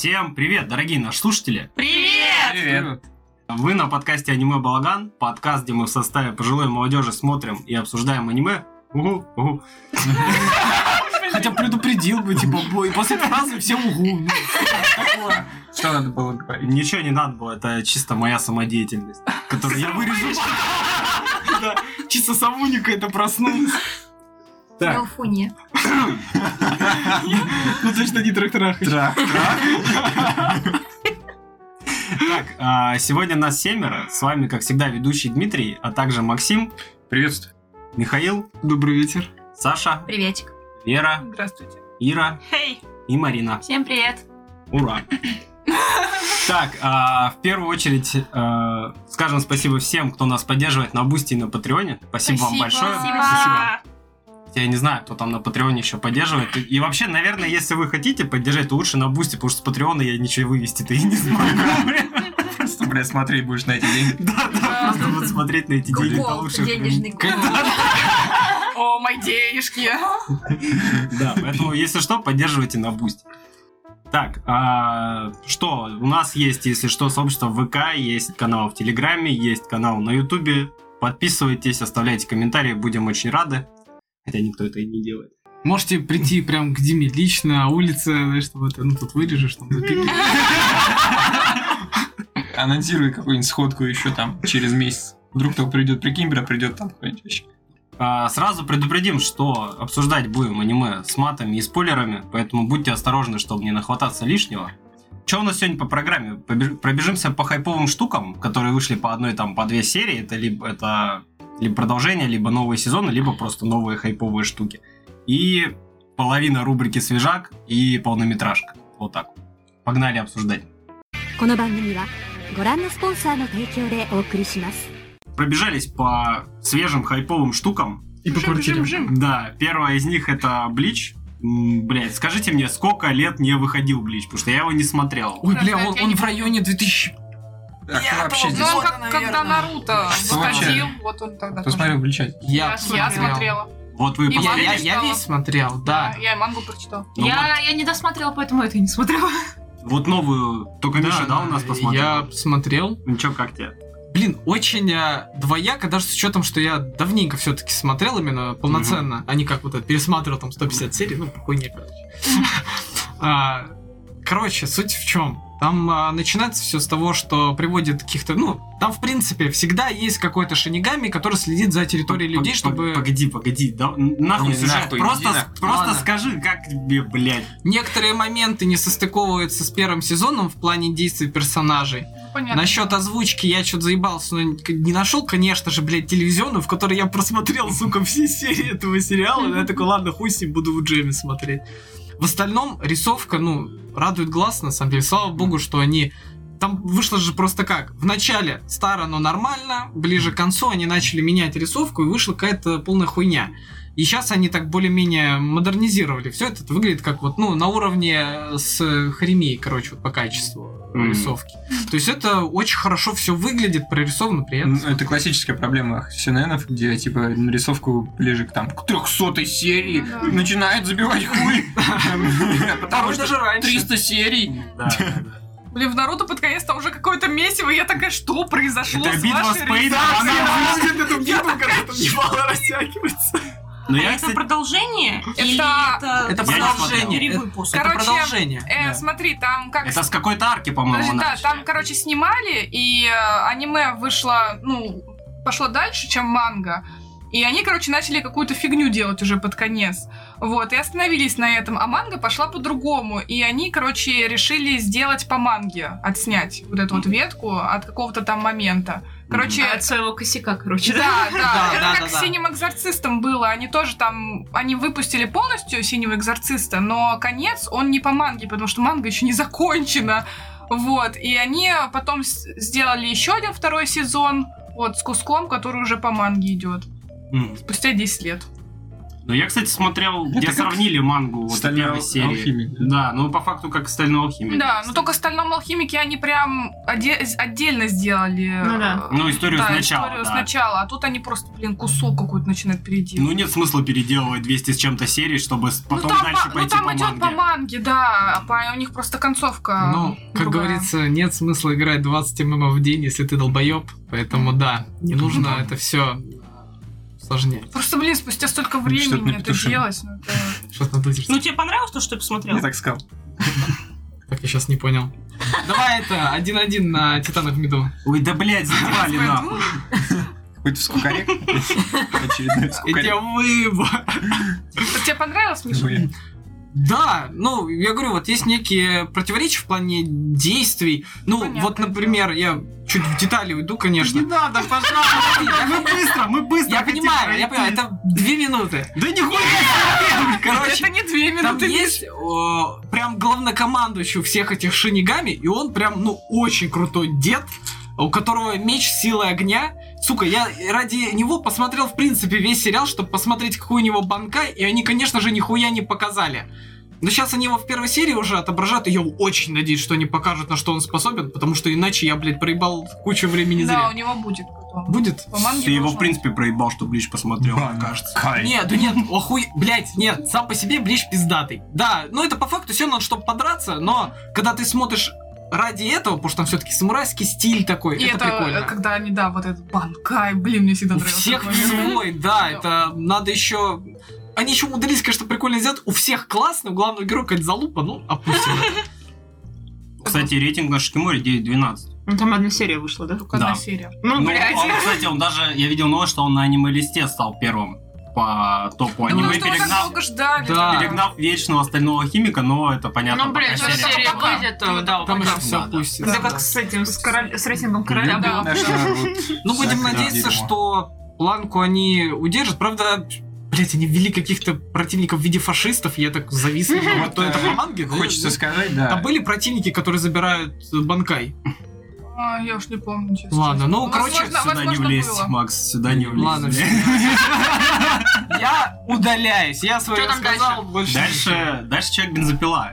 Всем привет, дорогие наши слушатели! Привет! Привет. Вы на подкасте Аниме Балаган, подкаст, где мы в составе пожилой молодежи смотрим и обсуждаем аниме. Угу, угу. Хотя предупредил бы, типа, бой. После фразы все угу. Что надо было говорить? Ничего не надо было, это чисто моя самодеятельность, которую я вырежу. Чисто самуника это проснулась. Так, Мелфунья. Ну точно не трактора. Трах, трах. так, а, сегодня нас семеро. С вами, как всегда, ведущий Дмитрий, а также Максим, Приветствую. Михаил, Добрый вечер. Саша, Приветик. Вера, Здравствуйте. Ира Хей. и Марина. Всем привет. Ура! Так, а, в первую очередь а, скажем спасибо всем, кто нас поддерживает на Бусти и на Патреоне. Спасибо, вам большое. Спасибо. Я не знаю, кто там на Патреоне еще поддерживает. И, вообще, наверное, если вы хотите поддержать, то лучше на Бусти, потому что с Патреона я ничего вывести-то и не смогу. Просто, блядь, смотреть будешь на эти деньги. Да, да, просто вот смотреть на эти деньги, это лучше. денежный. О, мои денежки. Да, поэтому, если что, поддерживайте на Бусти. Так, а, что, у нас есть, если что, сообщество в ВК, есть канал в Телеграме, есть канал на Ютубе. Подписывайтесь, оставляйте комментарии, будем очень рады. Хотя никто это и не делает. Можете прийти прям к Диме лично, на улице, знаешь, что вот, ну тут вырежешь, там запикаешь. Анонсируй какую-нибудь сходку еще там через месяц. Вдруг кто придет, прикинь, бля, придет там какой-нибудь вообще. А, Сразу предупредим, что обсуждать будем аниме с матами и спойлерами, поэтому будьте осторожны, чтобы не нахвататься лишнего. Что у нас сегодня по программе? Побеж- Пробежимся по хайповым штукам, которые вышли по одной, там, по две серии. Это либо, это либо продолжение, либо новые сезоны, либо просто новые хайповые штуки. И половина рубрики «Свежак» и полнометражка. Вот так. Погнали обсуждать. Пробежались по свежим хайповым штукам. И по квартирам. Да, первая из них это Блич, Блять, скажите мне, сколько лет не выходил Блич, потому что я его не смотрел. Ой, бля, он, он в районе 2000 кто вообще Ну, здесь? он Года, как, наверное. когда Наруто Что выходил, вот он тогда Кто тоже. смотрел Бличать? Я, Я, я смотрела. Вот вы И Я, я, я весь смотрел, да. Я и мангу прочитала. Ну Я, я не досмотрела, поэтому это и не смотрела. Вот новую, только Миша, да, у нас посмотрел? Я смотрел. Ну чё, как тебе? Блин, очень а, двояко, даже с учетом, что я давненько все-таки смотрел именно полноценно, а не как вот это пересматривал там 150 серий, ну, хуйня, короче. А, Короче, суть в чем? Там а, начинается все с того, что приводит каких-то, ну, там в принципе всегда есть какой-то шинигами, который следит за территорией людей, чтобы Погоди, погоди, да, нахуй сюжет. просто иди просто Ладно. скажи, как тебе, блядь. некоторые моменты не состыковываются с первым сезоном в плане действий персонажей. Понятно. Насчет озвучки я что-то заебался, но не нашел, конечно же, блядь, телевизионную, в которой я просмотрел, сука, все серии этого сериала. Я такой, ладно, хуй с ним, буду в джеме смотреть. В остальном рисовка, ну, радует глаз, на самом деле. Слава богу, что они... Там вышло же просто как. В начале старо, но нормально. Ближе к концу они начали менять рисовку, и вышла какая-то полная хуйня. И сейчас они так более-менее модернизировали. Все это выглядит как вот, ну, на уровне с Харемией, короче, вот по качеству. Рисовки. То есть это очень хорошо все выглядит, прорисовано, приятно. Ну, Это классическая проблема синенов, где типа нарисовку ближе к там к 300 серии Ну да. начинает забивать хуй. Потому что даже раньше. 300 серий. Блин, в Наруто под конец там уже какое-то месиво, и я такая, что произошло Это с битва вашей редакцией?» она выглядит эту битву, когда там ебало растягивается. Но А я, это кстати, продолжение? Или Это- это, Это продолжение. перевыпуск? Это Короче, продолжение. Э, да. смотри, там как... это с какой-то арки, по-моему, Подожди, да, там, короче, снимали, и э, аниме вышло, ну, пошло дальше, чем манга. И они, короче, начали какую-то фигню делать уже под конец. Вот, и остановились на этом. А манга пошла по-другому. И они, короче, решили сделать по манге, отснять вот эту вот ветку от какого-то там момента. Короче, От своего косяка, короче, да? да, да, Да, это да, как да, с синим экзорцистом было. Они тоже там, они выпустили полностью синего экзорциста, но конец он не по манге, потому что манга еще не закончена. Вот, и они потом сделали еще один второй сезон, вот, с куском, который уже по манге идет. Спустя 10 лет. Но я, кстати, смотрел, Это где как сравнили мангу вот Стальной первой ал- серии. алхимик. Да, ну по факту как стальной алхимик. Да, но только в «Стальном алхимике» они прям оде- отдельно сделали. Ну да. э, Ну, историю да, сначала, историю да. сначала, а тут они просто, блин, кусок какой-то начинают переделывать. Ну нет смысла переделывать 200 с чем-то серий, чтобы Ну, потом там, дальше по- пойти ну, там по идет манге. по манге, да, а по- у них просто концовка Ну, как другая. говорится, нет смысла играть 20 мм в день, если ты долбоеб. Поэтому да, не нужно это все усложнять. Просто, блин, спустя столько Что-то времени это делать, ну, это... Что-то надо Ну, тебе понравилось то, что ты посмотрел? Я так сказал. Так, я сейчас не понял. Давай это, один-один на Титанах в меду. Ой, да блядь, задевали нахуй. Какой-то скукарек. Очередной скукарек. выбор. Это тебе понравилось, Миша? Да, ну, я говорю, вот есть некие противоречия в плане действий. Ну, Понятное вот, например, я чуть в детали уйду, конечно. Не надо, пожалуйста. Мы быстро, мы быстро. Я понимаю, я понимаю, это две минуты. Да нихуя Короче, это не две Там минуты. есть о, прям главнокомандующий всех этих шинигами, и он прям, ну, очень крутой дед, у которого меч силы огня. Сука, я ради него посмотрел, в принципе, весь сериал, чтобы посмотреть, какой у него банкай, и они, конечно же, нихуя не показали. Но сейчас они его в первой серии уже отображают, и я очень надеюсь, что они покажут, на что он способен, потому что иначе я, блядь, проебал кучу времени Да, у зря. него будет потом. Будет? По манге Ты его, должно. в принципе, проебал, что Блич посмотрел, мне кажется. Кай. Нет, да нет, охуй, блять, нет, сам по себе Блич пиздатый. Да, ну это по факту все надо, чтобы подраться, но когда ты смотришь ради этого, потому что там все-таки самурайский стиль такой, И это, это, прикольно. когда они, да, вот этот банкай, блин, мне всегда У нравился. всех свой, да, это надо еще... Они еще умудрились, конечно, прикольно сделать. У всех классно, у главного героя какая-то залупа, ну, опустим. Кстати, рейтинг на Шикиморе 9-12. Ну, там одна серия вышла, да? Только одна Да. серия. Ну, Ну, блядь. он, кстати, он даже, я видел новость, что он на аниме-листе стал первым по топу Ну, аниме, потому что перегнав, долго ждали. Да. перегнав вечного остального химика, но это понятно, Ну, блядь, пока когда серия. серия пока. выйдет, то да, Там пока. еще все Да, да. опустится. Да как с этим, с, король- с рейтингом короля Да. было. Ну, будем надеяться, что планку они удержат. Правда, блять, они ввели каких-то противников в виде фашистов, я так завис. Вот то это по манге, да? Хочется сказать, Там да. были противники, которые забирают э, банкай. А, я уж не помню, честно. Ладно, ну, Возможно, короче, Сюда не возможно, влезть, было. Макс, сюда не влезть. Ладно. Я удаляюсь. Я свое сказал, больше. Дальше, дальше человек бензопила.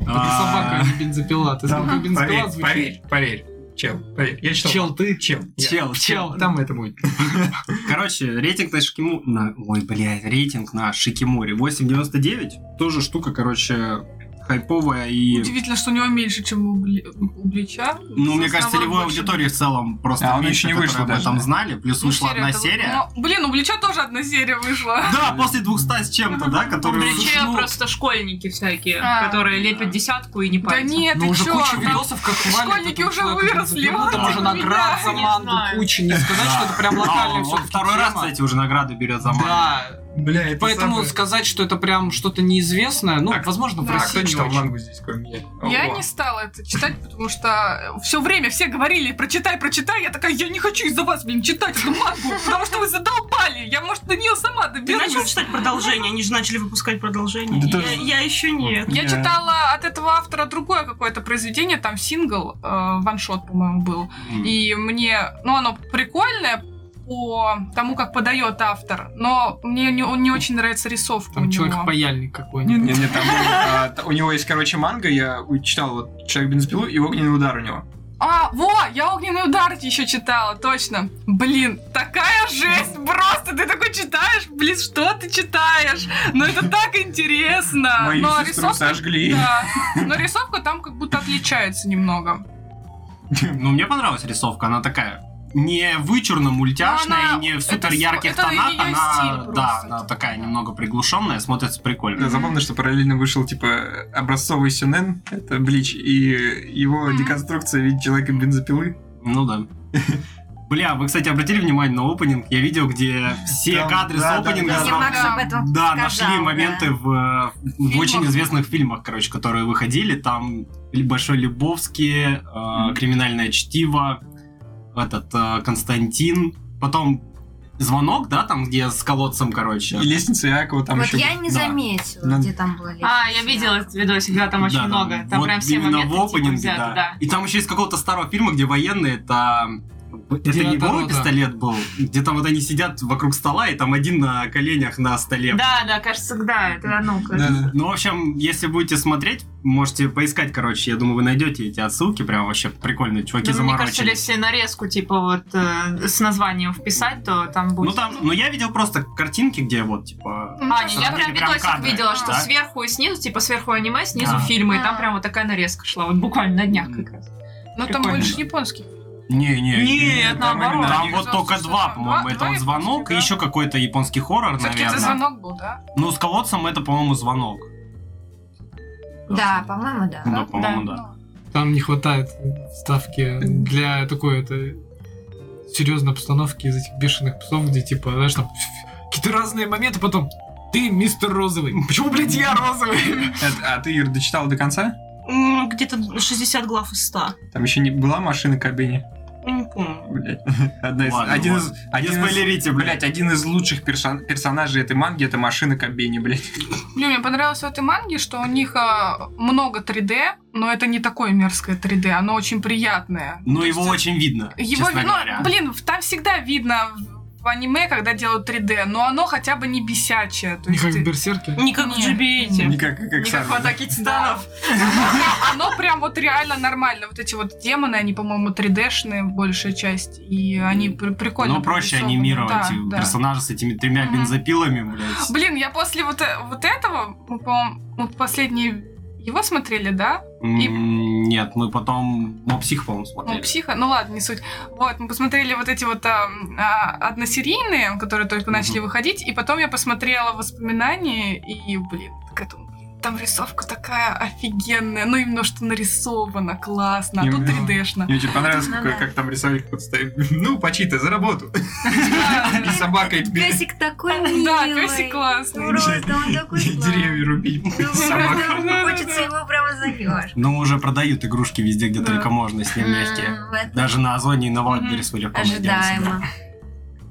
Это собака, а не бензопила. Ты как бензопила Поверь, звучит? поверь, поверь. Чел, поверь. Я читал. Чел, ты? Чел. я. Чел, Чел. Там это будет. Короче, рейтинг на Шикиму... На... Ой, блядь, рейтинг на Шикиморе 8.99. Тоже штука, короче, хайповая и... Удивительно, что у него меньше, чем у, Бли- у Блича. Ну, мне кажется, целевой больше. аудитории в целом просто А, меньше, еще не вышел об этом знали. Плюс Ну, вышла одна серия-то- серия. Ну, блин, у Блича тоже одна серия вышла. Да, после 200 с чем-то, да, У которые... Бриче ну- просто школьники всякие, А. которые лепят десятку и не Да парятся. нет, Ну, ты уже куча видосов, как школьники уже выросли, Там уже наград за знаю. куча. Не сказать, что это прям Да, он всё-таки второй раз, кстати, уже награды берет за мангу. Да, Бля, это поэтому самое- сказать, что это прям что-то неизвестное, ну, Так, возможно, в да. А России кто не читал очень. мангу здесь, кроме меня? Я Ого. не стала это читать, потому что все время все говорили, прочитай, прочитай. Я такая, я не хочу из-за вас, блин, читать эту мангу, потому что вы задолбали. Я, может, до нее сама Ты начал доберусь. читать продолжение? Они же начали выпускать продолжение. Да Я, тоже- я еще нет. Я Я- читала от этого автора другое какое-то произведение, там сингл, э, ваншот, по-моему, был. М. И мне, ну, оно прикольное по тому, как подает автор, но мне не, не очень нравится рисовка Там человек-паяльник какой-нибудь. Не, не, там а, у него есть, короче, манга, я читал вот Человек бензопилу и огненный удар у него. А, во, я огненный удар еще читала, точно. Блин, такая жесть, просто ты такой читаешь, блин, что ты читаешь? Ну это так интересно. Мою но сестру рисовка, сожгли. да, но рисовка там как будто отличается немного. Ну, мне понравилась рисовка, она такая не вычурно мультяшная она- и не в это супер ярких это тонах, её она, да, просто. она такая немного приглушенная, смотрится Да, прикольно. забавно, что параллельно вышел, типа, образцовый сюнен, это Блич, и его Мгм. деконструкция в виде человека бензопилы. Ну да. Бля, вы, кстати, обратили внимание на опенинг? Я видел, где все Там- кадры да, с да, опенинга да. этом Да, сказал, нашли да. моменты в, э, в Фильмах. очень известных фильмах, короче, которые выходили. Там Большой Любовский, э, Криминальное чтиво, этот э, Константин, потом звонок, да, там, где с колодцем, короче. И лестница Иакова там вот еще... я не да. заметила, Надо- где там было А, я видела этот видосик, да, там очень Да, много. Там вот прям все моменты в типа, опенинге, взяты, да. да. И там еще из какого-то старого фильма, где военные, это Это не голый пистолет был, где там вот они сидят вокруг стола, и там один на коленях на столе. Да, да, кажется, да, это оно. Да-да. Ну, в общем, если будете смотреть, можете поискать, короче, я думаю, вы найдете эти отсылки, прям вообще прикольные, чуваки Да, мне кажется, заморочились. если нарезку, типа, вот э, с названием вписать, то там будет... Ну там, ну я видел просто картинки, где вот типа. Ну, А, не, я прям прям видосик кадры, видела, что да? сверху и снизу, типа сверху аниме, снизу Да. фильмы, и там А. прям вот такая нарезка шла, вот буквально на днях как раз. Ну там больше японский. Не, не, Нет, там, наоборот. там вот только два, по-моему, это вот звонок и да? еще какой-то японский хоррор, Все-таки это наверное. звонок был, да? Ну, с колодцем это, по-моему, звонок. Да, по-моему, да. Да, по-моему, да. Там не хватает ставки для такой это серьезной постановки из этих бешеных псов, где типа, знаешь, там какие-то разные моменты, потом ты мистер розовый. Почему, блядь, я розовый? А ты, Юр, дочитал до конца? Где-то 60 глав из 100. Там еще не была машина Кабини? Не помню. Блять. Одна из, Ладно, один, ладно. из, один, из, блядь. один из лучших персон- персонажей этой манги это машина Кабини, блядь. Блин, мне понравилось в этой манге, что у них а, много 3D, но это не такое мерзкое 3D, оно очень приятное. Ну, То его есть, очень видно, Его, ну, блин, там всегда видно в аниме, когда делают 3D, но оно хотя бы не бесячее. То Не есть как в ты- Берсерке. Не как в Не. GBA. Не как, как Не как в атаке титанов. Оно прям вот реально нормально. Вот эти вот демоны, они, по-моему, 3D-шные большая часть. И они при- прикольно Ну, проще анимировать персонажа с этими тремя бензопилами, блядь. Блин, я после вот, э- этого, мы, по-моему, последний его смотрели, да? и- Нет, мы потом Мопсих, по-моему, Ну, смотрели. психо, ну ладно, не суть. Вот, мы посмотрели вот эти вот а, а, односерийные, которые только начали Мгм. выходить, и потом я посмотрела воспоминания, и, блин, так это, блин, там рисовка такая офигенная, ну именно что нарисовано, классно, а тут Именно. 3D-шно. Мне очень понравилось, Ну какой- да. как там рисовик вот стоит. Ну, почитай, за работу. Да, И собакой Песик такой милый. Да, песик классный. Просто он такой деревья рубить. Собака. Почита его прямо зовут. Ну, уже продают игрушки везде, где только можно, с ним мягкие. Это Даже на Озоне и на. Wildberries вы легко найдете. Ожидаемо.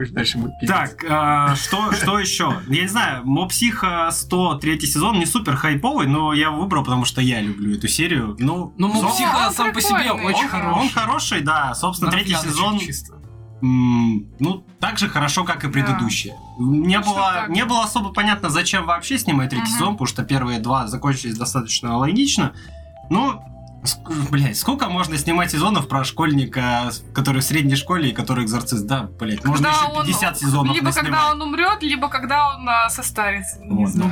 Пусть дальше будет пиздец. Так, а, что, что еще? Я не знаю, Моб Психо 100 третий сезон не супер хайповый, но я выбрал, потому что я люблю эту серию. Ну, Ну, Моб Психо он сам по себе очень хороший. он хороший, да. Собственно, третий сезон, чисто. ну, так же хорошо, как и предыдущие. Не, Точно было, так не было особо понятно, зачем вообще снимать третий Мгм. сезон, потому что первые два закончились достаточно логично. Ну, блядь, сколько можно снимать сезонов про школьника, который в средней школе и который экзорцист? Да, блядь, можно Когда еще он- 50 сезонов Либо наснимать. когда он умрет, либо когда он а, состарится. Вот. Ну,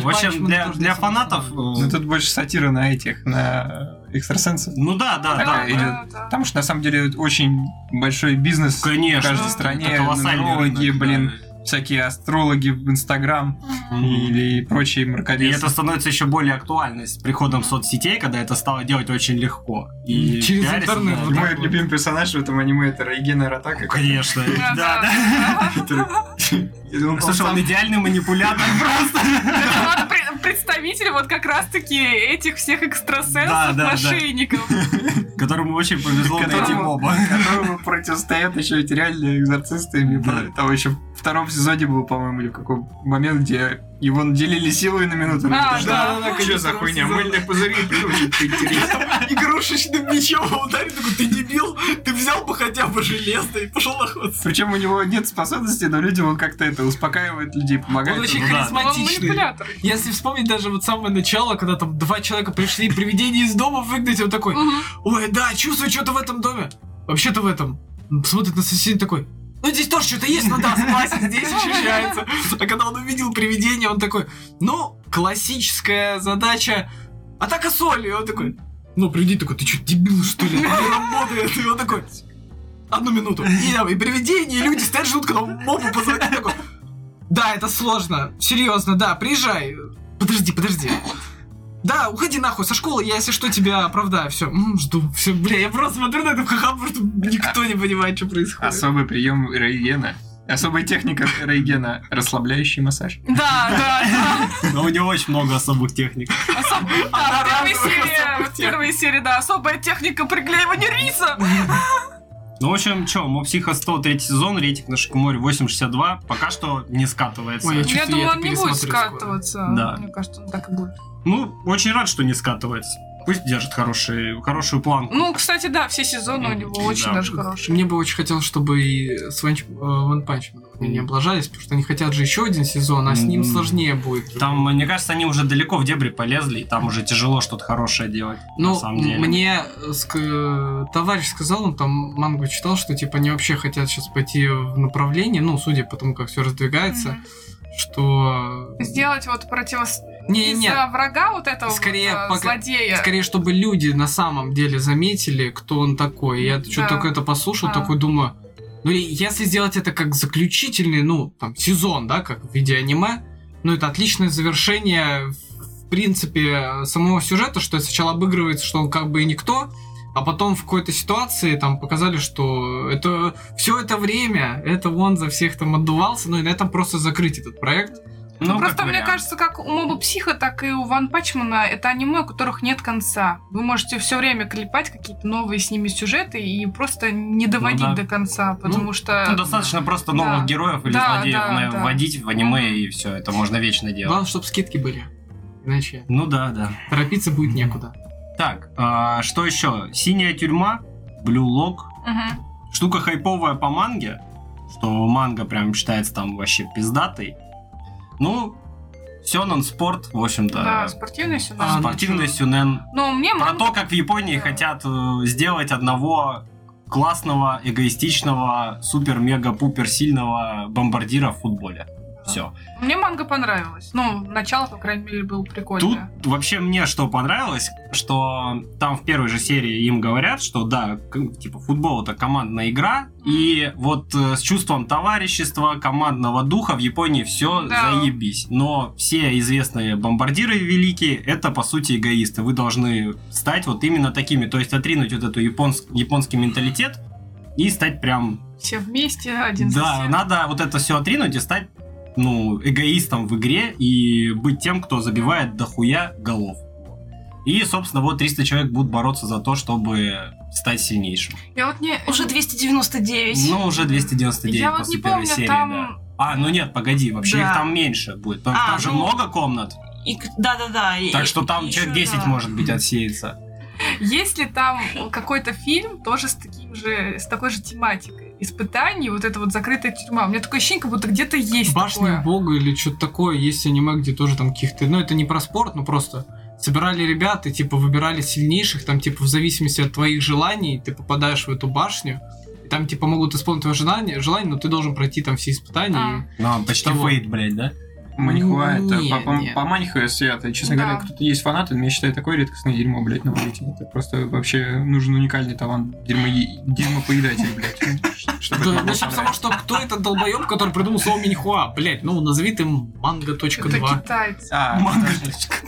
В общем, для, для фанатов... э, Ну, тут больше сатира на этих, на экстрасенсов. Ну да, да, Да, да. идет. да, да. Потому что, на самом деле, очень большой бизнес Конечно. в каждой стране. Это колоссальный рынок, блин, да. Всякие астрологи в Инстаграм Мгм. или прочие И мракобесы. это становится еще более актуально с приходом соцсетей, когда это стало делать очень легко. И Через интернет да. Мой любимый персонаж в этом аниме это Рейгена Ратака. Конечно. Да, Да, Слушай, он идеальный манипулятор просто. Представитель вот как раз-таки этих всех экстрасенсов, да, да. мошенников. Которому очень повезло найти моба. которому противостоят еще эти реальные экзорцисты. Там еще в втором сезоне был, по-моему, или в каком момент, где его наделили силой на минуту. А, да, да, Что за хуйня? Мыльные пузыри придумать интересно. Игрушечным мечом ударит, такой, ты дебил, ты взял бы хотя бы железно и пошел охотиться. Причем у него нет способностей, но людям он как-то это успокаивает людей, помогает. Он очень ну да. Харизматичный. Если вспомнить даже вот самое начало, когда там два человека пришли привидение из дома выгнать, он такой, ой, да, чувствую что-то в этом доме. Вообще-то в этом. Смотрит на соседа такой, ну здесь тоже что-то есть, ну да, согласен, здесь ощущается. А когда он увидел привидение, он такой, ну, классическая задача, атака соли. И он такой, ну, привидение такой, ты что, дебил, что ли? Не работает. И он такой, одну минуту. И, и привидение, и люди стоят, ждут, когда он мобу позвонит. такой, да, это сложно. Серьезно, да, приезжай. Подожди, подожди. Да, уходи нахуй со школы, я, если что, тебя оправдаю. Все, жду. Все, бля, я просто смотрю на это в ха потому что никто не понимает, что происходит. Особый прием Рейгена. Особая техника Рейгена. Расслабляющий массаж. Да, да, да. Но у него очень много особых техник. Особ- Да, в первой серии, в первой серии, да, особая техника приклеивания риса. Ну, в общем, что, Мопсиха 100, третий сезон, рейтинг на Шикоморе 8.62, пока что не скатывается. Ой, я Я чувствую, думаю, я он не будет пересмотрю скоро. скатываться. Да. Мне кажется, он так и будет. Ну, очень рад, что не скатывается. Пусть держит хороший, хорошую планку. Ну, кстати, да, все сезоны у него очень Да. даже хорошие. Мне бы очень хотелось, чтобы и с Ван Ван Панч не облажались, потому что они хотят же еще один сезон, а с ним М. сложнее будет. Там, мне кажется, они уже далеко в дебри полезли, и там уже тяжело что-то хорошее делать. Ну, мне э, ск- товарищ сказал, он там мангу читал, что типа они вообще хотят сейчас пойти в направление, ну, судя по тому, как все раздвигается, Мгм. что... Сделать вот против... Не, из не, врага вот этого Скорее, вот, э, пока- злодея. скорее, чтобы люди на самом деле заметили, кто он такой. Я что Да. только это послушал, А. такой думаю, ну, если сделать это как заключительный, ну, там, сезон, да, как в виде аниме, ну, это отличное завершение, в принципе, самого сюжета, что сначала обыгрывается, что он как бы и никто, а потом в какой-то ситуации там показали, что это все это время, это он за всех там отдувался, ну и на этом просто закрыть этот проект. Ну, как просто мне кажется, как у Моба Психа, так и у Ван Пачмана это аниме, у которых нет конца. Вы можете все время клепать какие-то новые с ними сюжеты и просто не доводить Ну да. до конца, потому что... Ну, достаточно просто да. новых героев или Да, злодеев да, да. вводить в аниме, и все, это можно вечно делать. Главное, чтобы скидки были. Иначе Ну да, да. торопиться будет некуда. Так, а, что еще? Синяя тюрьма, Blue Lock, Мгм. штука хайповая по манге, что манга прям считается там вообще пиздатой. Ну, Сёнэн спорт, в общем-то, Да, спортивный сюжет. А, ну спортивный сюнен. Но мне Про манга- то, как в Японии Да. хотят э, сделать одного классного, эгоистичного, супер-мега-пупер сильного бомбардира в футболе. Все. Мне манга понравилась. Ну, начало, по крайней мере, было Тут прикольное. вообще мне что понравилось, что там в первой же серии им говорят, что да, типа футбол это командная игра, и вот э, с чувством товарищества, командного духа в Японии все Да. заебись. Но все известные бомбардиры великие это по сути эгоисты. Вы должны стать вот именно такими, то есть отринуть вот эту японс- японский менталитет и стать прям Все вместе, один да, надо вот это все отринуть и стать, ну, эгоистом в игре и быть тем, кто забивает дохуя голов. И, собственно, вот 300 человек будут бороться за то, чтобы стать сильнейшим. Я вот не... Уже 299. Ну, уже 299 Я вот после не первой помню, серии, там... да. А, ну нет, погоди, вообще Да. их там меньше будет. Там, А, там же ну, много комнат, И к- Да-да-да. и- так что там и человек ещё, 10 да. может быть отсеется. Есть ли там какой-то фильм тоже с таким же, с такой же тематикой? Испытаний, вот эта вот закрытая тюрьма. У меня такое ощущение, как будто где-то есть Башня такое. бога или что-то такое. Есть аниме, где тоже там каких-то... Ну, это не про спорт, но просто собирали ребят и, типа, выбирали сильнейших, там, типа, в зависимости от твоих желаний, ты попадаешь в эту башню, и там, типа, могут исполнить твое желание, желание, но ты должен пройти там все испытания. Ну, почти Того. фейт, блядь, да? Манихуа, это Не, по, по, не. по Манихуа свято. Честно Да. говоря, кто-то есть фанаты, я считаю, такое редкостное дерьмо, блядь, наводить. Это просто вообще нужен уникальный талант дерьмо... дерьмопоедатель, блядь. Да, это начнем с того, что кто этот долбоеб, который придумал слово Миньхуа? Блять, ну назови ты манга.2. Это китайцы. А, Манга.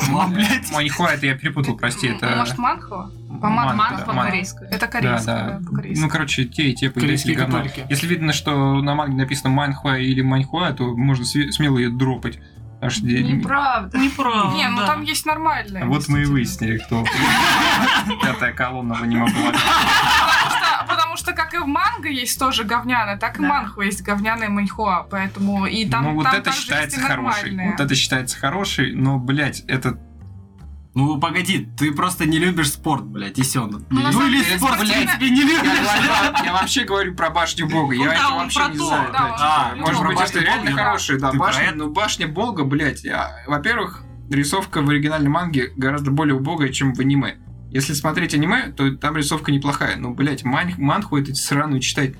Ма- блядь. Манихуа, это я перепутал, прости, это... Может, Манхова? По Манга, Манхова, да, по Манга. корейскому. Это корейское, да. да, Ну, короче, те и те Корейские католики. Если видно, что на манге написано Манхуа или Маньхуа, то можно смело ее дропать. Де- Неправда. Неправда. Не, ну да. там есть нормальные. Вот мы и выяснили, кто пятая колонна в аниме была. Потому что, как и в манго есть тоже говняная, так и Да. манху есть говняная маньхуа, поэтому и там ну вот там это считается нормальные. Вот это считается хороший, но, блядь, это... Ну, погоди, ты просто не любишь спорт, блядь, и Сёнэн. Ну, Ну, самом или деле, спорт, спортивная- принципе, не Я, любишь. говорю- я вообще говорю про башню бога. Ну Я да, это вообще не знаю. да, блядь. А, Может про быть, башню это реально хорошая, да, башня, но башня бога, блядь, во-первых, рисовка в оригинальной манге гораздо более убогая, чем в аниме. Если смотреть аниме, то там рисовка неплохая. Но, блядь, мань- манху это сраную читать.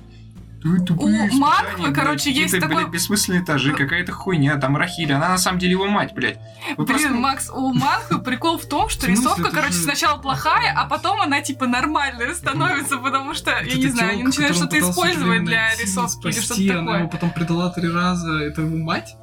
Ту- тупые У блядь, короче, есть какие-то, такой- блядь, бессмысленные этажи, какая-то хуйня, там Рахиль, она на самом деле его мать, блядь. Вы Блин, просто- Макс, у Манху прикол в том, что рисовка, короче, же- сначала плохая, а потом она типа нормальная становится, потому что, я не знаю, они начинают что-то использовать для рисовки или что-то Она его такое. потом предала три раза. Это его мать?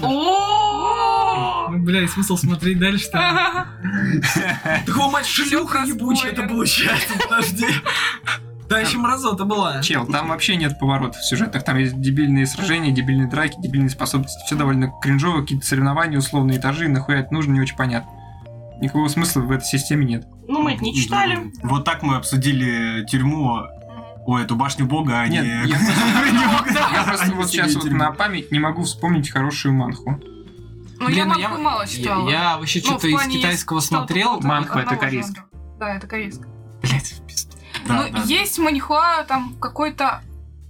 Ну, бля, и смысл смотреть дальше там. Такого мать шлюха ебучая это получается, подожди. Да, еще мразота была. Чел, там вообще нет поворотов в сюжетах. Там есть дебильные сражения, дебильные драки, дебильные способности. Все довольно кринжово, какие-то соревнования, условные этажи. Нахуя это нужно, не очень понятно. Никакого смысла в этой системе нет. Ну, мы это не читали. Вот так мы обсудили тюрьму, ой, эту башню бога, а Нет, не... я просто, вот сейчас вот на память не могу вспомнить хорошую манху. Ну, я ну мангу мало читала. Я, вообще Ну, что-то из китайского смотрел. Манхва это жанра. Да, это корейский. Блять, в пизду. Да, ну, да. есть маньхуа там какой-то,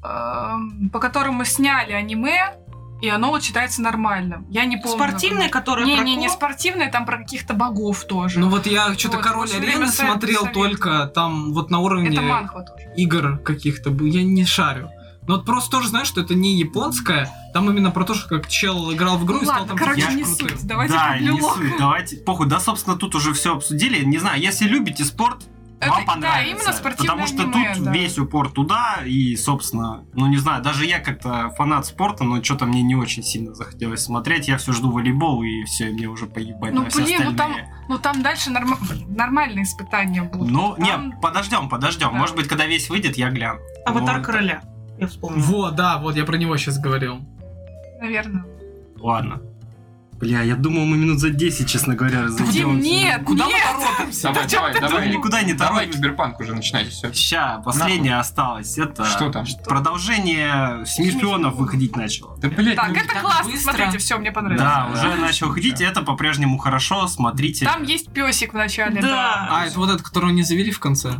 эм, по которому сняли аниме, и оно вот читается нормально. Я не помню. Спортивные, которые Не, про не, не спортивные, там про каких-то богов тоже. Ну вот я что-то Вот, Король Арены смотрел совет. только там вот на уровне это манхва тоже. игр каких-то был. Я не шарю. Но вот просто тоже знаешь, что это не японская. Там именно про то, что как чел играл в игру Ну и стал ладно, там короче, не крутым. суть. Давайте да, не суть, давайте, похуй, да, собственно, тут уже все обсудили. Не знаю, если любите спорт, Это- вам да, понравится. именно спортивное Потому что аниме, тут да. весь упор туда, и, собственно, ну не знаю, даже я как-то фанат спорта, но что-то мне не очень сильно захотелось смотреть. Я все жду волейбол, и все, мне уже поебать Ну, на все блин, ну там- остальные. Ну там дальше норм- нормальные испытания будут. Ну, Там- не, подождем, подождем. Да. Может быть, когда весь выйдет, я гляну. Аватар Ну, короля. Я вспомнил. Вот, да, вот я про него сейчас говорил. Наверное. Ладно. Бля, я думал, мы минут за 10, честно говоря, Дим, разойдемся. нет, Куда мы нет! торопимся? Давай, давай, давай. думал? Никуда не Давай торопимся. киберпанк уже начинайте, все. Ща, последнее осталось. Это Что там? продолжение «Семи шпионов» выходить начало. Да, блядь, Так, ну, это так классно, быстро. смотрите, все, мне понравилось. Да, Да. уже начал ходить, и это по-прежнему хорошо, смотрите. Там есть песик в начале, Да. да. А, это вот этот, которого не завели в конце?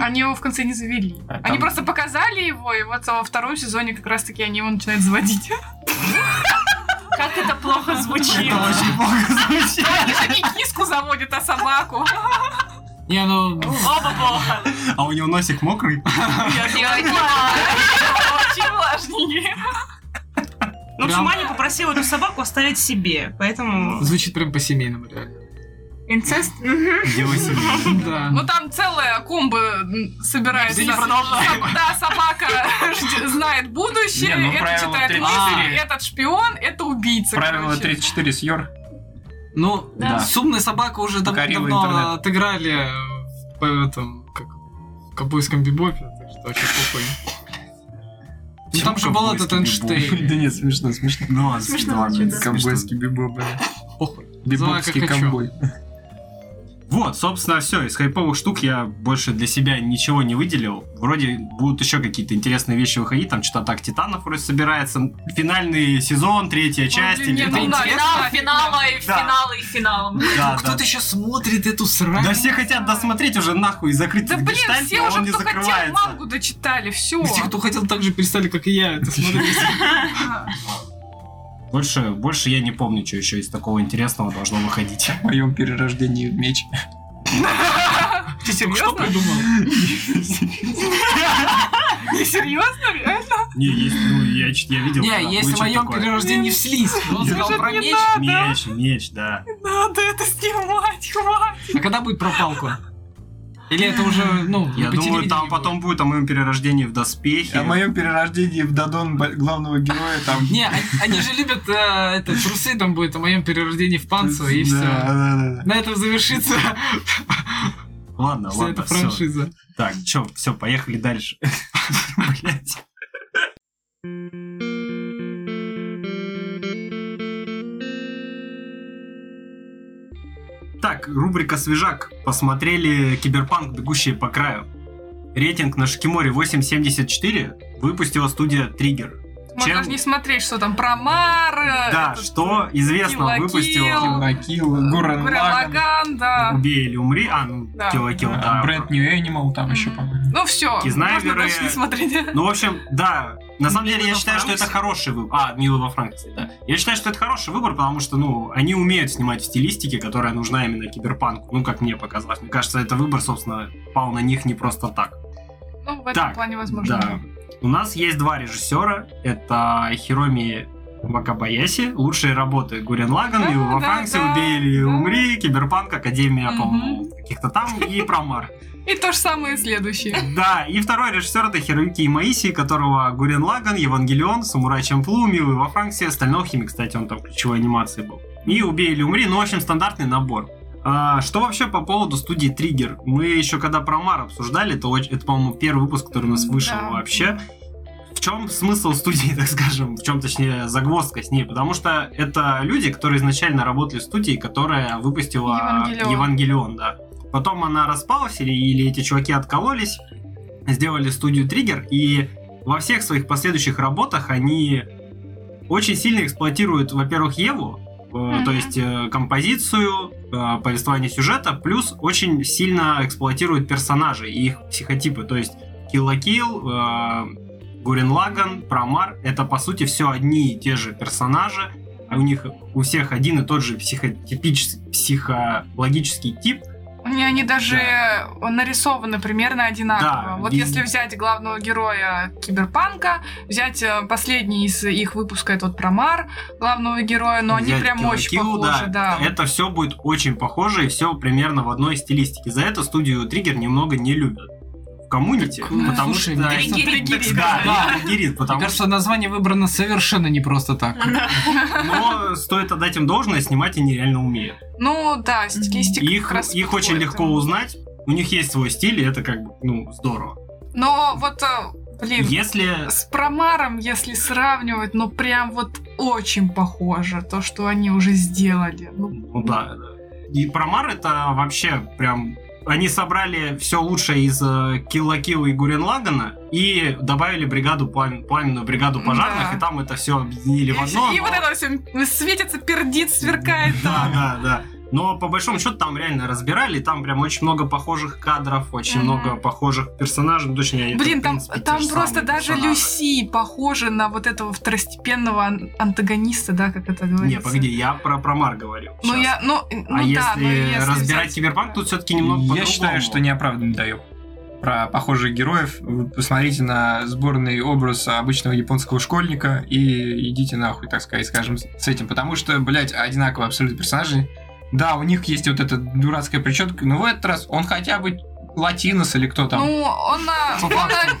Они его в конце не завели. А Они там- просто показали его, и вот во втором сезоне как раз-таки они его начинают заводить. Как это плохо звучит. Это очень плохо звучит. Они же не киску заводят, а собаку. Не, ну... Оба плохо. А у него носик мокрый. Я не Очень влажненький. Ну, в общем, Аня попросила эту собаку оставить себе, поэтому... Звучит прям по-семейному, реально. Инцест? Да. Ну там целая комба собирается. Не Да, собака знает будущее, ну, это читает 34. мысли, этот шпион, это убийца. Правило короче. 34 съер. Ну, Да. с умной собакой уже дав- давно интернет. отыграли в этом, как в ковбойском бибопе, так что вообще похуй. Ну там же был этот Эйнштейн. Да нет, смешно, смешно. Ну ладно, Смешно. Ковбойский бибоп, бля. Похуй. Бибопский хочу. Вот, собственно, все. Из хайповых штук я больше для себя ничего не выделил. Вроде будут еще какие-то интересные вещи выходить. Там что-то Атак Титанов вроде собирается. Финальный сезон, третья часть. блин, или не, там- ну да, Финал, да, финала и Да. финала и финалом. Да, да. Кто-то еще смотрит эту срань? Да все хотят досмотреть уже нахуй и закрыть Да блин, гештальт, все но уже, кто хотел, мангу дочитали, все. Те, кто хотел, так же перестали, как и я, это смотреть. Больше, больше я не помню, что еще из такого интересного должно выходить. В моем перерождении в меч. Ты Что серьезно? придумал? Не серьезно? Реально? Не, есть, ну, я, я видел. Не, есть в моем перерождении в слизь. Он сказал про меч. Меч, меч, да. Надо это снимать, хватит. А когда будет про палку? Или это уже, ну, Я думаю, там будет? потом будет о моем перерождении в доспехи. О моем перерождении в Дадон главного героя там... Не, они, же любят э, это, трусы, там будет о моем перерождении в панцу, и Да, все. На этом завершится Ладно, вся ладно, эта франшиза. Так, чё, все, поехали дальше. Блять. Так, рубрика «Свежак». Посмотрели «Киберпанк. Бегущие по краю». Рейтинг на Шикиморе 8.74 выпустила студия «Триггер». Можно Чем- даже не смотреть, что там про Мар. Да, этот, что известно. Накил, Гурен Гурен Лаган, да. «Убей или умри». А, ну, Да. Kill la Kill, а, да. Brand New Animal там еще, по-моему. Ну все, Кизнайверы. можно дальше не смотреть. Ну, в общем, да. На самом деле, я считаю, что это хороший выбор. А, Милый во Франции, да. Я считаю, что это хороший выбор, потому что, ну, они умеют снимать в стилистике, которая нужна именно киберпанку. Ну, как мне показалось. Мне кажется, это выбор, собственно, пал на них не просто так. Ну, в этом Так, плане возможно. Да. У нас есть два режиссера. Это Хироми Вакабаяси, лучшие работы Гурен Лаган, Да, Милый во да, Франксе, да, Убей или да. умри, Киберпанк, Академия, Мгм. по-моему, каких-то там, и Промар. И то же самое следующее. Да, и второй режиссер это Хироюки Имаиси, которого Гурен Лаган, Евангелион, Самурай Чамплу, Милый во Франксе, Стального алхимика, кстати, он там ключевой анимации был. И Убей или умри, ну, в общем, стандартный набор. А, что вообще по поводу студии Триггер? Мы еще когда Промар обсуждали, то это, по-моему, первый выпуск, который у нас вышел Да. вообще. В чем смысл студии, так скажем, в чем, точнее, загвоздка с ней? Потому что это люди, которые изначально работали в студии, которая выпустила Евангелион. Евангелион, да. Потом она распалась, или, или эти чуваки откололись, сделали студию Триггер, и во всех своих последующих работах они очень сильно эксплуатируют, во-первых, Еву, то есть э, композицию, э, повествование сюжета, плюс очень сильно эксплуатирует персонажей и их психотипы. То есть Kill la Kill, э, Гурен Лаган, Промар — это, по сути, все одни и те же персонажи, а у них у всех один и тот же психотипический, психологический тип — Они, они даже нарисованы примерно одинаково. Да, вот и- если взять главного героя Киберпанка, взять э, последний из их выпуска, это вот Промар, главного героя, но они взять прям Kill la очень похожи, да. Это все будет очень похоже и все примерно в одной стилистике. За это студию Триггер немного не любят в коммунити, Так, потому слушай, что... Триггерит, Да, да. да, триггерит, Мне потому кажется, название выбрано совершенно не просто так. Но стоит отдать им должное, снимать они реально умеют. Ну да, стилистика Их, их очень легко узнать. У них есть свой стиль, и это как бы, ну, здорово. Но вот, э, блин, Если... с Промаром, если сравнивать, ну прям вот очень похоже то, что они уже сделали. Ну, Ну да, да. И Промар это вообще прям... Они собрали все лучшее из Килла Килла и Гурен Лагана и добавили бригаду, плам- пламенную бригаду пожарных, Да. и там это все объединили в одно. и но- вот это все светится, пердит, сверкает. Да, да, да. Но по большому счету там реально разбирали, там прям очень много похожих кадров, очень Мгм. много похожих персонажей. Ну, Точнее, это, Блин, в там, принципе, там просто даже персонажи. Люси похожа на вот этого второстепенного ан- антагониста, да, как это говорится. Не, погоди, я про Промар говорю. Ну, я, ну, ну а да, если, но если разбирать взять- киберпанк, тут все-таки немного Я по-другому. считаю, что неоправданный даю про похожих героев. Вы посмотрите на сборный образ обычного японского школьника и идите нахуй, так сказать, скажем, с этим. Потому что, блядь, одинаковые абсолютно персонажи. Да, у них есть вот эта дурацкая прическа, но в этот раз он хотя бы латинос или кто там. Ну, он, он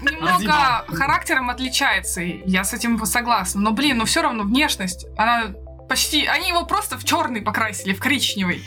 немного характером отличается, я с этим согласна. Но, блин, ну все равно внешность, она почти... Они его просто в черный покрасили, в коричневый.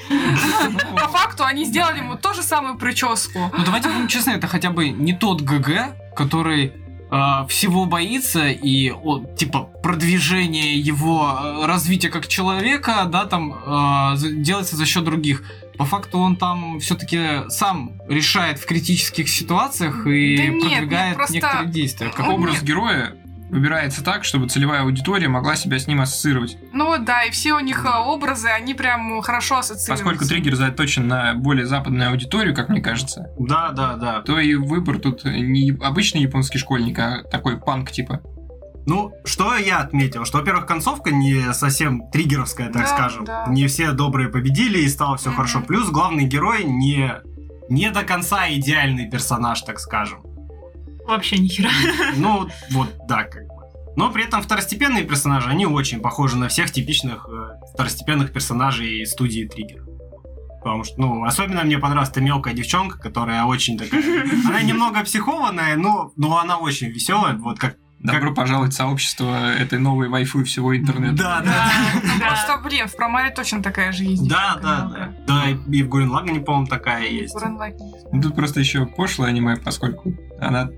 По факту они сделали ему ту же самую прическу. Ну давайте будем честны, это хотя бы не тот ГГ, который всего боится и о, типа продвижение его э, развития как человека, да, там э, делается за счет других. По факту он там все-таки сам решает в критических ситуациях и Да нет, продвигает просто- некоторые действия. Как Он Образ нет. героя выбирается так, чтобы целевая аудитория могла себя с ним ассоциировать. Ну вот да, и все у них а, образы, они прям хорошо ассоциируются. Поскольку триггер заточен на более западную аудиторию, как мне кажется, Да, да, да. то и выбор тут не обычный японский школьник, а такой панк типа. Ну, что я отметил? Что, во-первых, концовка не совсем триггеровская, так Да, скажем. да. Не все добрые победили и стало все Мгм. хорошо. Плюс главный герой не, не до конца идеальный персонаж, так скажем. Вообще ни хера. Ну, вот, да, как бы. Но при этом второстепенные персонажи, они очень похожи на всех типичных э, второстепенных персонажей студии Триггер. Потому что, ну, особенно мне понравилась эта мелкая девчонка, которая очень такая... Она немного психованная, но, но она очень веселая, вот как... Добро пожаловать в сообщество этой новой вайфу всего интернета. Да, да, Ну, Просто, блин, в Промаре точно такая же есть. да, девчонка да, да. Да, и в Гурен Лагане, по-моему, такая есть. Ну, Тут просто еще пошлое аниме, поскольку она,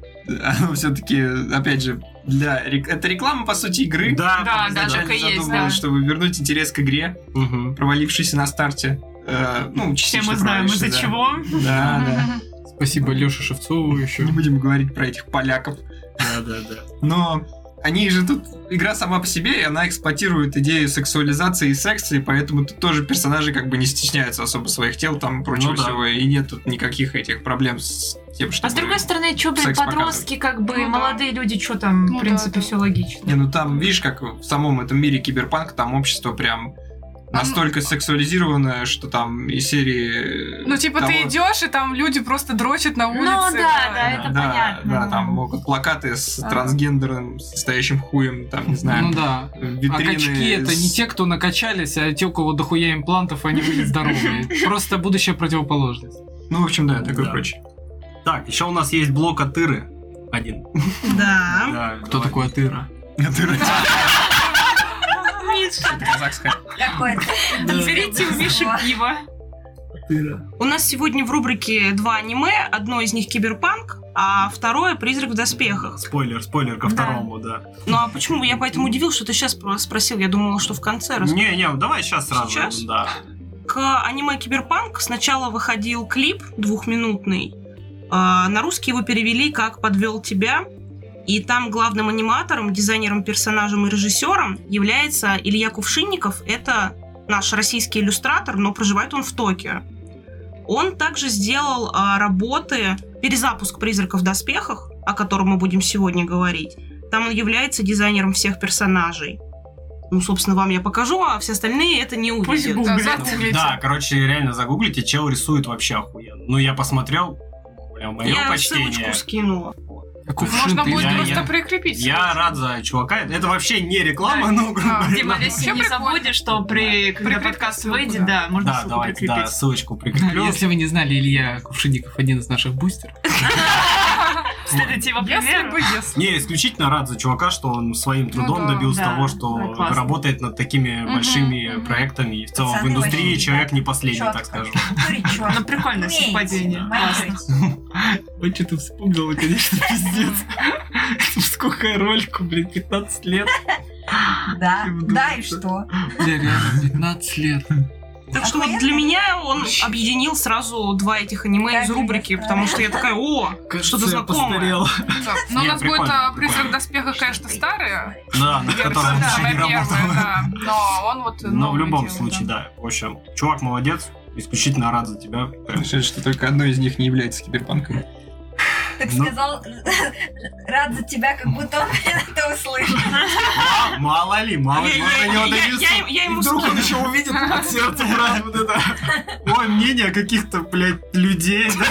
оно все-таки, опять же, для рек- это реклама по сути игры. Да, Да, да, так и есть, да. чтобы вернуть интерес к игре, Мгм. провалившийся на старте. Э, ну, Все мы знаем, из-за провалившийся, чего. Да, да. Спасибо Лёше Шевцову еще. Не будем говорить про этих поляков. Да, да, да. Но они же тут... Игра сама по себе, и она эксплуатирует идею сексуализации и секса, и поэтому тут тоже персонажи как бы не стесняются особо своих тел там и прочего Ну да. всего, и нет тут никаких этих проблем с тем, что... А с другой стороны, что, блин, секс подростки, как бы, Ну да. молодые люди, что там, Ну в принципе, да, да. все логично. Не, ну там, видишь, как в самом этом мире киберпанк, там общество прям настолько сексуализированное, что там из серии... Ну, типа, ты того- идешь, и там люди просто дрочат на улице. Ну да, да, это да, понятно. Да, там могут плакаты с А. трансгендерным состоящим хуем, там, не знаю, Ну да. витрины... А качки это не с- те, кто накачались, а те, у кого дохуя имплантов, они были здоровые. Просто будущая противоположность. Ну, в общем, да, такое Да. прочее. Так, еще у нас есть блок от Иры. Один. Да. Да, Кто такой Атыра? Казахская. Берите у Миши пиво. У нас сегодня в рубрике два аниме. Одно из них киберпанк, а второе призрак в доспехах. Спойлер, спойлер ко Да. второму, да. Ну а почему? Я поэтому удивил, что ты сейчас спросил. Я думала, что в конце расскажешь. Не, не, давай сейчас сразу. Сейчас? Да. К аниме Киберпанк сначала выходил клип двухминутный. А, На русский его перевели как «Подвел тебя». И там главным аниматором, дизайнером, персонажем и режиссером является Илья Кувшинников. Это наш российский иллюстратор, но проживает он в Токио. Он также сделал а, работы перезапуск «Призраков в доспехах», о котором мы будем сегодня говорить. Там он является дизайнером всех персонажей. Ну, собственно, вам я покажу, а все остальные это не Пусть увидят. гуглят. Да, загуглите. Да, короче, реально загуглите, чел рисует вообще охуенно. Ну, я посмотрел, прям мое я почтение. ссылочку скинула. Можно будет Я- просто я- прикрепить. Я рад за чувака. Это вообще не реклама, Да. но, грубо Да. говоря, Дима, да. если не забудешь, что при, когда подкаст выйдет, да. да, можно Да, ссылку давайте, да, прикрепить. ссылочку прикреплю. Если вы не знали, Илья Кувшинников один из наших бустеров. Следуйте его Если бы, если. Не, исключительно рад за чувака, что он своим трудом да, добился да, того, что да, работает над такими Мгм, большими мгм. проектами. И в целом в Пацаны индустрии вообще, человек да, не последний, так чётко. скажем. Чётко. Ну, прикольное совпадение. Ой, что ты вспомнила, конечно, пиздец. Сколько ролику, блин, 15 лет. Да, да, и что? Бля, реально, 15 лет. Так что вот для меня он объединил сразу два этих аниме из рубрики, потому что я такая, о, что-то знакомое. Но у Не, нас будет а, призрак доспеха, конечно, старая. Да, он Да, еще не работал. Но он вот Но в новый любом случае, да. В общем, чувак молодец, исключительно рад за тебя. Решили, что только одно из них не является киберпанком. Так Ну. сказал, рад за тебя, как будто он это услышал. Мало ли, мало ли, Я- может, я- я И ему вдруг он еще увидит от сердца, брат, вот это. Ой, мнение каких-то, блядь, людей. да.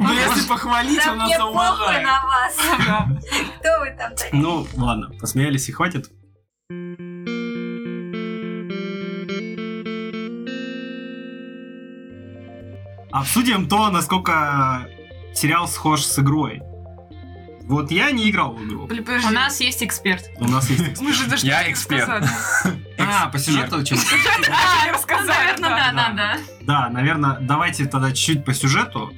Ну, если похвалить, он нас уважает. на вас. Кто вы там такие? Ну, ладно, посмеялись и хватит. Обсудим то, насколько сериал схож с игрой. Вот я не играл в игру. Блин, подожди. У нас есть эксперт. У нас есть Мы же даже Я эксперт. А, по сюжету чем А, Ну, рассказали, наверное, да, да. да, да. Да, наверное, давайте тогда чуть-чуть по сюжету.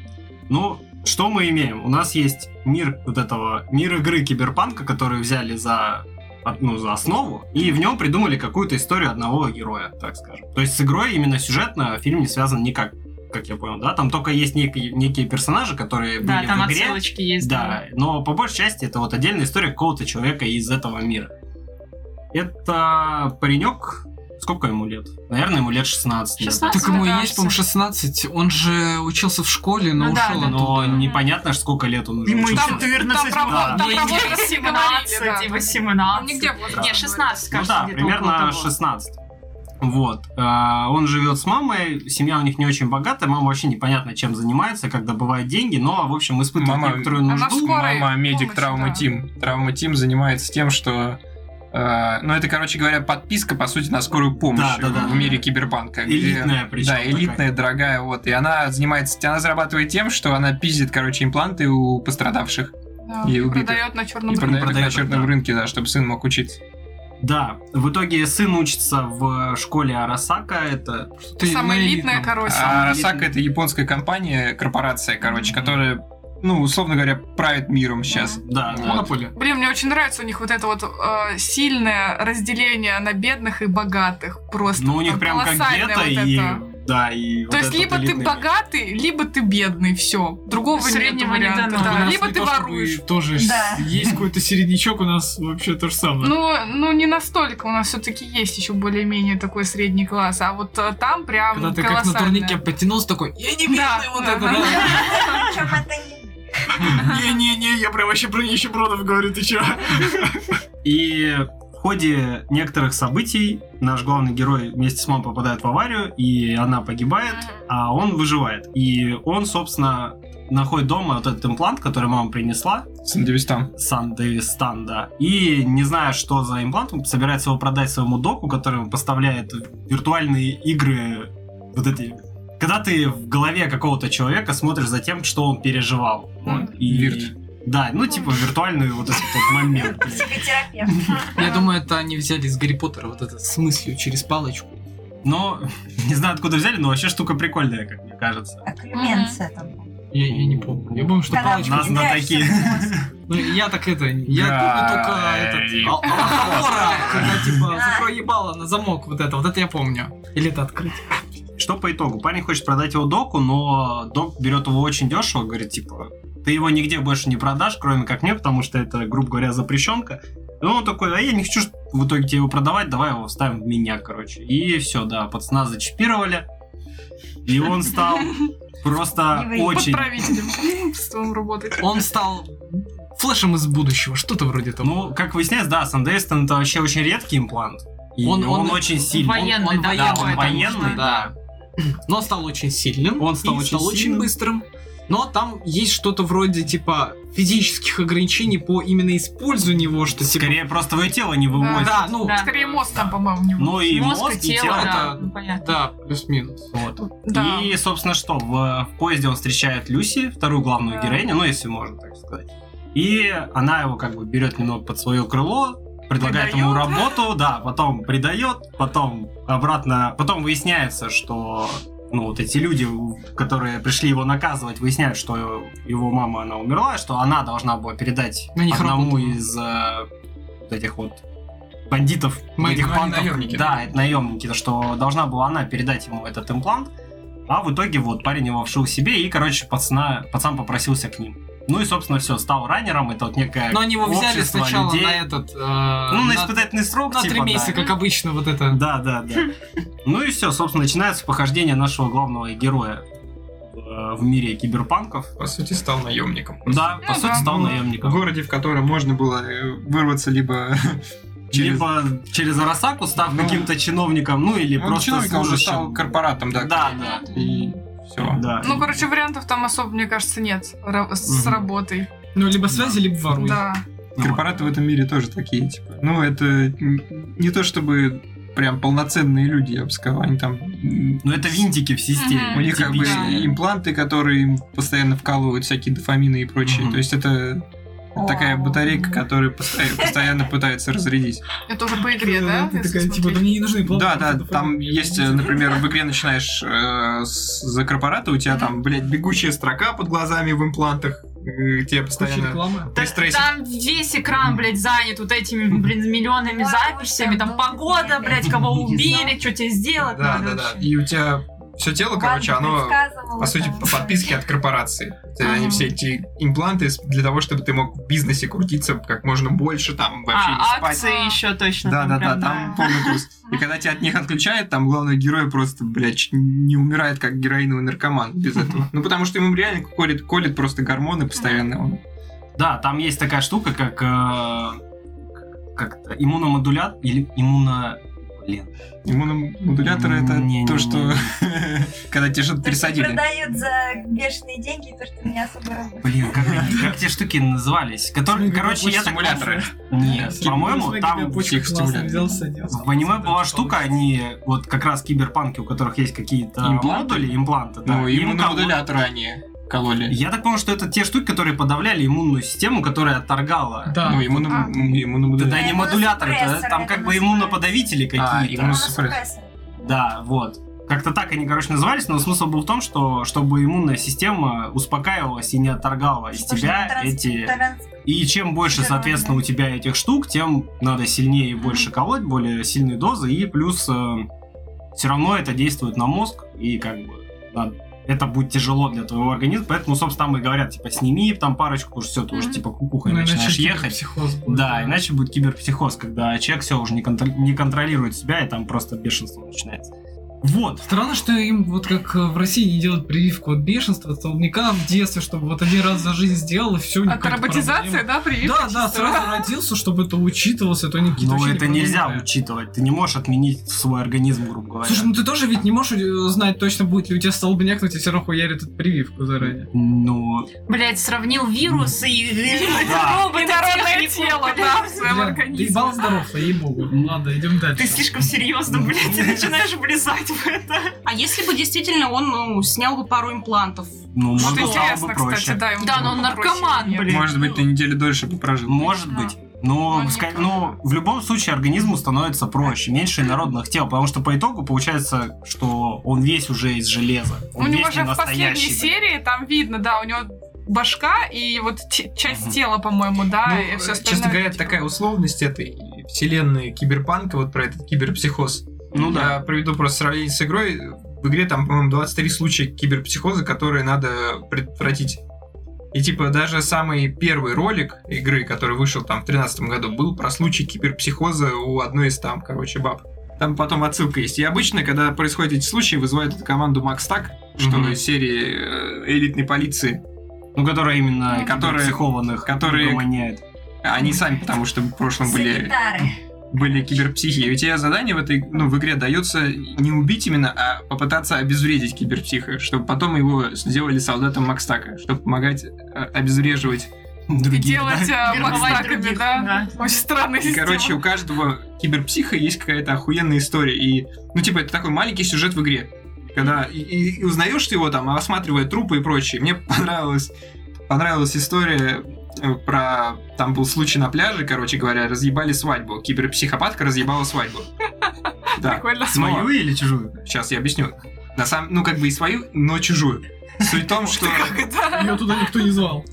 Ну, что мы имеем? У нас есть мир вот этого, мир игры Киберпанка, который взяли за ну, за основу, и в нем придумали какую-то историю одного героя, так скажем. То есть с игрой именно сюжетно фильм не связан никак, как я понял, да? Там только есть некие, некие персонажи, которые Да, были там в игре. отсылочки есть. Да, но по большей части это вот отдельная история какого-то человека из этого мира. Это паренек, сколько ему лет? Наверное, ему лет 16. лет. 16. Так ему и да, есть, по-моему, всё. 16. Он же учился в школе, но Ну да, ушел да. Но оттуда. непонятно, сколько лет он уже Ему учился. Там- 14, там да. там про возраст не говорили, 17, да. и 18. Нигде возраст Не, не 16, Ну кажется, да, где-то около примерно того. 16. Вот. А, Он живет с мамой, семья у них не очень богатая, мама вообще непонятно чем занимается, как добывает деньги, но, в общем, испытывает Мама- некоторую нужду. Мама медик Травма да. Тим. Травма Тим занимается тем, что... э, ну, это, короче говоря, подписка, по сути, на скорую помощь Да, да, да. в мире киберпанка. где- Элитная причем Да, такая. элитная, дорогая, вот. И она занимается, она зарабатывает тем, что она пиздит, короче, импланты у пострадавших. Да, И убитых. продает на черном И продает продает на черном да. рынке, да, чтобы сын мог учиться. Да, в итоге сын учится в школе Арасака, это... Ты Самая на элитная, элитном. короче. А. Арасака это японская компания, корпорация, короче, которая, ну, условно говоря, правит миром сейчас. Да, да. Монополия. Блин, мне очень нравится у них вот это вот э, сильное разделение на бедных и богатых. Просто Ну, у них прям как колоссальное гетто вот и... это. Да, и То вот есть либо ты элитный- богатый, либо ты бедный, все. Другого нет Среднего не варианта. да. Либо ты то, воруешь. Тоже Да. есть какой-то середнячок, у нас вообще то же самое. Ну, ну, не настолько. У нас все-таки есть еще более-менее такой средний класс. А вот э, там прям Когда ты как на турнике потянулся такой, я не бедный, Да, вот да, это, да. Не-не-не, я прям вообще про нищебродов говорю, ты чё? И ходе некоторых событий наш главный герой вместе с мамой попадает в аварию, и она погибает, а он выживает. И он, собственно, находит дома вот этот имплант, который мама принесла, Сандевистан. Сан Дэвистан, да. И, не зная, что за имплант, он собирается его продать своему доку, который ему поставляет виртуальные игры, вот эти... Когда ты в голове какого-то человека смотришь за тем, что он переживал. Вот. И... Вирт. Да, ну типа виртуальный вот этот вот момент. психотерапевт. Я думаю, это они взяли из Гарри Поттера вот это с мыслью через палочку. Но не знаю, откуда взяли, но вообще штука прикольная, как мне кажется. Оклюменция там. Я, я не помню. Я помню, что Когда палочка... Нас на такие. Ну, я так это... Я помню только этот... а- Ахора, когда типа закрой ебало на замок вот это. Вот это я помню. Или это открыть. Что по итогу? Парень хочет продать его доку, но док берет его очень дешево, говорит, типа, ты его нигде больше не продашь, кроме как мне, потому что это, грубо говоря, запрещенка. И он такой, а я не хочу в итоге тебе его продавать, давай его ставим в меня, короче. И все, да, пацана зачипировали. И он стал просто очень... Работать. Он стал флешем из будущего, что-то вроде того. Ну, как выясняется, да, Сандейстон это вообще очень редкий имплант. И Он- он, он очень сильный. военный, он да, военный, Да, он военный, да. Но стал очень сильным. Он стал и очень стал очень сильным. быстрым. Но там есть что-то вроде типа физических ограничений по именно использованию его, что типа... Скорее просто твое тело не выводит. Да, ну, Да. Скорее мозг там, по-моему, не Ну и Мозг, мозг, и тело, тело. да, это- ну, понятно. да, плюс-минус. Вот. Да. И, собственно, что, в, в поезде он встречает Люси, вторую главную Да. героиню, ну, если можно так сказать. И она его как бы берет немного под свое крыло, предлагает Предает. ему работу, да, потом предает, потом обратно, потом выясняется, что ну, вот эти люди, которые пришли его наказывать, выясняют, что его мама, она умерла, что она должна была передать На них одному работу. из э, вот этих вот бандитов, Мы- этих они панков. наемники. Да, это наемники, что должна была она передать ему этот имплант, а в итоге вот парень его вшил себе, и, короче, пацана, пацан попросился к ним. Ну и, собственно, все, стал раннером, это вот некое Но они его взяли сначала людей. на этот... э, Ну, на на- испытательный срок, на типа, три да. месяца, как обычно, вот это. Да, да, да. Ну и все, собственно, начинается похождение нашего главного героя э, в мире киберпанков. По сути, стал наемником. Да, по Ну сути, да. стал В наемником. городе, в котором можно было э, вырваться либо через... Либо через Арасаку, став Ну, каким-то чиновником, ну или Он просто чиновником уже служащим. стал корпоратом, да. Да, да. И все. Да. Ну, короче, вариантов там особо, мне кажется, нет ра- с Мгм. работой. Ну, либо связи, либо воруй. Да. Корпораты в этом мире тоже такие, типа. Ну, это не то чтобы прям полноценные люди, я бы сказал. Они там... Ну это винтики в системе. Мгм. У них как бы импланты, которые им постоянно вкалывают всякие дофамины и прочее. Мгм. То есть это такая батарейка, которая постоянно, постоянно пытается разрядить. Это уже по игре, да? Ты такая, типа, да мне не нужны планы. Да, да, там есть, э, например, в игре начинаешь э, с- за корпората, у тебя там, блядь, бегущая строка под глазами в имплантах, э, тебе постоянно пристрейсит. Там весь экран, блядь, занят вот этими, блин, миллионами записями. Там погода, блядь, кого убили, что тебе сделать Да, надо да, да. И у тебя все тело, короче, оно по сути по по подписке от корпорации. Они все эти импланты для того, чтобы ты мог в бизнесе крутиться как можно больше, там вообще не А, спать. акции еще точно. Да, там да, да, там полный курс. И когда тебя от них отключают, там главный герой просто, блядь, чуть не умирает, как героиновый наркоман без этого. Ну, потому что ему реально колет, колет просто гормоны постоянно. Он Да, там есть такая штука, как э, как иммуномодулят или иммуно... Блин. Иммуномодуляторы это Не-не-не. то, что когда тебе что-то пересадили. продают за бешеные деньги, то, что меня особо радует. Блин, как, как те штуки назывались? Которые, короче, я так... Стимуляторы. Нет, по-моему, там в аниме была штука, они вот как раз киберпанки, у которых есть какие-то Импланты? модули, импланты, да. Ну, им иммуномодуляторы они кололи. Я так понял, что это те штуки, которые подавляли иммунную систему, которая отторгала. Да. Ну, иммуно- А. иммуномодуляторы. Это не модуляторы, это Иммуносупрессоры там как бы иммуноподавители А, какие-то. иммунос- Да, вот. Как-то так они, короче, назывались, но смысл был в том, что чтобы иммунная система успокаивалась и не отторгала из тебя эти... И чем больше, Да, соответственно, да. у тебя этих штук, тем надо сильнее и больше колоть, более сильные дозы, и плюс все равно это действует на мозг, и как бы да, это будет тяжело для твоего организма, поэтому, собственно, там и говорят, типа, сними там парочку, потому что все, ты уже типа кукухой Ну, начинаешь иначе ехать. будет, Да, иначе будет киберпсихоз, когда человек все уже не, контр- не контролирует себя, и там просто бешенство начинается. Вот. Странно, что им вот как э, в России не делают прививку от бешенства, от столбняка в детстве, чтобы вот один раз за жизнь сделал, и все. Это роботизация, да, прививка? Да, да, сразу родился, чтобы это учитывалось, а то они какие-то Но вообще это нельзя непродуманные. учитывать. Ты не можешь отменить свой организм, грубо говоря. Слушай, ну ты тоже ведь не можешь э, знать точно, будет ли у тебя столбняк, но тебе все равно хуярит эту прививку заранее. Ну, Блять, сравнил вирус и народное тело, блядь. да, в своем организме. Ебал здоров, ей-богу. Ладно, идем дальше. Ты слишком серьезно, блядь, ты начинаешь влезать в это. А если бы действительно он ну, снял бы пару имплантов? ну, Вот может, стало интересно, бы проще. кстати, да. ему Да, но он наркоман, проще, блин. Может быть, на неделю дольше бы прожил. Может Да. быть. Но, Ну, ска- ну, в любом случае организму становится проще, меньше инородных тел, потому что по итогу получается, что он весь уже из железа. Он У него же не в последней настоящий. серии там видно, да, у него башка и вот часть тела, по-моему, да, Ну, и все остальное. честно говоря, типа, такая условность этой вселенной киберпанка, вот про этот киберпсихоз. Ну да. Я приведу просто сравнение с игрой. В игре там, по-моему, 23 случая киберпсихоза, которые надо предотвратить. И типа даже самый первый ролик игры, который вышел там в 2013 году, был про случай киберпсихоза у одной из там, короче, баб. Там потом отсылка есть. И обычно, когда происходят эти случаи, вызывают эту команду Макс Так, что Мгм. из серии э, элитной полиции. Ну, которая именно Которые- психованных которые-. А Они сами, потому что в прошлом были Санитары. Были киберпсихи. И у тебя задание в этой, ну, в игре дается не убить именно, а попытаться обезвредить киберпсиха, чтобы потом его сделали солдатом Макстака, чтобы помогать э, обезвреживать. И Другие, делать да? э, Вербовать макстаками, других, да? Очень странная И, система. короче, у каждого киберпсиха есть какая-то охуенная история. И, ну, типа, это такой маленький сюжет в игре. Когда и, и- и узнаешь ты его там, осматривая трупы и прочее. Мне понравилась, понравилась история про... Там был случай на пляже, короче говоря, разъебали свадьбу. Киберпсихопатка разъебала свадьбу. Да. Прикольно. Свою или чужую? Сейчас я объясню. На самом, ну как бы и свою, но чужую. Суть в том, что? Ее туда никто не звал.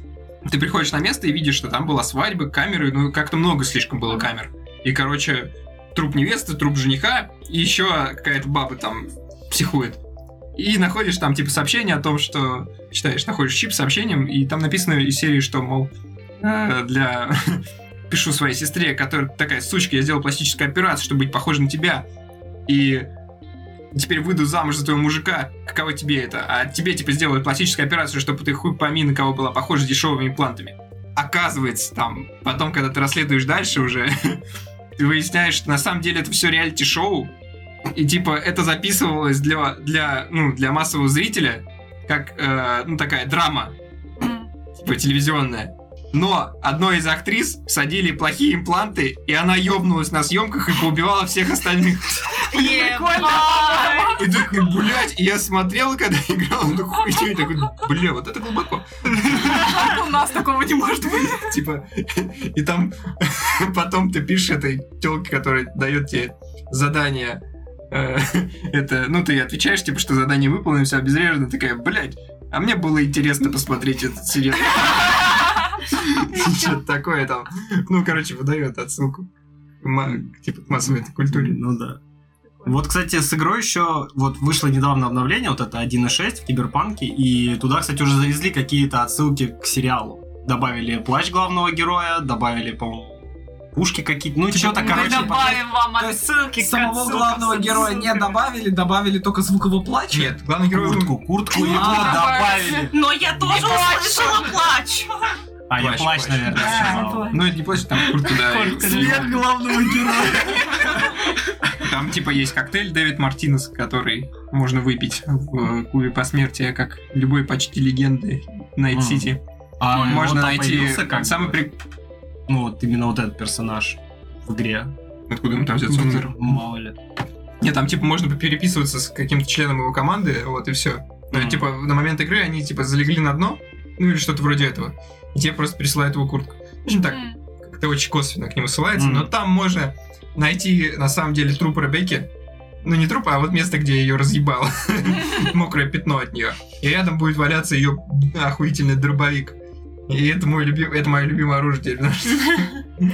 ты приходишь на место и видишь, что там была свадьба, камеры, ну как-то много слишком было камер. И, короче, труп невесты, труп жениха, и еще какая-то баба там психует. И находишь там типа сообщение о том, что читаешь, находишь чип с сообщением, и там написано из серии, что, мол, э, для... Пишу своей сестре, которая такая, сучка, я сделал пластическую операцию, чтобы быть похожим на тебя. И теперь выйду замуж за твоего мужика, каково тебе это? А тебе, типа, сделают пластическую операцию, чтобы ты хуй пойми, на кого была похожа дешевыми имплантами. Оказывается, там, потом, когда ты расследуешь дальше уже, ты выясняешь, что на самом деле это все реалити-шоу, и, типа, это записывалось для, для, ну, для массового зрителя, как, э, ну, такая драма, типа, телевизионная. Но одной из актрис садили плохие импланты, и она ёбнулась на съемках и поубивала всех остальных. Прикольно. И такой, блядь, и я смотрел, когда играл на хуйню, и такой, бля, вот это глубоко. У нас такого не может быть. Типа, и там потом ты пишешь этой телке, которая дает тебе задание, э, это, ну, ты отвечаешь, типа, что задание выполнено, все обезврежено, такая, блядь, а мне было интересно посмотреть этот сериал. Что-то такое там. Ну, короче, выдает отсылку. Типа к массовой этой культуре. Ну да. Вот, кстати, с игрой еще вот вышло недавно обновление, вот это 1.6 в Киберпанке, и туда, кстати, уже завезли какие-то отсылки к сериалу. Добавили плащ главного героя, добавили, по-моему, пушки какие-то, ну что-то, Мы короче, добавим вам отсылки к Самого главного героя не добавили, добавили только звук его плача. Нет, главный герой... куртку, куртку его добавили. Но я тоже услышала плач. А, я Плащ, наверное, плащ. Ну, это не плащ, там куртка, да. Цвет главного героя. Там типа есть коктейль Дэвид Мартинес, который можно выпить в э, клубе посмертия, как любой почти легенды Найт. Сити. А Можно он найти самый при... Ну, вот именно вот этот персонаж в игре. Откуда ему там взяться? Ну, Мало ли. Нет, там типа можно переписываться с каким-то членом его команды, вот и все. Мгм. Типа на момент игры они типа залегли на дно, ну или что-то вроде этого. И тебе просто присылают его куртку. В общем, так, как-то очень косвенно к нему ссылается, но там можно найти на самом деле труп Ребекки. Ну не труп, а вот место, где ее разъебало. Мокрое пятно от нее. И рядом будет валяться ее охуительный дробовик. И это мой любим, это мое любимое оружие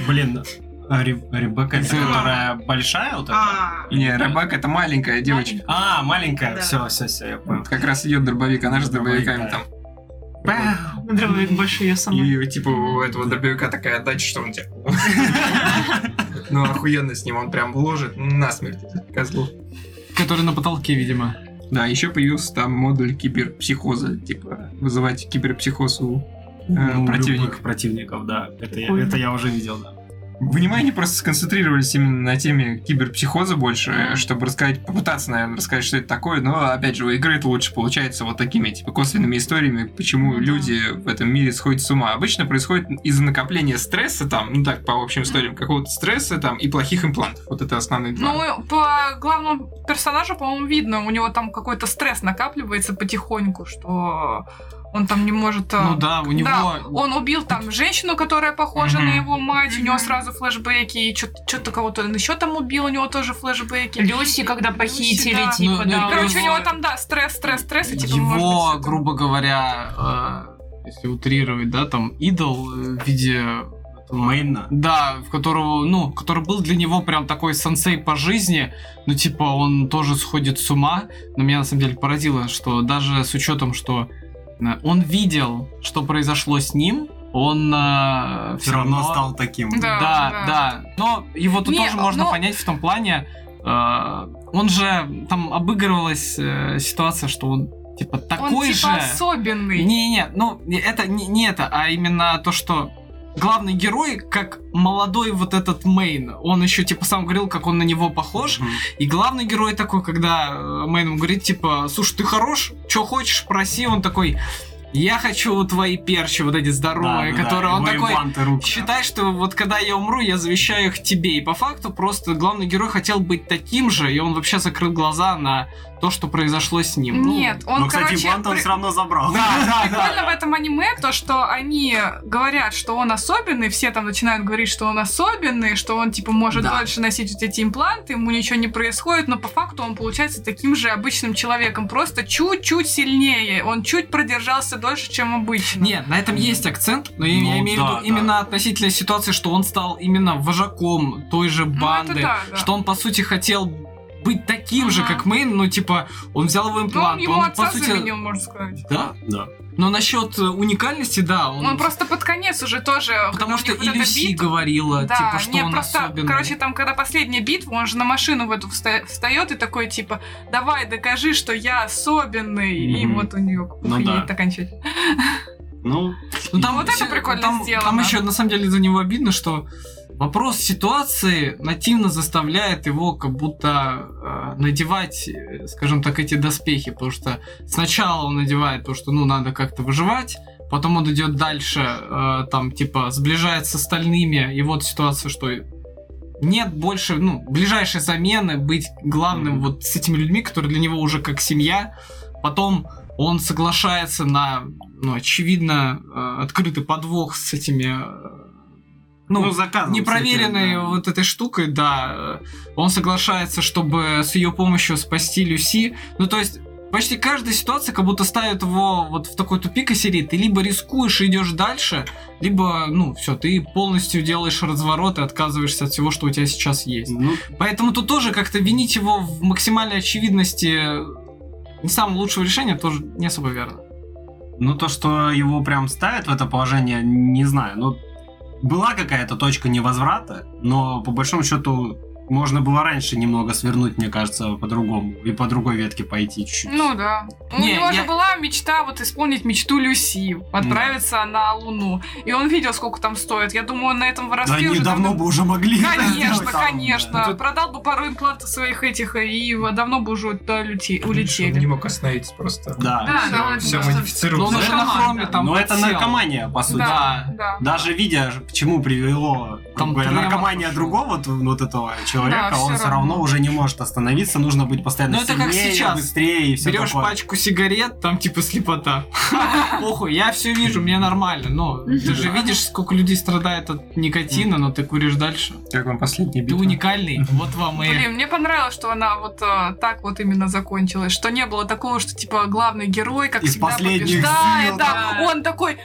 Блин, а Ре- Ребекка, это которая большая вот эта? А, Не, Ребекка это маленькая девочка. А, маленькая, все, все, все, я понял. Как раз ее дробовик, она же с дробовиками Дробовик, Дробовик больше ее сама. И типа у этого дробовика такая отдача, что он тебя... Ну, охуенно с ним, он прям вложит насмерть козлу. Который на потолке, видимо. Да, еще появился там модуль киберпсихоза, типа вызывать киберпсихоз у э, Ну, противников. противников, да. Это я, это я уже видел, да. Внимание просто сконцентрировались именно на теме киберпсихоза больше, чтобы рассказать, попытаться, наверное, рассказать, что это такое, но, опять же, у игры это лучше получается вот такими, типа, косвенными историями, почему Ну да. люди в этом мире сходят с ума. Обычно происходит из-за накопления стресса там, ну так, по общим историям, какого-то стресса там и плохих имплантов. Вот это основные два. Ну, по главному персонажу, по-моему, видно, у него там какой-то стресс накапливается потихоньку, что он там не может... э, Ну да, у него... Да, он убил там женщину, которая похожа Мгм. на его мать, у него сразу флешбеки, и что-то кого-то он еще там убил, у него тоже флешбеки. Люси, когда похитили, да. типа, Ну, ну, да. Короче, у его- него там, да, стресс, стресс, стресс, и типа, может быть, его, это- грубо говоря, э, если утрировать, да, там идол э, в виде Мейна. Да, в которого, ну, который был для него прям такой сенсей по жизни, ну, типа, он тоже сходит с ума, но меня на самом деле поразило, что даже с учетом, что он видел, что произошло с ним, он э, Все равно стал таким. Да. Да, да. Но его тут Не, тоже можно но- понять в том плане, э, он же там обыгрывалась э, ситуация, что он типа Он такой типа же. особенный. Не-не, ну не- это не, не это, а именно то, что главный герой, как молодой вот этот Мейн, он еще типа сам говорил, как он на него похож, Мгм. и главный герой такой, когда э, Мейн ему говорит, типа, слушай, ты хорош, что хочешь, проси, он такой, я хочу твои перчи, вот эти здоровые, Да, да, которые да, он такой. Считай, что вот когда я умру, я завещаю их тебе. И по факту просто главный герой хотел быть таким же, и он вообще закрыл глаза на то, что произошло с ним. Ну, Нет, он, Но, кстати, короче, имплант он при- все равно забрал. Да, да, Прикольно да. в этом аниме то, что они говорят, что он особенный, все там начинают говорить, что он особенный, что он типа может Да. дольше носить вот эти импланты, ему ничего не происходит, но по факту он получается таким же обычным человеком, просто чуть-чуть сильнее, он чуть продержался дольше, чем обычно. Нет, на этом есть акцент, но я, Ну я имею да, в виду да. именно относительно ситуации, что он стал именно вожаком той же Ну, это банды, да, да. что он по сути хотел быть таким же, Ага. как Мейн, ну типа он взял его Ну, он имплант, ему он, отца по сути, заменил, можно сказать. да. Да. Но насчет э, уникальности, да, он, Он просто под конец уже тоже... потому когда что вот и Люси битва- говорила, Да, типа, что он просто, особенный. короче, там, когда последняя битва, он же на машину в эту вста- встает и такой, типа, давай, докажи, что я особенный. И Мгм. вот у нее Ну да. окончательно. Ну, Ну, там, Вот это прикольно там, сделано. Там еще, на самом деле, за него обидно, что вопрос ситуации нативно заставляет его как будто э, надевать, э, скажем так, эти доспехи. Потому что сначала он надевает то, что, ну, надо как-то выживать, потом он идет дальше, э, там, типа, сближается с остальными, и вот ситуация, что нет больше, ну, ближайшей замены быть главным Мгм. вот с этими людьми, которые для него уже как семья. Потом он соглашается на, ну, очевидно, э, открытый подвох с этими, э, ну, заказывал, непроверенной кстати, да. вот этой штукой, да. Он соглашается, чтобы с ее помощью спасти Люси. Ну, то есть, почти каждая ситуация как будто ставит его вот в такой тупик и серии. Ты либо рискуешь и идешь дальше, либо, ну, все, ты полностью делаешь разворот и отказываешься от всего, что у тебя сейчас есть. Ну, Поэтому тут тоже как-то винить его в максимальной очевидности не самого лучшего решения тоже не особо верно. Ну, то, что его прям ставят в это положение, не знаю. Ну, была какая-то точка невозврата, но по большому счету можно было раньше немного свернуть, мне кажется, по-другому. И по другой ветке пойти чуть-чуть. Ну да. У Не, него я- же была мечта вот исполнить мечту Люси, отправиться на Луну. И он видел, сколько там стоит. Я думаю, он на этом да вырасте они уже давно бы уже могли. это Конечно, сделать там, конечно. да. Продал бы пару имплантов своих этих, и давно бы уже туда люти- Он не улетели. мог остановиться просто. Да. Да, Все, да, все просто- модифицировал. Ну, на хроме там Но это подсел. наркомания, по сути. Да, да. Даже видя, к чему привело Там там говоря, наркомания другого вот, вот этого человека, Да, он все равно. равно. уже не может остановиться, нужно быть постоянно Ну, это как сильнее, сейчас. быстрее и все Берешь такое. пачку сигарет, там типа слепота. Похуй, я все вижу, мне нормально. Но ты же видишь, сколько людей страдает от никотина, но ты куришь дальше. Как вам последняя Ты битва? уникальный. Вот вам и... Блин, мне понравилось, что она вот э, так вот именно закончилась, что не было такого, что типа главный герой, как всегда, побеждает, да. Он такой,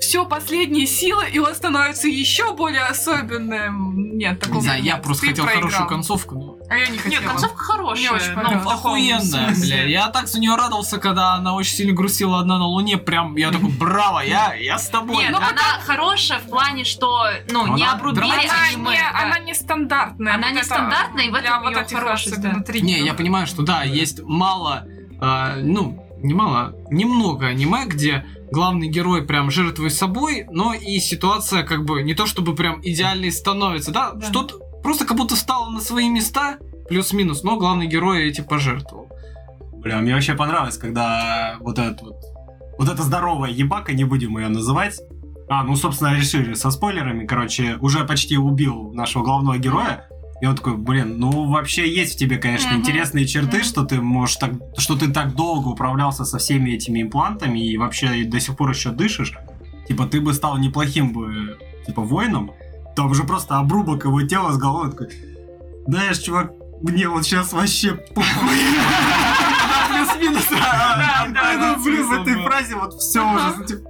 все последние силы, и он становится еще более особенным. Нет, такого Не знаю, я просто Ты хотел проиграл. хорошую концовку. но- А я не хотела. Нет, концовка хорошая. Мне очень ну, понравилось. в таком Охуенная, бля. Я так за нее радовался, когда она очень сильно грустила одна на Луне. Прям, я такой, браво, я, я с тобой. Нет, Ну, она хорошая в плане, что, ну, не обрубили Она, аниме. не, да. она нестандартная. Она нестандартная, и в этом этих хорошесть. Не, я понимаю, что да, есть мало, а, ну, не мало, немного аниме, где главный герой прям жертвует собой, но и ситуация как бы не то чтобы прям идеальной становится, да, Да. что-то просто как будто стало на свои места, плюс-минус, но главный герой эти пожертвовал. Бля, мне вообще понравилось, когда вот этот вот, вот эта здоровая ебака, не будем ее называть. А, ну, собственно, решили со спойлерами, короче, уже почти убил нашего главного героя. И он такой, блин, ну вообще есть в тебе, конечно, Мгм. интересные черты, Мгм. что ты можешь так, что ты так долго управлялся со всеми этими имплантами и вообще до сих пор еще дышишь. Типа ты бы стал неплохим бы, типа воином. Там же просто обрубок его тела с головой такой. Знаешь, чувак, мне вот сейчас вообще похуй. Плюс-минус. Да, да, Ну, да, Блин, в этой фразе вот все уже.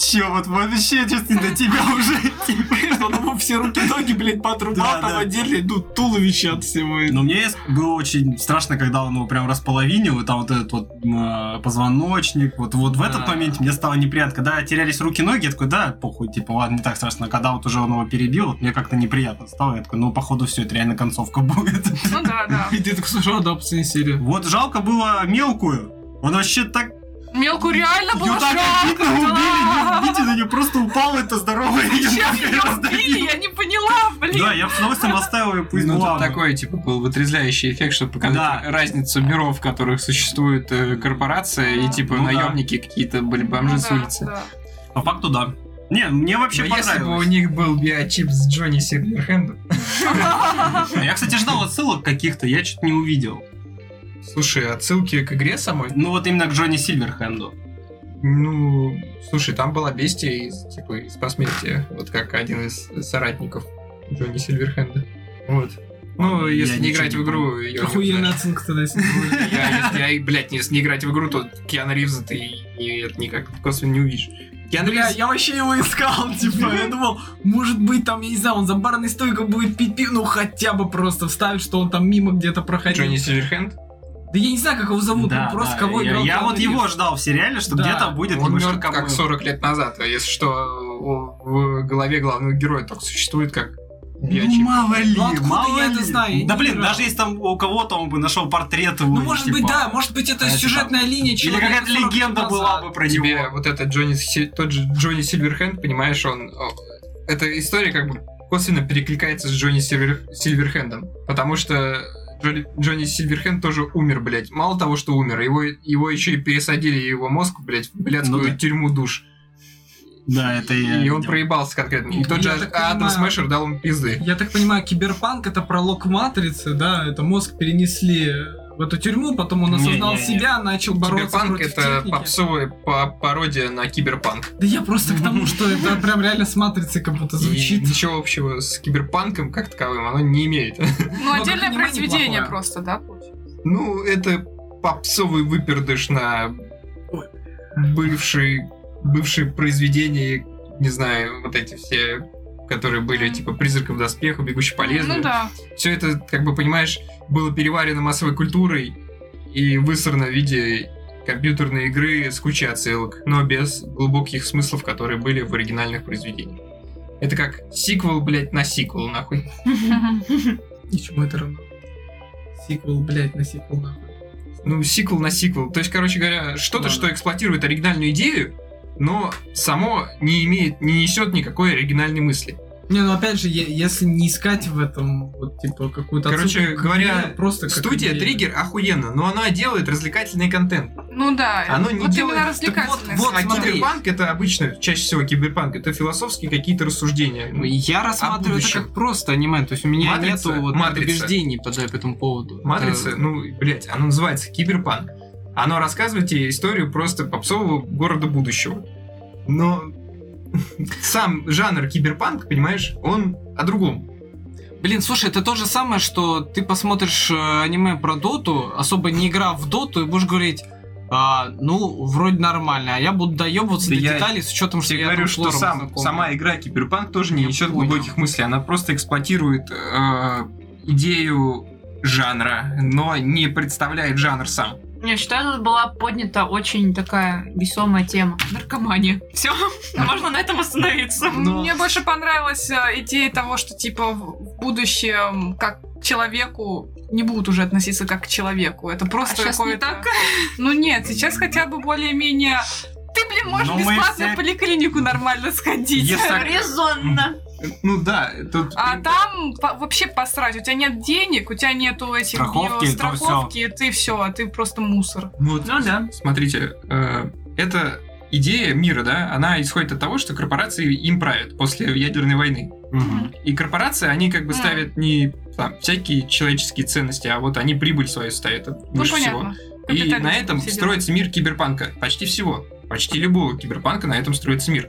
Типа, Че, вот вообще, честно, до тебя уже. типа. Что там все руки-ноги, блядь, поотрубал, Да, там отдельно идут туловище от всего. Но мне было очень страшно, когда он его прям располовинил, и там вот этот вот м, позвоночник, вот, вот в этот момент мне стало неприятно. Когда терялись руки-ноги, я такой, да, похуй, типа, ладно, не так страшно. А когда вот уже он его перебил, вот мне как-то неприятно стало. Я такой, ну, походу, все, это реально концовка будет. Ну да, да. И ты такой, слушай, да, серия. Вот жалко было мелкую. Он вообще так... Мелку реально было Ее так жалко. обидно убили. Видите, на нее просто упала эта здоровая Зачем ее убили? Я не поняла, блин. Да, я бы с удовольствием оставил ее, пусть ну, тут такой, типа, был вытрезвляющий эффект, чтобы показать разницу миров, в которых существует э, корпорация, и, типа, Ну наемники какие-то были бомжи Ну с улицы. По факту, да. Не, мне вообще Но если бы у понравилось. них был биочип с Джонни Сильверхендом... Я, кстати, ждал отсылок каких-то, я что-то не увидел. Слушай, отсылки к игре самой? Ну вот именно к Джонни Сильверхенду. Ну, слушай, там была бестия из, типа, из посмертия, вот как один из соратников Джонни Сильверхенда. Вот. Ну, Я если не ничего играть не в игру, не узнаешь. оценка тогда, если. Я, если, я, блядь, если не играть в игру, то Киану Ривза ты никак косвенно не увидишь. Киану Бля, я вообще его искал, типа, я думал, может быть, там, я не знаю, он за барной стойкой будет пить пиво, ну хотя бы просто вставить, что он там мимо где-то проходил. Джонни Сильверхенд? Да я не знаю, как его зовут, Да, он просто да, кого я, играл. я вот его Ривз. ждал в сериале, что Да. где-то будет Он мертв как камео. 40 лет назад, а если что, в голове главного героя только существует как Ну, мало ли, Ну, откуда мало я ли. это знаю? Я Да блин, даже если там у кого-то он бы нашел портрет его. Ну, может типа, быть, да, может быть, это это сюжетная линия Или какая-то 40 лет легенда была назад. бы про Тебе него. вот этот Джонни, тот же Джонни Сильверхенд, понимаешь, он... Эта история как бы косвенно перекликается с Джонни Сильвер- Сильверхендом, потому что Джонни, Джонни Сильверхенд тоже умер, блядь. Мало того, что умер, его, его еще и пересадили его мозг, блядь, в блядскую Ну да. тюрьму душ. Да, это я и он видел. проебался конкретно. И Я тот же так Адам Смэшер дал ему пизды. Я так понимаю, киберпанк это пролог матрицы, да, это мозг перенесли в эту тюрьму, потом он осознал Не-не-не. себя, начал бороться Киберпанк против это техники. попсовая па- пародия на киберпанк. Да я просто к тому, что это прям реально с матрицей как будто И звучит. ничего общего с киберпанком как таковым оно не имеет. Ну, как отдельное произведение просто, да? получается? Ну, это попсовый выпердыш на бывшие, бывшие произведения, не знаю, вот эти все, которые были типа «Призраков доспеха», «Бегущий по лезвию». Ну да. Все это, как бы, понимаешь, было переварено массовой культурой и высрано в виде компьютерной игры с кучей отсылок, но без глубоких смыслов, которые были в оригинальных произведениях. Это как сиквел, блядь, на сиквел, нахуй. Ничему это равно. Сиквел, блядь, на сиквел нахуй. Ну, сиквел на сиквел. То есть, короче говоря, что-то, что эксплуатирует оригинальную идею, но само не имеет, не несет никакой оригинальной мысли. Не, ну опять же, е- если не искать в этом вот типа какую-то Короче отсылку говоря, игре, просто как Студия идея. Триггер охуенно, но она делает развлекательный контент. Ну да. Оно не вот делает- именно так развлекательное. вот, а киберпанк это обычно, чаще всего киберпанк, это философские какие-то рассуждения. Ну, Я рассматриваю это как просто аниме, то есть у меня Матрица, нету вот матрица. убеждений по, по этому поводу. Матрица, Это- ну, блядь, оно называется киберпанк. Оно рассказывает тебе историю просто попсового города будущего. Но сам жанр киберпанк, понимаешь, он о другом. Блин, слушай, это то же самое, что ты посмотришь э, аниме про доту, особо не играв в доту, и будешь говорить, «А, ну, вроде нормально, а я буду доебываться Да до я деталей с учетом, что Я я говорю, что сам, знаком». сама игра Киберпанк тоже не Я несет понял. глубоких мыслей. Она просто эксплуатирует э, идею жанра, но не представляет жанр сам. Я считаю, тут была поднята очень такая весомая тема. Наркомания. Все, можно на этом остановиться. Но- Мне больше понравилась э, идея того, что типа в будущем как к человеку не будут уже относиться как к человеку. Это просто А не какое-то... так? Ну нет, сейчас хотя бы более-менее... Ты, блин, можешь Но бесплатно все- в поликлинику нормально сходить. Если Резонно. Ну да, тут... А там по- вообще посрать. У тебя нет денег, у тебя нету этих Страховки, био- страховки, ты все, ты просто мусор. Вот, Ну да. смотрите, э, эта идея мира, да, она исходит от того, что корпорации им правят после ядерной войны. Мгм. И корпорации, они как бы ставят не там, всякие человеческие ценности, а вот они прибыль свою ставят Ну выше всего. понятно. И на этом все строится мир киберпанка. Почти всего. Почти любого киберпанка на этом строится мир.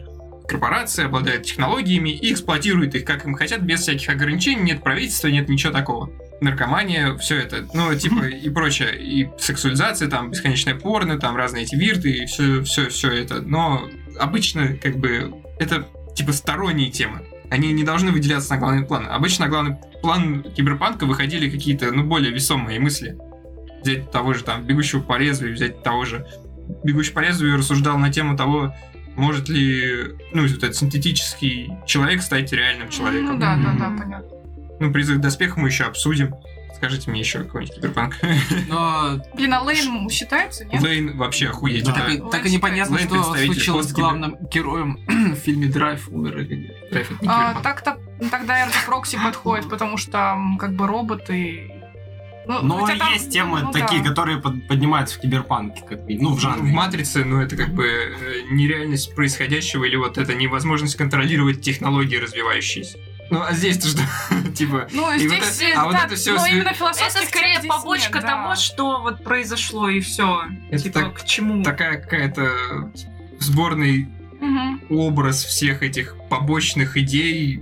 Корпорации обладают технологиями и эксплуатируют их, как им хотят, без всяких ограничений, нет правительства, нет ничего такого. Наркомания, все это, ну, типа, и прочее, и сексуализация, там, бесконечное порно, там, разные эти вирты, и все, все, все это. Но обычно, как бы, это, типа, сторонние темы. Они не должны выделяться на главный план. Обычно на главный план киберпанка выходили какие-то, ну, более весомые мысли. Взять того же, там, «Бегущего по лезвию», взять того же «Бегущий по лезвию» рассуждал на тему того, может ли, ну, вот этот синтетический человек стать реальным человеком. Ну да, да, да, понятно. Ну, призыв к доспеху мы еще обсудим. Скажите мне еще какой-нибудь киберпанк. Но Блин, а Лейн считается, нет? Лейн вообще охуеть. Да. так, так и непонятно, Лейн что случилось с главным героем в фильме «Драйв» умер или нет. Драйв, это не А, так-то тогда RD Прокси подходит, потому что там как бы роботы. Ну, Но там- есть темы ну такие, да. которые под- поднимаются в киберпанке, как бы, ну, в В жанре. Матрице, ну, это как бы э, нереальность происходящего или вот это невозможность контролировать технологии развивающиеся. Ну, а здесь-то что? Типа, Ну, И здесь, вот это- э, а вот да, это но сви- именно философских Это скорее побочка нет, да. того, что вот произошло и все. Это Типа, так- к чему? такая какая-то сборный Мгм. образ всех этих побочных идей,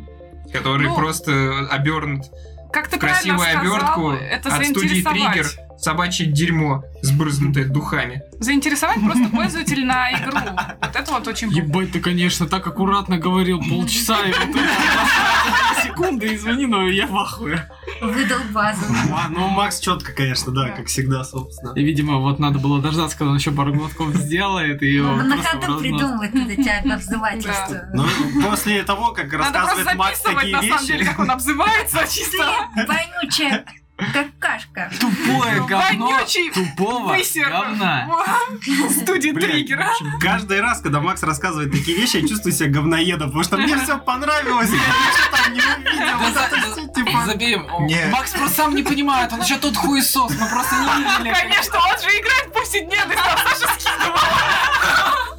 который Ну, просто обернут Как ты красивую обертку это от студии. Триггер собачье дерьмо, сбрызнутое духами. Заинтересовать просто пользователя на игру. Вот это вот очень. Ебать, ты, конечно, так аккуратно говорил полчаса, и вот это секунды, извини, но я в ахуе. Выдал базу. А, ну, Макс четко, конечно, да, как всегда, собственно. И, видимо, вот надо было дождаться, когда он еще пару глотков сделает, и Он на ходу придумывает это тебя обзывательство. Ну, после того, как рассказывает Макс записывать, такие на самом деле, вещи... как он обзывается чисто. Ты вонючая какашка. Тупое говно Вонючий тупого Высер говна. в студии триггера. Каждый раз, когда Макс рассказывает такие вещи, я чувствую себя говноедом, потому что мне все понравилось, я ничего там не увидел. Вот это типа... Забей. Макс просто сам не понимает, он еще тот хуесос, мы просто не видели. Конечно, он же играет в повседневный, там Саша скидывал.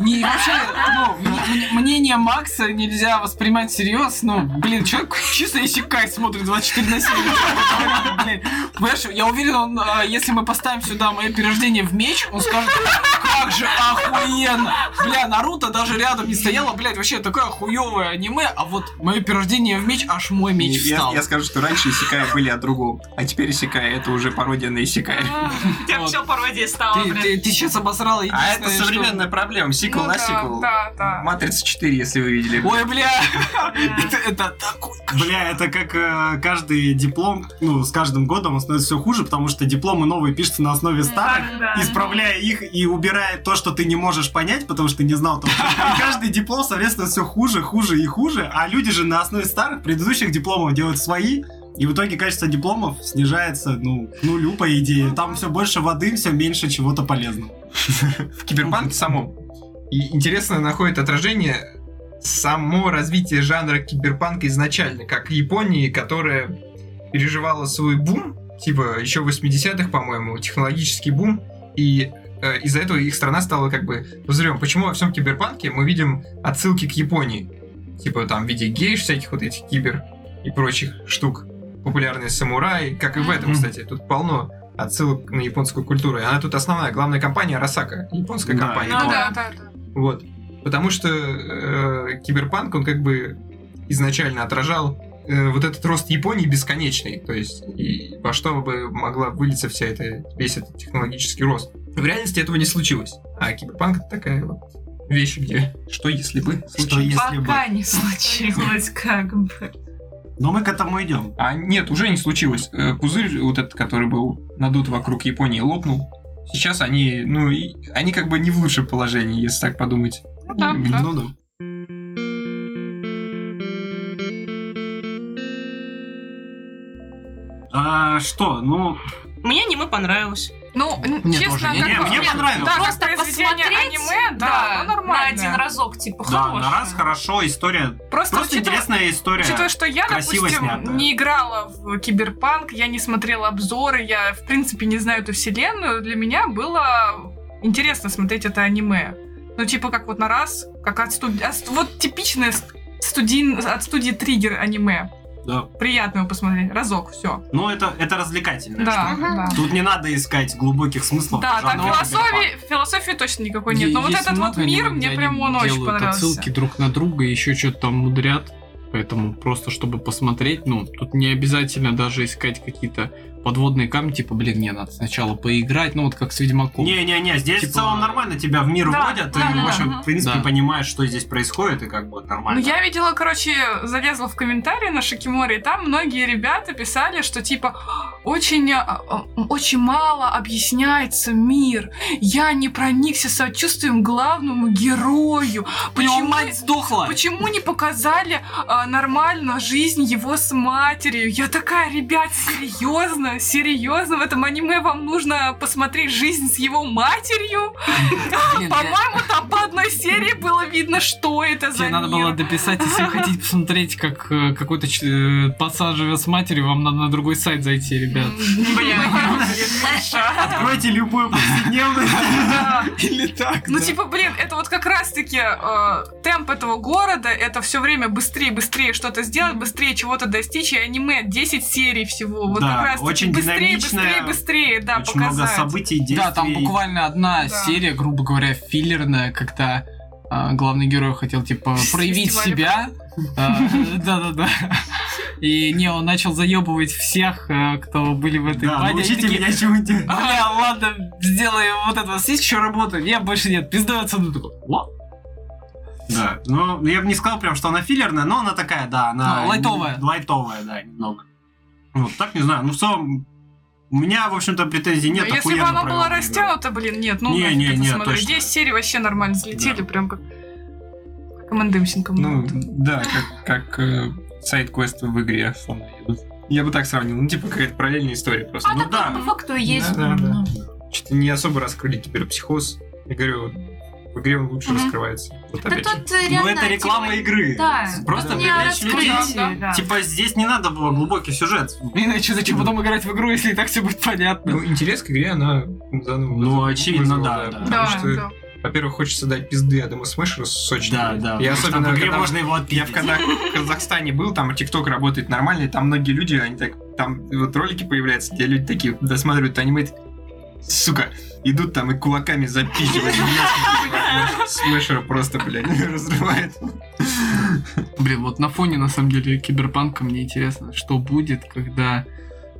Не, вообще, ну, мнение Макса нельзя воспринимать всерьез. Ну, блин, человек чисто исекай смотрит 24 на 7. Блин, Понимаешь, я уверен, он, а, если мы поставим сюда мое перерождение в меч, он скажет, как же охуенно. Бля, Наруто даже рядом не стояло, блядь, вообще такое хуевое аниме, а вот мое перерождение в меч, аж мой меч Я, встал. я скажу, что раньше Исекая были о другом, а теперь Исекая это уже пародия на Исекая. Тебя Вот. все пародия стала, Ты, блин. ты- сейчас обосрала А это современная проблема, сиквел Ну на да, сиквел. Да, да. Матрица 4, если вы видели. Ой, бля, это, это такой Бля, это как э, каждый диплом, ну, с каждым годом он становится все хуже, потому что дипломы новые пишутся на основе старых, исправляя их и убирая то, что ты не можешь понять, потому что ты не знал того. И каждый диплом, соответственно, все хуже, хуже и хуже, а люди же на основе старых предыдущих дипломов делают свои, и в итоге качество дипломов снижается, ну, к нулю, по идее. Там все больше воды, все меньше чего-то полезного. в киберпанке самом. И интересно находит отражение само развитие жанра киберпанка изначально, как Японии, которая переживала свой бум, типа еще в 80-х, по-моему, технологический бум, и э, из-за этого их страна стала как бы взрывом. Почему во всем киберпанке мы видим отсылки к Японии? Типа там в виде гейш, всяких вот этих кибер и прочих штук. Популярные самураи, как и в этом, кстати. Тут полно отсылок на японскую культуру. И она тут основная, главная компания Арасака, японская Да, компания. Ну да, да, да. Вот. Потому что э, киберпанк, он как бы изначально отражал э, вот этот рост Японии бесконечный. То есть, и во что бы могла вылиться вся эта, весь этот технологический рост. В реальности этого не случилось. А киберпанк это такая вот вещь, где что если бы Что случилось. если бы... Пока не случилось, как бы. Но мы к этому идем. А нет, уже не случилось. Э, Пузырь вот этот, который был надут вокруг Японии, лопнул. Сейчас они, ну, и- они как бы не в лучшем положении, если так подумать. Ну да, да. Ну да. А, что, ну, Мне аниме понравилось. Ну, н- Мне честно, тоже как не- бы- мне понравилось. Да, Просто произведение посмотреть, аниме, да, ну на нормально. один разок, типа, да, хорошее. на раз хорошо, история. Просто, Просто учитывая- интересная история. Учитывая, что я, красиво допустим, снято. не играла в Киберпанк, я не смотрела обзоры, я, в принципе, не знаю эту вселенную, для меня было интересно смотреть это аниме. Ну, типа, как вот на раз, как от студии... Вот типичное студий... от студии Триггер аниме. Да. Приятно его посмотреть. Разок, все. Ну, это, это развлекательно. Да, да. Тут не надо искать глубоких смыслов. Да, жанра философии, философии точно никакой нет. Но вот этот вот мир, мне прям он очень понравился. отсылки друг на друга, еще что-то там мудрят. Поэтому просто чтобы посмотреть, ну, тут не обязательно даже искать какие-то подводные камни, типа, блин, мне надо сначала поиграть, ну вот как с Ведьмаком. Не-не-не, здесь Типа- в целом нормально тебя в мир Да, вводят, да, ты, да, в общем, да. в принципе, Да. понимаешь, что здесь происходит, и как бы Ну, нормально. я видела, короче, залезла в комментарии на Шакиморе, и там многие ребята писали, что типа очень, а, а, очень мало объясняется мир. Я не проникся сочувствием главному герою. Почему, мать сдохла! почему не показали а, нормально жизнь его с матерью? Я такая, ребят, серьезно, серьезно, в этом аниме вам нужно посмотреть жизнь с его матерью? По-моему, там по одной серии было видно, что это за Тебе надо было дописать, если вы хотите посмотреть, как э, какой-то э, пацан живет с матерью, вам надо на другой сайт зайти, ребят. Блин, Откройте любую повседневную. Или так, Ну, типа, блин, это вот как раз-таки э, темп этого города, это все время быстрее, быстрее что-то сделать, быстрее чего-то достичь, и аниме 10 серий всего. Вот Да, как раз очень быстрее, динамичное, быстрее, быстрее, да, Очень много показать. событий, действий. Да, там буквально одна Да. серия, грубо говоря, филлерная, когда а, главный герой хотел, типа, проявить Фестиваль. себя. А, Да-да-да. И не, он начал заебывать всех, э, кто были в этой Да. Они научите такие, меня чему-нибудь. Бля, ладно, сделаем вот это. У вас есть еще работа? Нет, больше нет. Пизда отсюда. Такой, «What?» Да, ну, я бы не сказал прям, что она филлерная, но она такая, да, она... Ну, лайтовая. Лайтовая, да, немного. Вот, так не знаю, ну, в целом, у меня, в общем-то, претензий нет. А Если бы она была растянута, блин, нет, ну Не, нафиг не, это не, точно. 10 серий вообще нормально залетели, Да. прям как командымсинком. Ну, да, как, как э, сайт-квесты в игре словно идут. Я бы так сравнил. Ну, типа, какая-то параллельная история просто. А Ну, да. по факту и есть. Да, да, ну. Что-то не особо раскрыли киберпсихоз. Я говорю, в игре он лучше Мгм. раскрывается. Вот Да тут э, Ну, реально, это реклама типа, игры. Да, Просто привлечь людей. да. Типа, здесь не надо было глубокий сюжет. Иначе зачем потом играть в игру, если и так все будет понятно? Ну, интерес к игре, она заново Ну, вызов- очевидно, вызвала, да, да. Потому Да, что, да. во-первых, хочется дать пизды Адаму Смешеру сочно. Да, да. И потому что особенно, в игре когда- можно его Я отпить. в, когда в Казахстане был, там ТикТок работает нормально, и там многие люди, они так, там вот ролики появляются, где люди такие досматривают аниме, сука, идут там и кулаками запихивают. Смешера просто, блядь, разрывает. Блин, вот на фоне, на самом деле, киберпанка мне интересно, что будет, когда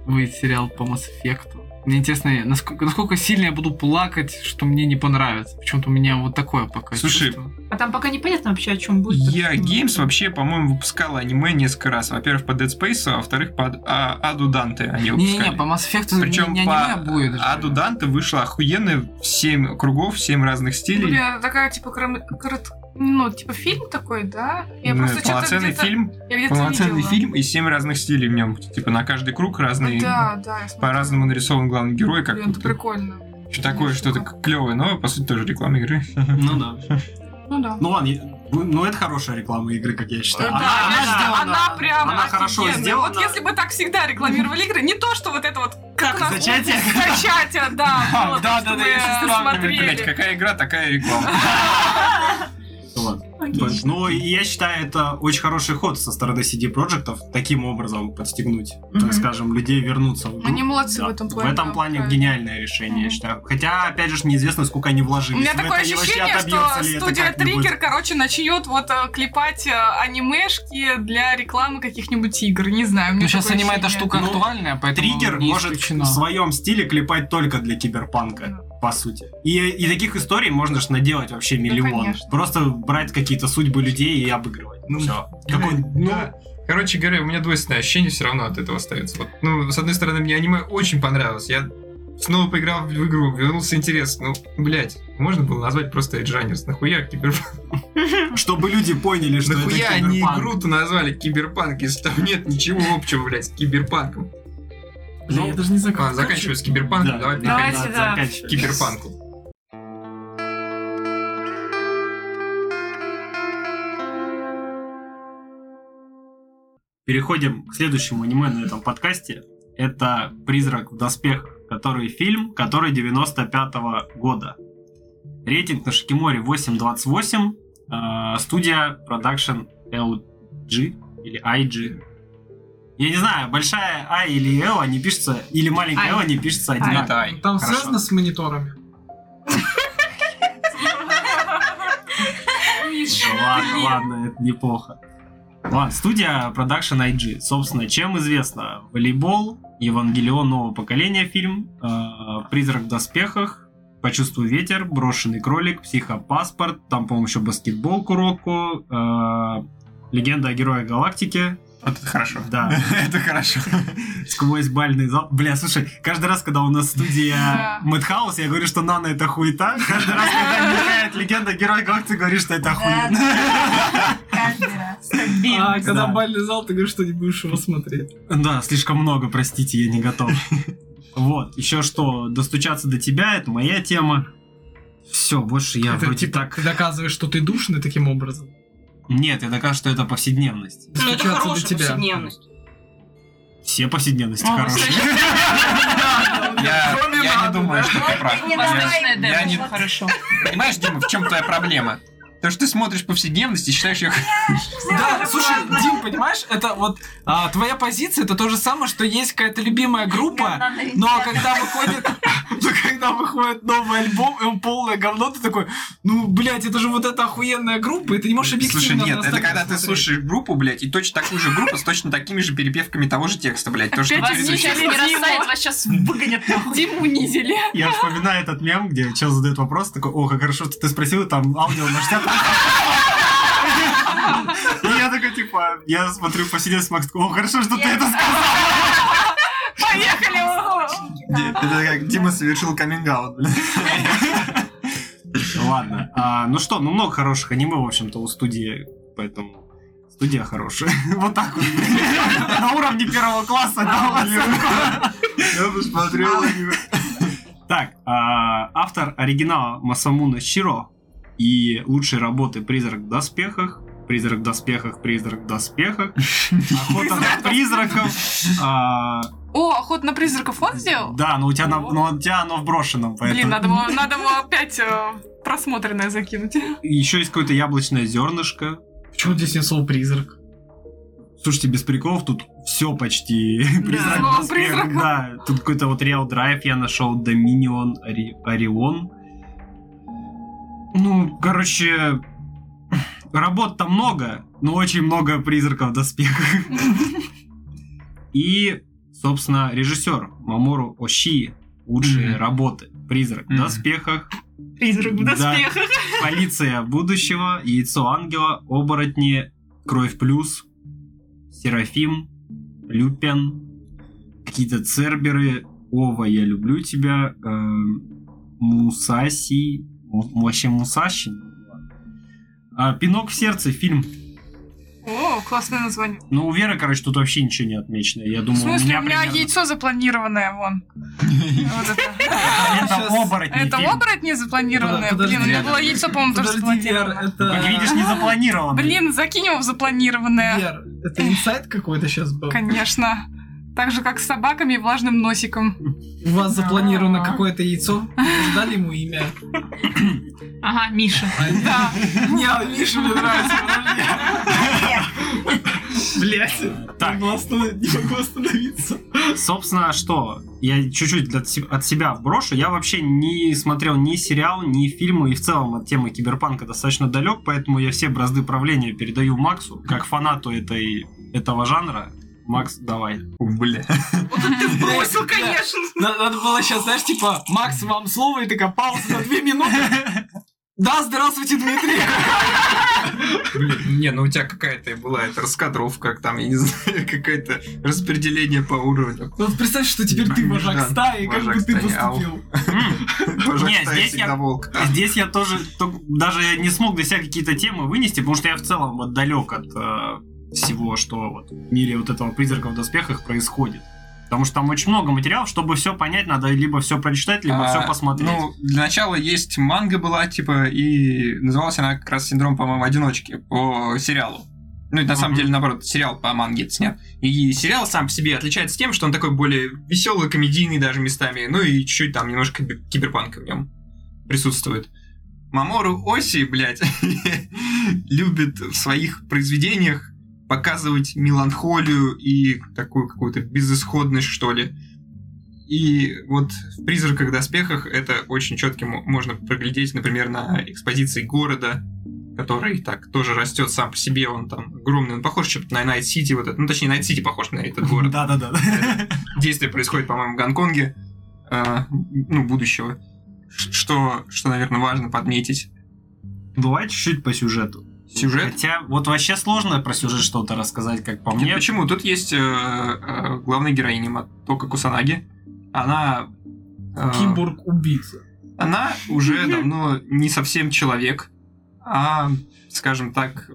выйдет сериал по Mass Effect. Мне интересно, насколько, насколько сильно я буду плакать, что мне не понравится. Почему-то у меня вот такое пока Слушай, чувство. А там пока непонятно вообще, о чем будет. Я Games вообще, по-моему, выпускала аниме несколько раз. Во-первых, по Dead Space, а во-вторых, по а, Аду Данте они Не-не-не, выпускали. по Mass Effect Причем не, не по аниме будет. Аду Данте вышло охуенно в 7 кругов, 7 разных стилей. Блин, это такая, типа, кром- корот- ну, типа, фильм такой, да? Я Ну, просто полноценный где-то... фильм, Я полноценный видела. фильм и 7 разных стилей в нем. Типа на каждый круг разные, Да, да, я смотрела. по-разному нарисован главный герой, как Блин, это прикольно. что такое, что-то клевое, но по сути тоже реклама игры. Ну да. Ну да. Ну ладно, я- ну это хорошая реклама игры, как я считаю. Да, Она- она, сделана- она прям она хорошо сделана. Вот если бы так всегда рекламировали игры, не то, что вот это вот как нас Зачатие? зачатие, да, Да, да, да, я. Блять, какая игра, такая реклама. Вот. Ну, и я считаю, это очень хороший ход со стороны CD Projekt таким образом подстегнуть, так Мгм. скажем, людей вернуться в. Они молодцы Да. в этом плане, В этом плане правильно. гениальное решение, я Мгм. считаю. Хотя, опять же, неизвестно, сколько они У вложились. меня в такое это, ощущение, что студия. Триггер, короче, начнет вот э, клепать э, анимешки для рекламы каких-нибудь игр. Не знаю, мне Ну, сейчас аниме эта штука Ну, актуальная, поэтому Триггер может исключено. в своем стиле клепать только для киберпанка, по сути. И, и таких историй можно же наделать вообще миллион. конечно. Просто брать какие-то судьбы людей и обыгрывать. Ну, Все. Какой, ну, Да. Короче говоря, у меня двойственное ощущение все равно от этого остается. Вот, ну, с одной стороны, мне аниме очень понравилось. Я снова поиграл в игру, вернулся интерес. Ну, блядь, можно было назвать просто Эджанерс. Нахуя киберпанк? чтобы люди поняли, что Нахуя это они игру-то назвали киберпанк, если там нет ничего общего, блядь, с киберпанком? Бля, я даже не знаю, как заканчивай с киберпанком, Да, давай Давайте, да. к киберпанку. Переходим к следующему аниме на этом подкасте. Это «Призрак в доспехах», который фильм, который 95 года. Рейтинг на Шикиморе 8.28. э, Студия Production LG или IG. Я не знаю, большая А или L, они пишутся, или маленькая L, они пишутся Это одинаково. Ай. Там Хорошо. связано с мониторами. Ладно, ладно, это неплохо. Ладно, студия Production IG. Собственно, чем известно? Волейбол, Евангелион нового поколения фильм, э, Призрак в доспехах, Почувствуй ветер, Брошенный кролик, Психопаспорт, там, по-моему, еще баскетбол Куроку, э, Легенда о герое галактики, Вот это хорошо. да, Это хорошо. сквозь бальный зал. Бля, слушай, каждый раз, когда у нас студия. Мэтхаус, я говорю, что Нана это хуета. Каждый раз, когда мелькает легенда героя галактики, говоришь, что это охуенно. Каждый раз. А когда Да. бальный зал, ты говоришь, что не будешь его смотреть. Да, слишком много, простите, я не готов. Вот, еще что, достучаться до тебя, это моя тема. Все, больше я Это вроде типа так... ты доказываешь, что ты душный таким образом. Нет, я докажу, что это повседневность. Ну, это хорошая тебя. повседневность. Все повседневности О, хорошие. Я, не думаю, что ты прав. Я не-. Понимаешь, Дима, в чем твоя проблема? То, что ты смотришь повседневность и считаешь ее... Да, слушай, Дим, понимаешь, это вот а, твоя позиция, это то же самое, что есть какая-то любимая группа, но когда выходит, но когда выходит новый альбом, и он полное говно, ты такой, ну, блядь, это же вот эта охуенная группа, и ты не можешь объективно Слушай, нет, это когда ты слушаешь группу, блядь, и точно такую же группу с точно такими же перепевками того же текста, блядь. То, что Вас сейчас не Диму. рассадят, вас сейчас выгонят нахуй. Диму унизили. Я вспоминаю этот мем, где чел задает вопрос, такой, о, как хорошо, что ты спросил, там аудио на 60 И я такой, типа, я смотрю повседневность Макс, такой, о, хорошо, что ты это сказал. Поехали! Это как Дима совершил каминг-аут, блядь. Ладно, а, ну что, ну много хороших аниме, в общем-то, у студии, поэтому студия хорошая. Вот так вот. На уровне первого класса. Я посмотрел аниме. Так, а, автор оригинала Масамуна Широ и лучшие работы «Призрак в доспехах», «Призрак в доспехах», «Призрак в доспехах», «Охота на призраков». а, О, охот на призраков он сделал? Да, но у тебя, на- но у тебя оно в брошенном, Блин, поэтому... надо было, надо было опять э, просмотренное закинуть. Еще есть какое-то яблочное зернышко. Почему здесь не слово призрак? Слушайте, без приколов, тут все почти. Призрак. Да, тут какой-то вот Real Drive я нашел, Dominion, Ори- Орион. Ну, короче, работ там много, но очень много призраков в доспехах. И, собственно, режиссер Мамору Оши. Лучшие Мгм. работы. Призрак в Мгм. доспехах, Призрак в Да. доспехах. Полиция будущего, Яйцо ангела, Оборотни, Кровь плюс, Серафим, Люпен, какие-то Церберы, Ова, я люблю тебя, эм, Мусаси, Му- вообще Мусаши. А, Пинок в сердце, фильм. О, классное название. Ну, у Веры, короче, тут вообще ничего не отмечено. Я В думаю, смысле, у меня примерно- яйцо запланированное, вон. Вот это. Это Сейчас- оборотни Это оборотни запланированное? Блин, у меня было яйцо, по-моему, тоже это... Как видишь, не запланировано. Блин, закинь его в запланированное. Вер, это инсайт какой-то сейчас был? Конечно. Так же, как с собаками и влажным носиком. У вас запланировано А. какое-то яйцо? Вы Дали ему имя? Ага, Миша. Да. Не, Миша мне нравится. Блять, Так. не могу остановиться. Собственно, что? Я чуть-чуть от себя вброшу. Я вообще не смотрел ни сериал, ни фильмы, и в целом от темы киберпанка достаточно далек, поэтому я все бразды правления передаю Максу, как фанату этой, этого жанра. Макс, давай. Бля. Бросил, конечно. Надо, было сейчас, знаешь, типа, Макс, вам слово, и такая пауза на две минуты. Да, здравствуйте, Дмитрий. Блин, не, ну у тебя какая-то была эта раскадровка, там, я не знаю, какое-то распределение по уровню. Вот представь, что теперь ты вожак стаи, как бы ты поступил. Вожак Не, стаи здесь всегда я- волк. Здесь я тоже то- даже не смог для себя какие-то темы вынести, потому что я в целом вот далек от э, всего, что вот в мире вот этого призрака в доспехах происходит. Потому что там очень много материалов, чтобы все понять, надо либо все прочитать, либо А, все посмотреть. Ну, для начала есть манга была, типа, и называлась она как раз «Синдром, по-моему, одиночки» по сериалу. Ну, и на самом деле, наоборот, сериал по манге снят. И сериал сам по себе отличается тем, что он такой более веселый, комедийный даже местами, ну и чуть-чуть там немножко кибер- киберпанка в нем присутствует. Мамору Оси, блядь, любит в своих произведениях показывать меланхолию и такую какую-то безысходность, что ли. И вот в «Призраках доспехах» это очень четко мо- можно проглядеть, например, на экспозиции города, который так тоже растет сам по себе, он там огромный, он похож чем-то на Найт Сити, вот это, ну точнее Найт Сити похож на этот город. Да-да-да. Действие происходит, по-моему, в Гонконге, э, ну, будущего. Что, что, наверное, важно подметить. Давай чуть-чуть по сюжету. Сюжет? Хотя вот вообще сложно про сюжет что-то рассказать, как по Нет, мне. почему? Тут есть э, э, главная героиня Матока Кусанаги. Она... э, Киборг-убийца. Она уже давно не совсем человек, а, скажем так,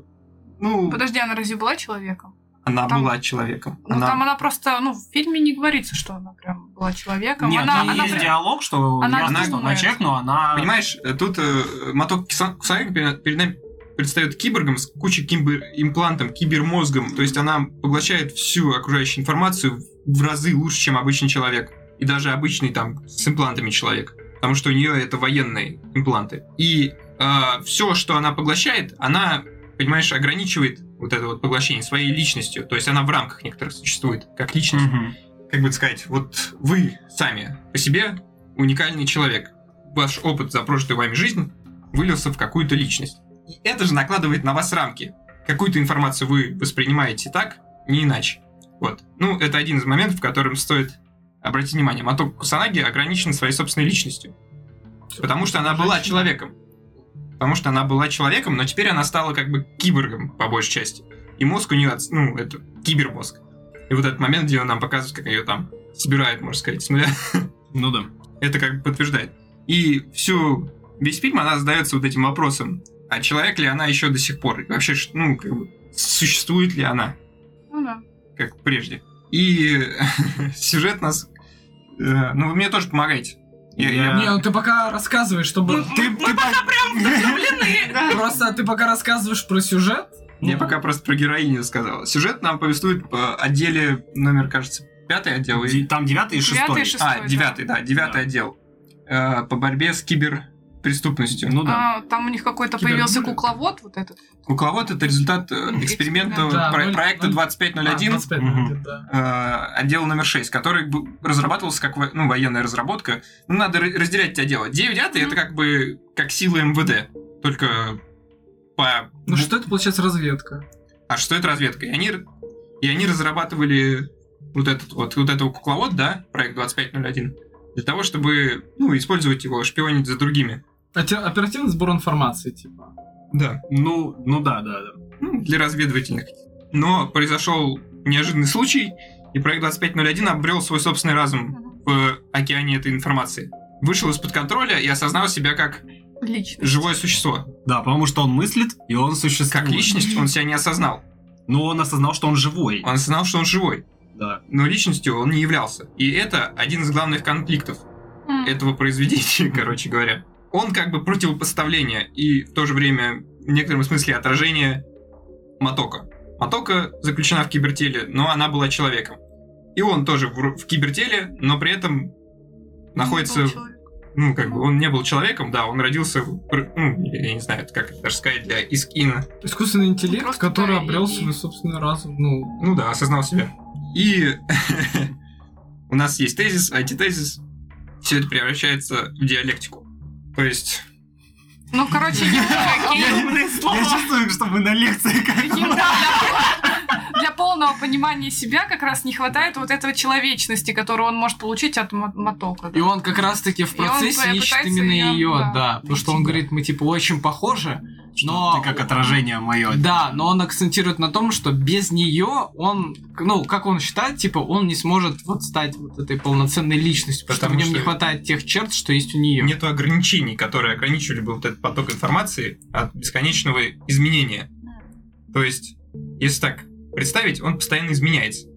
ну, Подожди, она разве была человеком? она там- была человеком. Ну, Она- там она просто, ну, в фильме не говорится, что она прям была человеком. Нет, она, там она есть прям- диалог, что она не что она человек, но она... Понимаешь, э, тут э, Кусанаги перед перед нами предстает киборгом с кучей киберимплантом, кибермозгом. То есть она поглощает всю окружающую информацию в разы лучше, чем обычный человек. И даже обычный там с имплантами человек. Потому что у нее это военные импланты. И все, что она поглощает, она, понимаешь, ограничивает вот это вот поглощение своей личностью. То есть она в рамках некоторых существует, как личность. Мгм. как бы сказать, вот вы сами по себе уникальный человек. Ваш опыт за прожитую вами жизнь вылился в какую-то личность. И это же накладывает на вас рамки. Какую-то информацию вы воспринимаете так, не иначе. Вот. Ну, это один из моментов, в котором стоит обратить внимание. Маток Кусанаги ограничен своей собственной личностью. Потому что она была человеком. Потому что она была человеком, но теперь она стала как бы киборгом, по большей части. И мозг у нее, ну, это кибермозг. И вот этот момент, где он нам показывает, как ее там собирает, можно сказать, с нуля, Ну да. это как бы подтверждает. И всю весь фильм она задается вот этим вопросом, а человек ли она еще до сих пор? И вообще, ну, как бы, существует ли она, Ну да. как прежде? И сюжет нас... э, ну, вы мне тоже помогаете. Я- я- Я- Не, ну ты пока рассказываешь, чтобы... Ты, ты по- Просто ты пока рассказываешь про сюжет. Я ну, пока просто про героиню сказал. Сюжет нам повествует по отделе номер, кажется, пятый отдел. Там девятый и Девятый шестой. и шестой. А, девятый, да, девятый Да. отдел. Э, По борьбе с киберпреступностью. Ну да. А, там у них какой-то появился кукловод, вот этот. Кукловод это результат э, Эксперимент. эксперимента Да, про- ноль- проекта ноль- 2501, А, 25, Мгм. да. э, отдел номер 6, который разрабатывался как во- ну, военная разработка. Ну, надо ра- разделять эти отделы. 9 это как бы как силы МВД, только по... Ну что это получается разведка? А что это разведка? И они, и они разрабатывали вот этот вот, вот этого кукловод, да, проект 2501, для того, чтобы, ну, использовать его, шпионить за другими. Оперативный сбор информации, типа. Да. Ну, ну да, да, да. ну, для разведывательных. Но произошел неожиданный случай, и проект 2501 обрел свой собственный разум в океане этой информации. Вышел из-под контроля и осознал себя как Лично. живое существо. Да, потому что он мыслит, и он существует. Как личность он себя не осознал. Но он осознал, что он живой. Он осознал, что он живой. Да. Но личностью он не являлся. И это один из главных конфликтов этого произведения, короче говоря. Он как бы противопоставление и в то же время в некотором смысле отражение Матока. Матока заключена в кибертеле, но она была человеком. И он тоже в, в кибертеле, но при этом находится, ну, как бы, он не был человеком, да, он родился, ну, я не знаю, как это даже сказать, для Искина. Искусственный интеллект, Просто, который да, обрел и- свой собственный разум. Ну, Ну да, осознал себя. И у нас есть тезис, антитезис. Все это превращается в диалектику. То есть Ну, короче, ему- Я чувствую, что мы на лекции для полного понимания себя как раз не хватает вот этого человечности, которую он может получить от мо- мотока. да. и он как раз-таки в процессе ищет именно ее, да, да. Потому что он говорит, мы типа очень похожи, Что но... ты как отражение мое. Да, но он акцентирует на том, что без нее он, ну, как он считает, типа, он не сможет вот стать вот этой полноценной личностью, потому, Потому что в нем не хватает тех черт, что есть у нее. нету ограничений, которые ограничивали бы вот этот поток информации от бесконечного изменения. То есть, если так представить, он постоянно изменяется.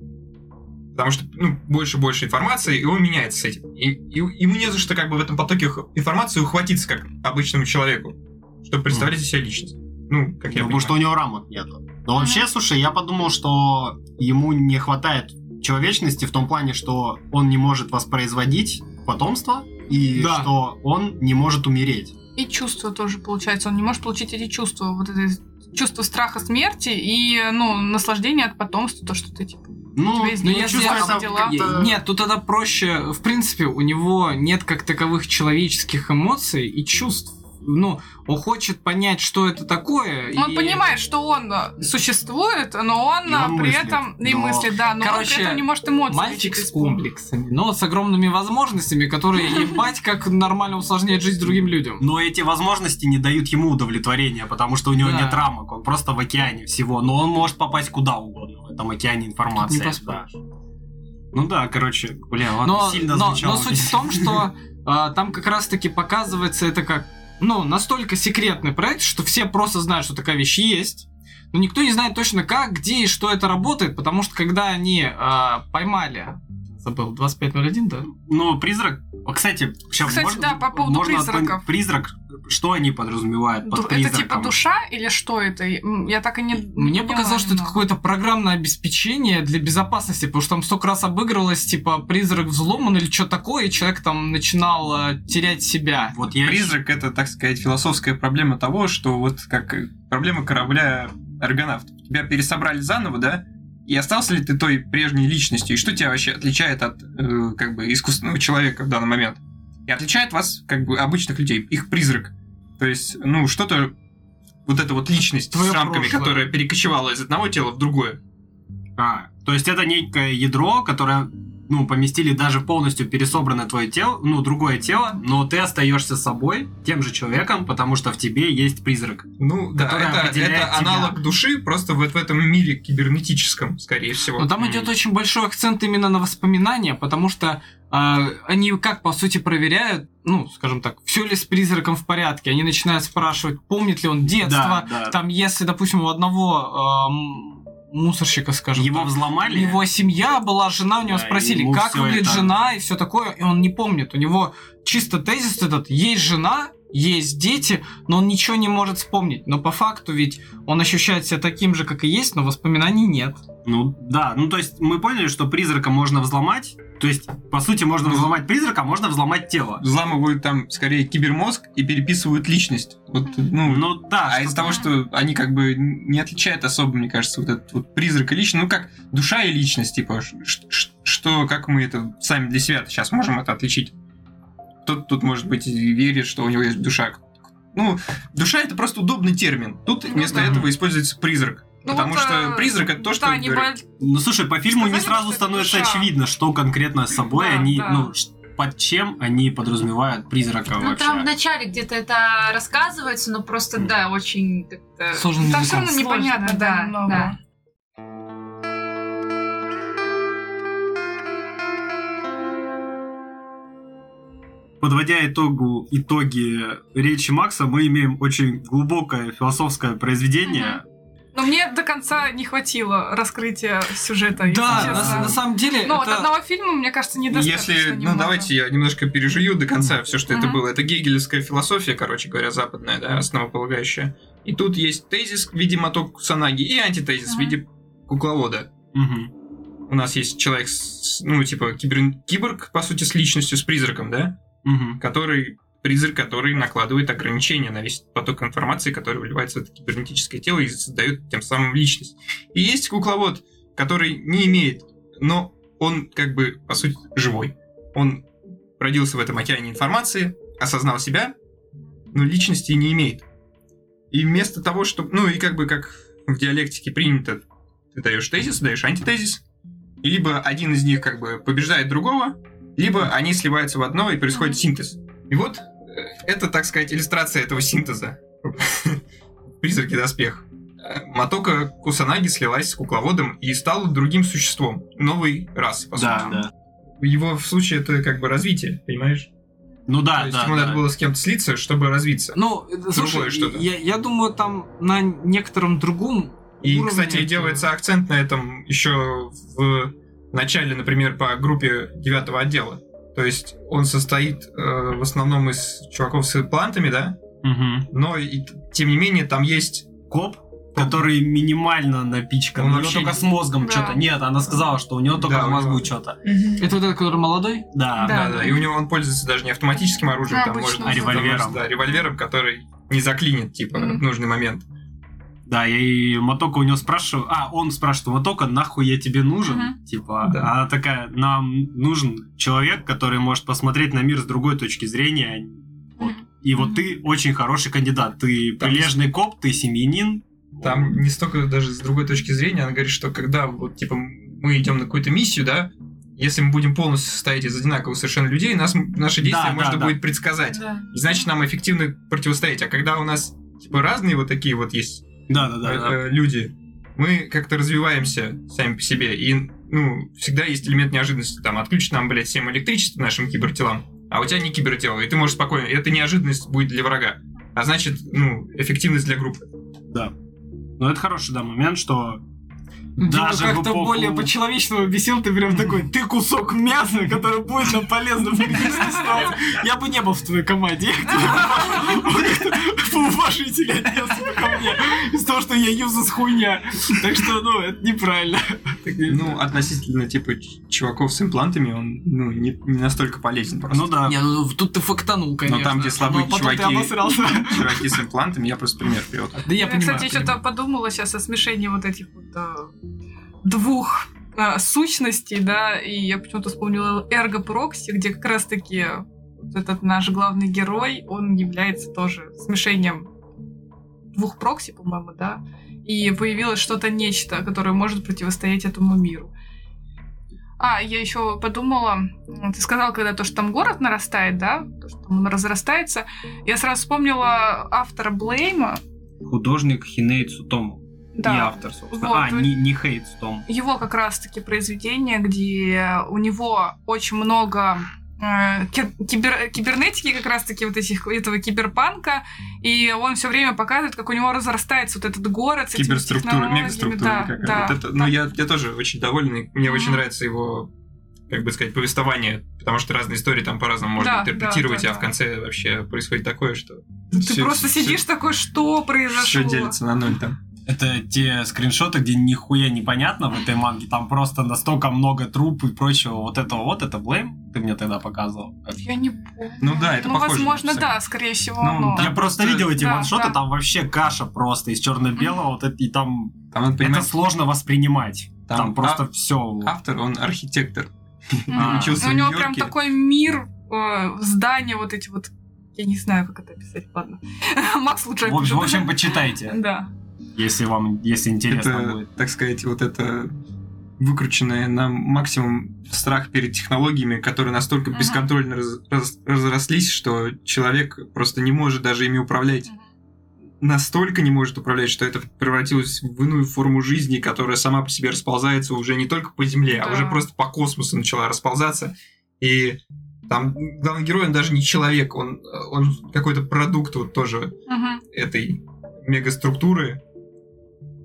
Потому что, ну, больше и больше информации, и он меняется с этим. И, и ему не за что как бы в этом потоке информации ухватиться, как обычному человеку, чтобы представлять из себя личность. Ну, как я Ну, потому что у него рамок нету. Но вообще, слушай, я подумал, что ему не хватает человечности в том плане, что он не может воспроизводить потомство, и Да. что он не может умереть. И чувства тоже, получается. Он не может получить эти чувства. Вот это чувство страха смерти и, ну, наслаждение от потомства, то, что ты, типа, Ну, Ну, если чувства, это- дела. Нет, тут тогда проще. В принципе, у него нет как таковых человеческих эмоций и чувств ну, он хочет понять, что это такое. Он и- понимает, что он э, существует, но он, И он э, при мыслит. этом и Но, мыслит, да, но он короче, при этом не может эмоции Мальчик с комплексами, но с огромными возможностями, которые ебать как нормально усложняет жизнь другим людям. Но эти возможности не дают ему удовлетворения, потому что у него Да. нет рамок, он просто в океане всего. Но он может попасть куда угодно в этом океане информации. Да. Ну да, короче, бля, ладно, Но, сильно но- звучало. но суть в том, что а, там как раз-таки показывается это как, ну, настолько секретный проект, что все просто знают, что такая вещь есть, но никто не знает точно как, где и что это работает, потому что когда они а, поймали, забыл, 2501, да? Ну, призрак... О, Кстати, сейчас Кстати, можно, да, по поводу можно призраков. Призрак, что они подразумевают под Это призраком? типа душа или что это? Я так и не Мне не показалось, что это какое-то программное обеспечение для безопасности, потому что там столько раз обыгрывалось, типа, призрак взломан или что такое, и человек там начинал э, терять себя. Вот я... Призрак это, так сказать, философская проблема того, что вот как э, проблема корабля аргонавт. Тебя пересобрали заново, да? И остался ли ты той прежней личностью? И что тебя вообще отличает от э, как бы искусственного человека в данный момент? И отличает вас, как бы, обычных людей, их призрак. То есть, ну, что-то, вот эта вот личность Твоё с рамками, прошлое. которая перекочевала из одного тела в другое. А, то есть это некое ядро, которое, ну, поместили даже полностью пересобранное твое тело, ну, другое тело, но ты остаешься собой, тем же человеком, потому что в тебе есть призрак. Ну, да, это, определяет это тебя. аналог души, просто вот в этом мире кибернетическом, скорее всего. Но там Мгм. идет очень большой акцент именно на воспоминания, потому что а, они как по сути проверяют, ну, скажем так, все ли с призраком в порядке. Они начинают спрашивать, помнит ли он детство. Да, да. Там, если, допустим, у одного а, м, мусорщика, скажем Его так, взломали. его семья была, жена, у него Да, спросили, как выглядит это- жена и все такое, и он не помнит. У него чисто тезис этот, есть жена, есть дети, но он ничего не может вспомнить. Но по факту ведь он ощущает себя таким же, как и есть, но воспоминаний нет. Ну, да, ну, то есть мы поняли, что призрака можно взломать, то есть, по сути, можно взломать призрака, а можно взломать тело. взламывают там скорее кибермозг и переписывают личность. Вот, ну, Ну, да, а из-за того, что они как бы не отличают особо, мне кажется, вот этот вот призрак и личность, ну как душа и личность, типа, что, как мы это сами для себя сейчас можем это отличить? Кто-то тут, может быть, и верит, что у него есть душа. Ну, душа это просто удобный термин. Тут Ну вместо этого используется призрак. Ну потому вот, что э, призрак это то, что... Да, не боль- Ну, слушай, по фильму не Сказали, сразу что это становится душа. очевидно, что конкретно с собой Да, они, да. ну, под чем они подразумевают призрака Ну, вообще. там вначале где-то это рассказывается, но просто, да, очень как-то... Сложным Там все равно непонятно, Сложно, да, да, Подводя итогу, итоги речи Макса, мы имеем очень глубокое философское произведение. Но мне до конца не хватило раскрытия сюжета, Да, на, на самом деле, Ну, от это- одного фильма, мне кажется, недостаточно Если, ну немного. давайте я немножко пережую до конца все, что это было. Это гегелевская философия, короче говоря, западная, да, основополагающая. И тут есть тезис в виде моток Кусанаги и антитезис в виде кукловода. У нас есть человек, с, ну, типа, кибер- киборг, по сути, с личностью, с призраком, да? Мгм. Который призрак, который накладывает ограничения на весь поток информации, который вливается в это кибернетическое тело и создает тем самым личность. И есть кукловод, который не имеет, но он как бы, по сути, живой. Он родился в этом океане информации, осознал себя, но личности не имеет. И вместо того, чтобы... Ну и как бы как в диалектике принято, ты даешь тезис, даешь антитезис, и либо один из них как бы побеждает другого, либо они сливаются в одно и происходит синтез. И вот э, это, так сказать, иллюстрация этого синтеза. Призраки доспех. Э, Матока Кусанаги слилась с кукловодом и стала другим существом, новой расы, по Да, сути. да. Его в случае это как бы развитие, понимаешь? Ну да, То есть да. ему да. надо было с кем-то слиться, чтобы развиться. Ну, э, слушай, что-то. я, я думаю, там на некотором другом И, уровне кстати, это- делается акцент на этом еще в начале, например, по группе девятого отдела. То есть он состоит э, в основном из чуваков с имплантами, да? Мгм. Но и, тем не менее там есть Коп, который минимально напичкан. Он у него вообще только с мозгом Да. что-то. Нет, она сказала, что у него только Да, в мозгу него- что-то. Это вот этот, который молодой? Да. Да. Да, да, и у него он пользуется даже не автоматическим оружием, А, там обычно, может а револьвером. Да, револьвером, который не заклинит, типа, в нужный момент. Да, и Мотока у него спрашиваю, а, он спрашивает, Мотока, нахуй я тебе нужен? Мгм. Типа, Да. она такая, нам нужен человек, который может посмотреть на мир с другой точки зрения. Вот. И вот ты очень хороший кандидат. Ты Там прилежный коп, ты семьянин. Там не столько даже с другой точки зрения, она говорит, что когда вот типа мы идем на какую-то миссию, да, если мы будем полностью состоять из одинаковых совершенно людей, нас, наши действия Да, можно да, да. будет предсказать. Да. И значит, нам эффективно противостоять. А когда у нас типа разные вот такие вот есть Да, да, да. э, да. э, люди, мы как-то развиваемся сами по себе. И, ну, всегда есть элемент неожиданности. Там, отключит нам, блядь, всем электричество нашим кибертелам, а у тебя не кибертело, и ты можешь спокойно... Это неожиданность будет для врага. А значит, ну, эффективность для группы. да. Но это хороший, да, момент, что Даже в как-то эпоху- более по-человечному объяснил, ты прям такой, ты кусок мяса, который будет нам полезно ситуации. Я бы не был в твоей команде. Поуважительно отнесся ко мне. Из того, что я юзас хуйня. Так что, ну, это неправильно. Ну, относительно, типа, чуваков с имплантами, он, ну, не, не настолько полезен просто. ну да. Не, ну тут ты фактанул, конечно. там, где слабые Но чуваки-. Чуваки с имплантами, я просто пример привел. Да я Я, понимаю. кстати, что-то подумала сейчас о смешении вот этих вот э, двух э, сущностей, да, и я почему-то вспомнила Эрго Прокси, где как раз-таки вот этот наш главный герой, он является тоже смешением двух прокси, по-моему, да, и появилось что-то нечто, которое может противостоять этому миру. А, я еще подумала, ты сказал, когда то, что там город нарастает, да, то, что он разрастается, я сразу вспомнила автора Блейма, Художник Хиней Цутому. Да, Не автор, собственно. Вот, а, не, не Хейт Цутому. его как раз-таки произведение, где у него очень много э, ки- кибер- кибернетики как раз-таки вот этих, этого киберпанка, и он все время показывает, как у него разрастается вот этот город с Киберструктура, мегаструктура Да, да. Вот это- ну, я, я тоже очень доволен, мне очень Мгм. нравится его, как бы сказать, повествование, потому что разные истории там по-разному можно Да, интерпретировать, да, а да. в конце вообще происходит такое, что... Ты всё- просто всё- сидишь такой, что произошло? Все делится на ноль там. Это те скриншоты, где нихуя непонятно в этой манге. Там просто настолько много труп и прочего. Вот этого вот, это Блейм ты мне тогда показывал. Я не помню. Ну да, это ну, похоже. возможно, на да, скорее всего, Ну, оно. Там Я просто просто- видел эти да, ваншоты, да. там вообще каша просто из черно-белого, вот это, и там Там надо это понимать, сложно воспринимать. Там Там, просто ав- все. автор, он архитектор. М. учился у в него Нью-Йорке. прям такой мир, э, здания вот эти вот. Я не знаю, как это описать, ладно. Макс лучше В общем, в общем, почитайте, Да. Если вам, если интересно это, будет. так сказать, вот это выкрученное на максимум страх перед технологиями, которые настолько Мгм. бесконтрольно раз- раз- разрослись, что человек просто не может даже ими управлять. Мгм. Настолько не может управлять, что это превратилось в иную форму жизни, которая сама по себе расползается уже не только по Земле, а Да. уже просто по космосу начала расползаться. И там главный герой, он даже не человек, он, он какой-то продукт вот тоже Мгм. этой мегаструктуры,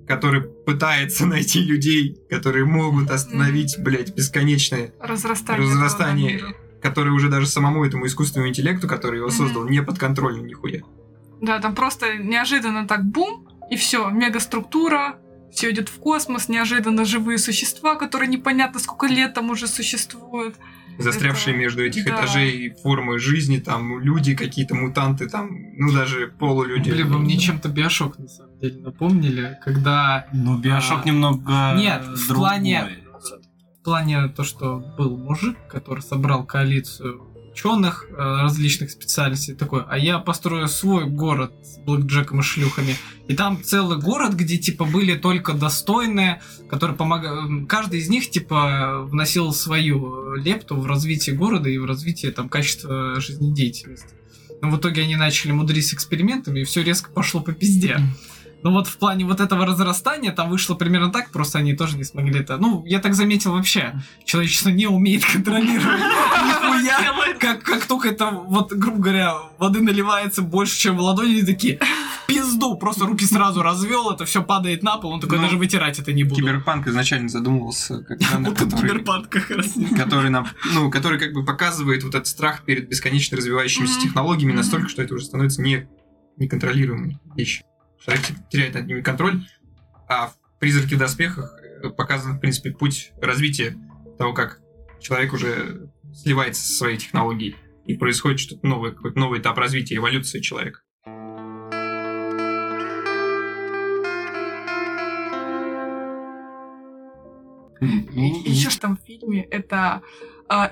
который пытается найти людей, которые могут остановить, блядь, бесконечное Разрастание. разрастание, которое уже даже самому этому искусственному интеллекту, который его создал, не подконтрольно нихуя. Да, там просто неожиданно так бум, и все, мегаструктура, все идет в космос, неожиданно живые существа, которые непонятно сколько лет там уже существуют. Застрявшие Это- между этих да. этажей формы жизни, там люди какие-то мутанты, там, ну даже полулюди. Блин, вы мне чем-то Биошок на самом деле напомнили, когда Ну, Биошок А, немного нет, в другой. плане- в плане то, что был мужик, который собрал коалицию ученых э, различных специальностей, такой, а я построю свой город с блэкджеком и шлюхами. И там целый город, где, типа, были только достойные, которые помогали... Каждый из них, типа, вносил свою лепту в развитие города и в развитие, там, качества жизнедеятельности. Но в итоге они начали мудрить с экспериментами, и все резко пошло по пизде. Ну вот в плане вот этого разрастания там вышло примерно так, просто они тоже не смогли это. Ну, я так заметил вообще, человечество не умеет контролировать нихуя. Как, как только это, вот, грубо говоря, воды наливается больше, чем в ладони, они такие, в пизду, просто руки сразу развел, это все падает на пол, он такой, Ну, даже вытирать это не буду. Киберпанк изначально задумывался как жанр, который, киберпанк как раз. который нам, ну, который как бы показывает вот этот страх перед бесконечно развивающимися технологиями настолько, что это уже становится не неконтролируемой вещью. Человек теряет над ними контроль, а в «Призраке в доспехах» показан, в принципе, путь развития того, как человек уже сливается со своей технологией, и происходит что-то новое, какой-то новый этап развития, эволюции человека. Ну, Еще что там в фильме, это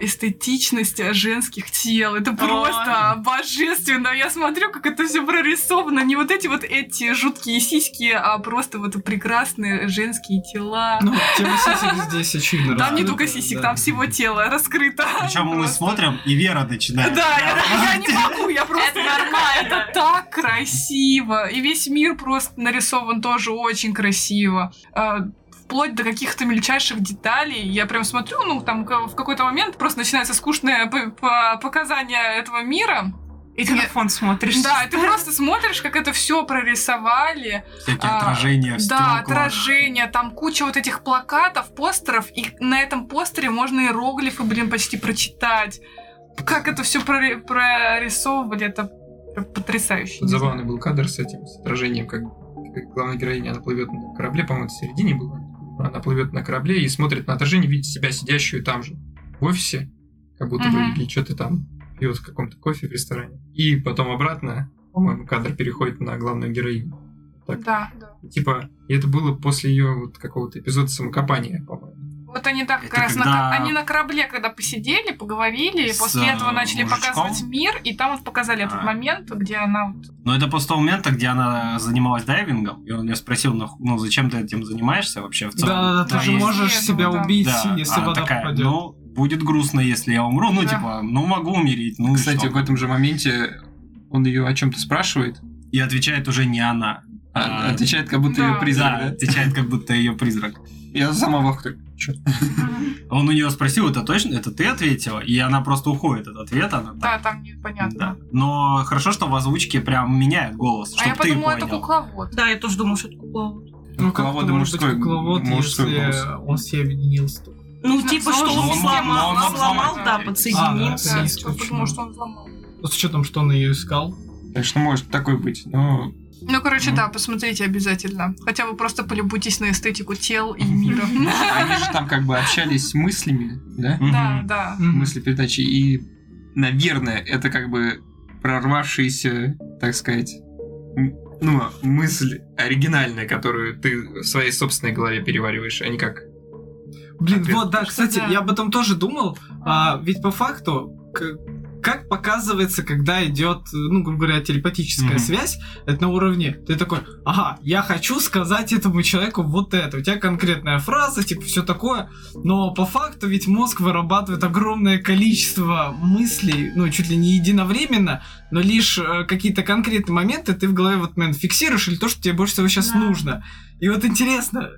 эстетичность женских тел. Это просто божественно. Я смотрю, как это все прорисовано. Не вот эти вот эти жуткие сиськи, а просто вот прекрасные женские тела. Ну, тема сисек здесь очевидно. Там не только сисек, да. там всего тело раскрыто. Причем мы смотрим, и Вера начинает. Да, я, я не могу, я просто Это нормально. Это так красиво. И весь мир просто нарисован тоже очень красиво. Вплоть до каких-то мельчайших деталей. Я прям смотрю, ну, там в какой-то момент просто начинается скучное показание этого мира. И ты на фон смотришь. Да, и ты просто смотришь, как это все прорисовали. Всякие А, отражения в Да, отражения, там куча вот этих плакатов, постеров, и на этом постере можно иероглифы, блин, почти прочитать. Как это все прорисовывали, это потрясающе. Забавный был кадр с этим, с отражением, как, как главная героиня, она плывет на корабле, по-моему, в середине было. Она плывет на корабле и смотрит на отражение, видит себя сидящую там же, в офисе, как будто бы, Мгм. или что-то там пьет в каком-то кофе в ресторане. И потом обратно, по-моему, кадр переходит на главную героиню. Так. Да, да. Типа, и это было после ее вот какого-то эпизода самокопания, по-моему. Вот они так как Это раз на, когда- ко- они на корабле, когда посидели, поговорили, и после этого начали мужичком? показывать мир, и там вот показали этот А. момент, где она вот Но это после того момента, где она занималась дайвингом, и он ее спросил, ну, ну, зачем ты этим занимаешься вообще в целом? Да, да, ты Да, же есть- можешь Есть себя этого, да. убить, Да, если она вода такая, попадет. ну, будет грустно, если я умру. Ну, Да. типа, ну, могу умереть. Ну, Кстати, что? в этом же моменте он ее о чем-то спрашивает, И отвечает уже не она. а А, отвечает, как будто да. ее призрак. да, да? отвечает, как будто ее призрак. Я сама в. Он у нее спросил, это точно, это ты ответила? И она просто уходит от ответа. Она да, там непонятно. да. Но хорошо, что в озвучке прям меняют голос, А я чтобы ты подумала, это кукловод. Да, я тоже думаю, что это кукловод. Ну, как Кукловод это и может быть мужской- кукловод, мужской если голос. он все объединил с тобой? Ну, Ну, типа, что он он сломал, сломал, он он сломал, сломал, да, да. подсоединился. А, Да, да, я подумала, что он взломал. Ну, с учетом, что он ее искал. Конечно, может такой быть, но Ну, короче, Ну. да, посмотрите обязательно. Хотя бы просто полюбуйтесь на эстетику тел и мира. они же там как бы общались мыслями, да? Да, да. Мысли передачи. И, наверное, это как бы прорвавшаяся, так сказать, ну, мысль оригинальная, которую ты в своей собственной голове перевариваешь, а не как... Блин, Ответ. вот, да, кстати, я об этом тоже думал. А, ведь по факту, как показывается, когда идет, ну, грубо говоря, телепатическая Мгм. связь, это на уровне, ты такой, ага, я хочу сказать этому человеку вот это. У тебя конкретная фраза, типа, все такое. Но по факту ведь мозг вырабатывает огромное количество мыслей, ну, чуть ли не единовременно, но лишь э, какие-то конкретные моменты ты в голове в этот момент фиксируешь или то, что тебе больше всего сейчас Да. нужно. И вот интересно,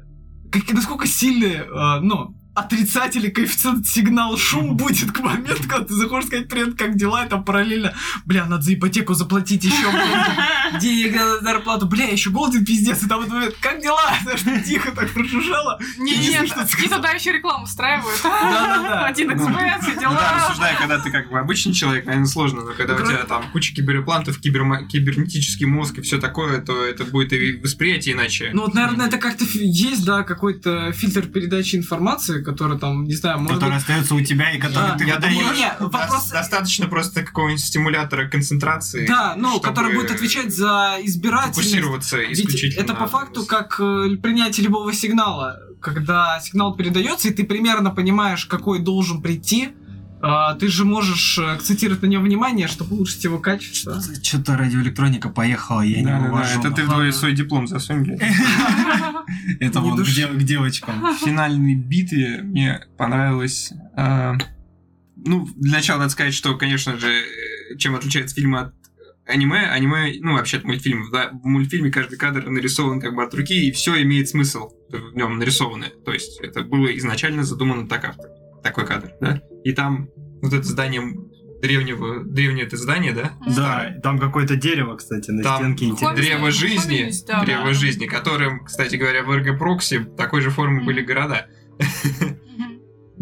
как, насколько сильный, э, ну, отрицательный коэффициент сигнал шум будет к моменту, когда ты заходишь сказать привет, как дела, и там параллельно, бля, надо за ипотеку заплатить еще денег на зарплату, бля, еще голоден пиздец, и там в этот момент, как дела? Тихо так прошушала. Не, Не нет, и туда еще рекламу устраивают. Да-да-да. Один Ну, экспресс, Ну да, дела. рассуждая, когда ты как бы обычный человек, наверное, сложно, но когда у тебя там куча киберплантов, кибернетический мозг и все такое, то это будет и восприятие иначе. Ну вот, наверное, это как-то есть, да, какой-то фильтр передачи информации, который там, не знаю, может Который быть... остается у тебя и который Да, ты я выдаешь. вопрос- Достаточно просто какого-нибудь стимулятора концентрации. Да, ну, чтобы который будет отвечать за избирательность. Фокусироваться Ведь исключительно. это по факту как э, принятие любого сигнала. Когда сигнал передается, и ты примерно понимаешь, какой должен прийти, а, ты же можешь э, акцентировать на него внимание, чтобы улучшить его качество. Что-то радиоэлектроника поехала, я не Да-да-да, увожу. это ты в Ладно. свой диплом засунь. Это вон к девочкам. В финальной битве мне понравилось... а, ну, для начала надо сказать, что, конечно же, э, чем отличается фильм от аниме. Аниме, ну, вообще от мультфильмов, да. В мультфильме каждый кадр нарисован как бы от руки, и все имеет смысл в нем нарисованное. То есть это было изначально задумано так автор. Такой кадр, да. И там вот это здание древнего... Древнее это здание, да? Да, там какое-то дерево, кстати, на Там стенке интересно. Древо жизни, Помнились, да. древо Да. жизни, которым, кстати говоря, в РГ Прокси такой же формы Мгм. были города.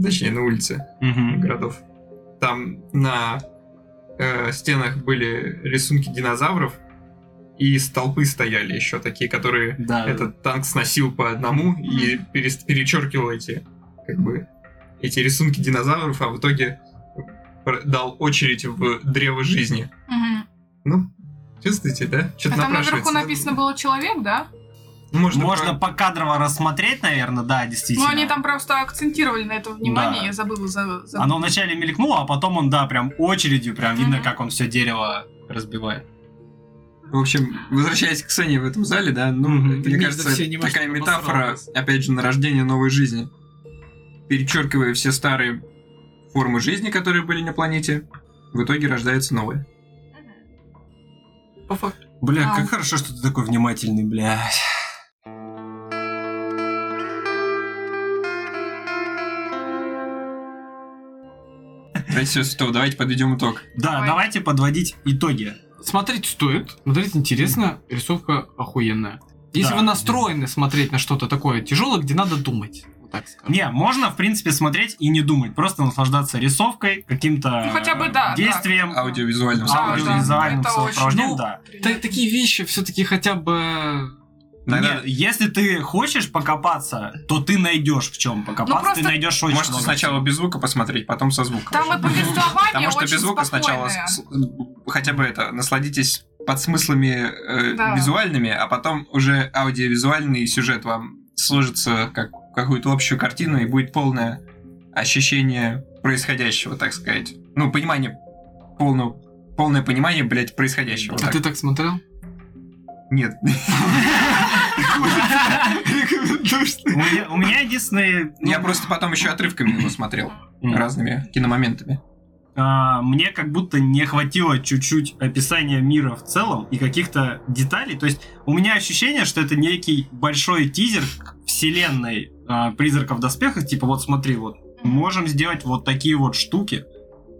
Точнее, на улице Мгм. городов. Там на э, стенах были рисунки динозавров, и столпы стояли еще такие, которые Да. этот танк сносил по одному и перес- перечеркивал эти, как бы, эти рисунки динозавров, а в итоге дал очередь в древо жизни. Мгм. Ну, чувствуете, да? А Что-то там напрашивается. наверху написано было человек, да? Можно, Можно по- покадрово рассмотреть, наверное, да, Ну, действительно. они там просто акцентировали на это внимание, Да. я забыла за... за- Оно вначале мелькнуло, а потом он, да, прям очередью, прям видно, как он все дерево разбивает. В общем, возвращаясь к сцене в этом зале, да, ну, мне кажется, такая метафора, опять же, на рождение новой жизни. Перечеркивая все старые формы жизни, которые были на планете, в итоге рождается новая. По факту. Бля, Ау. как хорошо, что ты такой внимательный, блядь. Давайте, всё, давайте подведем итог. Да, Давай. давайте подводить итоги. Смотреть стоит, смотреть интересно, рисовка охуенная. Если Да. вы настроены смотреть на что-то такое тяжелое, где надо думать, так скажем. Не, можно, в принципе, смотреть и не думать, просто наслаждаться рисовкой, каким-то Ну, хотя бы, да, действием, Аудиовизуальным Да, аудиовизуальным да, это очень- сопровождением, Ну, да. Та- такие вещи все-таки хотя бы... Иногда- Нет, если ты хочешь покопаться, то ты найдешь в чем покопаться, Ну, просто- ты найдешь очень Можете много сначала всего. без звука посмотреть, потом со звуком. Там и повествование Потому что очень без звука сначала спокойное. хотя бы это, насладитесь под смыслами э, Да. визуальными, а потом уже аудиовизуальный сюжет вам сложится как какую-то общую картину и будет полное ощущение происходящего, так сказать. Ну, понимание, полное, полное понимание, блядь, происходящего. А так. ты так смотрел? Нет. У меня, единственное... ну, Я просто потом еще отрывками его смотрел, разными киномоментами. а, мне как будто не хватило чуть-чуть описания мира в целом и каких-то деталей. То есть у меня ощущение, что это некий большой тизер вселенной а, призраков в доспехах. Типа, вот смотри, вот можем сделать вот такие вот штуки.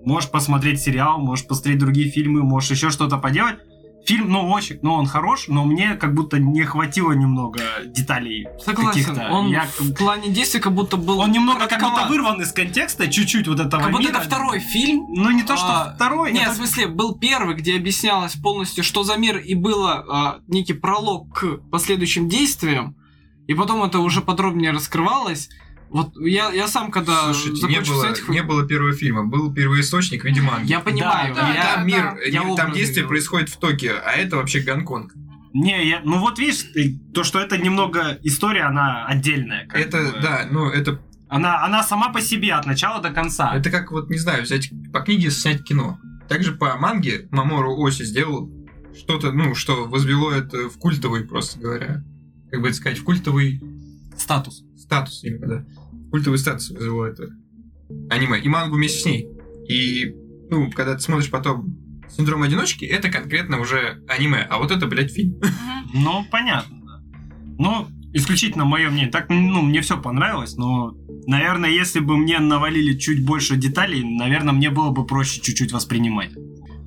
Можешь посмотреть сериал, можешь посмотреть другие фильмы, можешь еще что-то поделать. Фильм, ну, очень, ну, он хорош, но мне как будто не хватило немного деталей Согласен, он Я- в плане действия как будто был... он немного как будто вырван из контекста, чуть-чуть вот этого Как будто мира. это второй фильм, Ну, не то, что А, второй. Нет, это- в смысле, был первый, где объяснялось полностью, что за мир, и было а, некий пролог к последующим действиям, и потом это уже подробнее раскрывалось. Вот я, я сам, когда Слушайте, не было, этих- не было первого фильма, был первоисточник в виде манги. Я понимаю, Да, да, я- там мир, я там действие происходит в Токио, а это вообще Гонконг. Не, я, ну вот видишь, то, что это немного история, она отдельная. это, бы. да, ну это, Она, она сама по себе от начала до конца. это как вот, не знаю, взять по книге снять кино. Также по манге Мамору Оси сделал что-то, ну, что возвело это в культовый, просто говоря. Как бы это сказать, в культовый Статус. статус именно, да. Культовый статус возвело это аниме. И мангу вместе с ней. И, ну, когда ты смотришь потом Синдром одиночки, это конкретно уже аниме, а вот это, блядь, фильм. Ну, понятно, да. Ну, исключительно мое мнение. Так, ну, мне все понравилось, но, наверное, если бы мне навалили чуть больше деталей, наверное, мне было бы проще чуть-чуть воспринимать.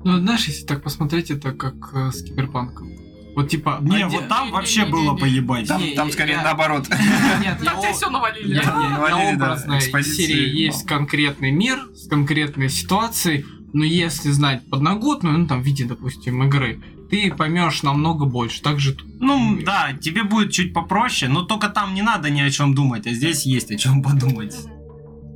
Ну, знаешь, если так посмотреть, это как э, с киберпанком. Вот типа... Не, вот там не, вообще не, было не, поебать. Там, Не, там я- скорее я- наоборот. Нет, Там тебе все навалили. Я- навалили, я да, образной серии есть конкретный мир с конкретной ситуацией, но если знать подноготную, ну там в виде, допустим, игры, ты поймешь намного больше. Так же тут. Ну, да, тебе будет чуть попроще, но только там не надо ни о чем думать, а здесь есть о чем подумать.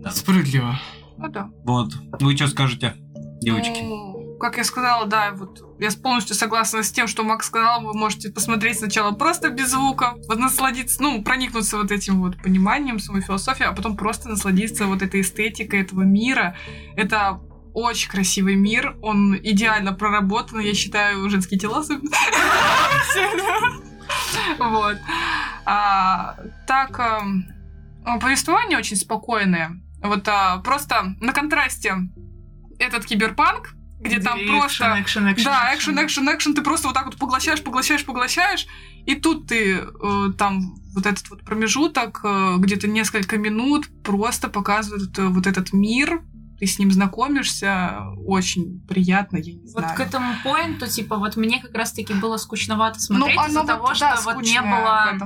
Да. Справедливо. Ну да. Вот. Вы что скажете, девочки? Ну, как я сказала, да, вот я полностью согласна с тем, что Макс сказал. Вы можете посмотреть сначала просто без звука, вот насладиться, ну, проникнуться вот этим вот пониманием, самой философии, а потом просто насладиться вот этой эстетикой этого мира. Это очень красивый мир, он идеально проработан, я считаю, женские тела особенно. Вот. А, Так, эм, повествование очень спокойное. Вот а, просто на контрасте этот киберпанк, где там просто... Экшен, экшен, Да, экшен, экшен, экшен, ты просто вот так вот поглощаешь, поглощаешь, поглощаешь, и тут ты э, там вот этот вот промежуток, э, где-то несколько минут, просто показывают э, вот этот мир, ты с ним знакомишься, очень приятно, я не Вот знаю. к этому поинту, типа, вот мне как раз-таки было скучновато смотреть Ну, из-за оно того, вот, что да, вот не было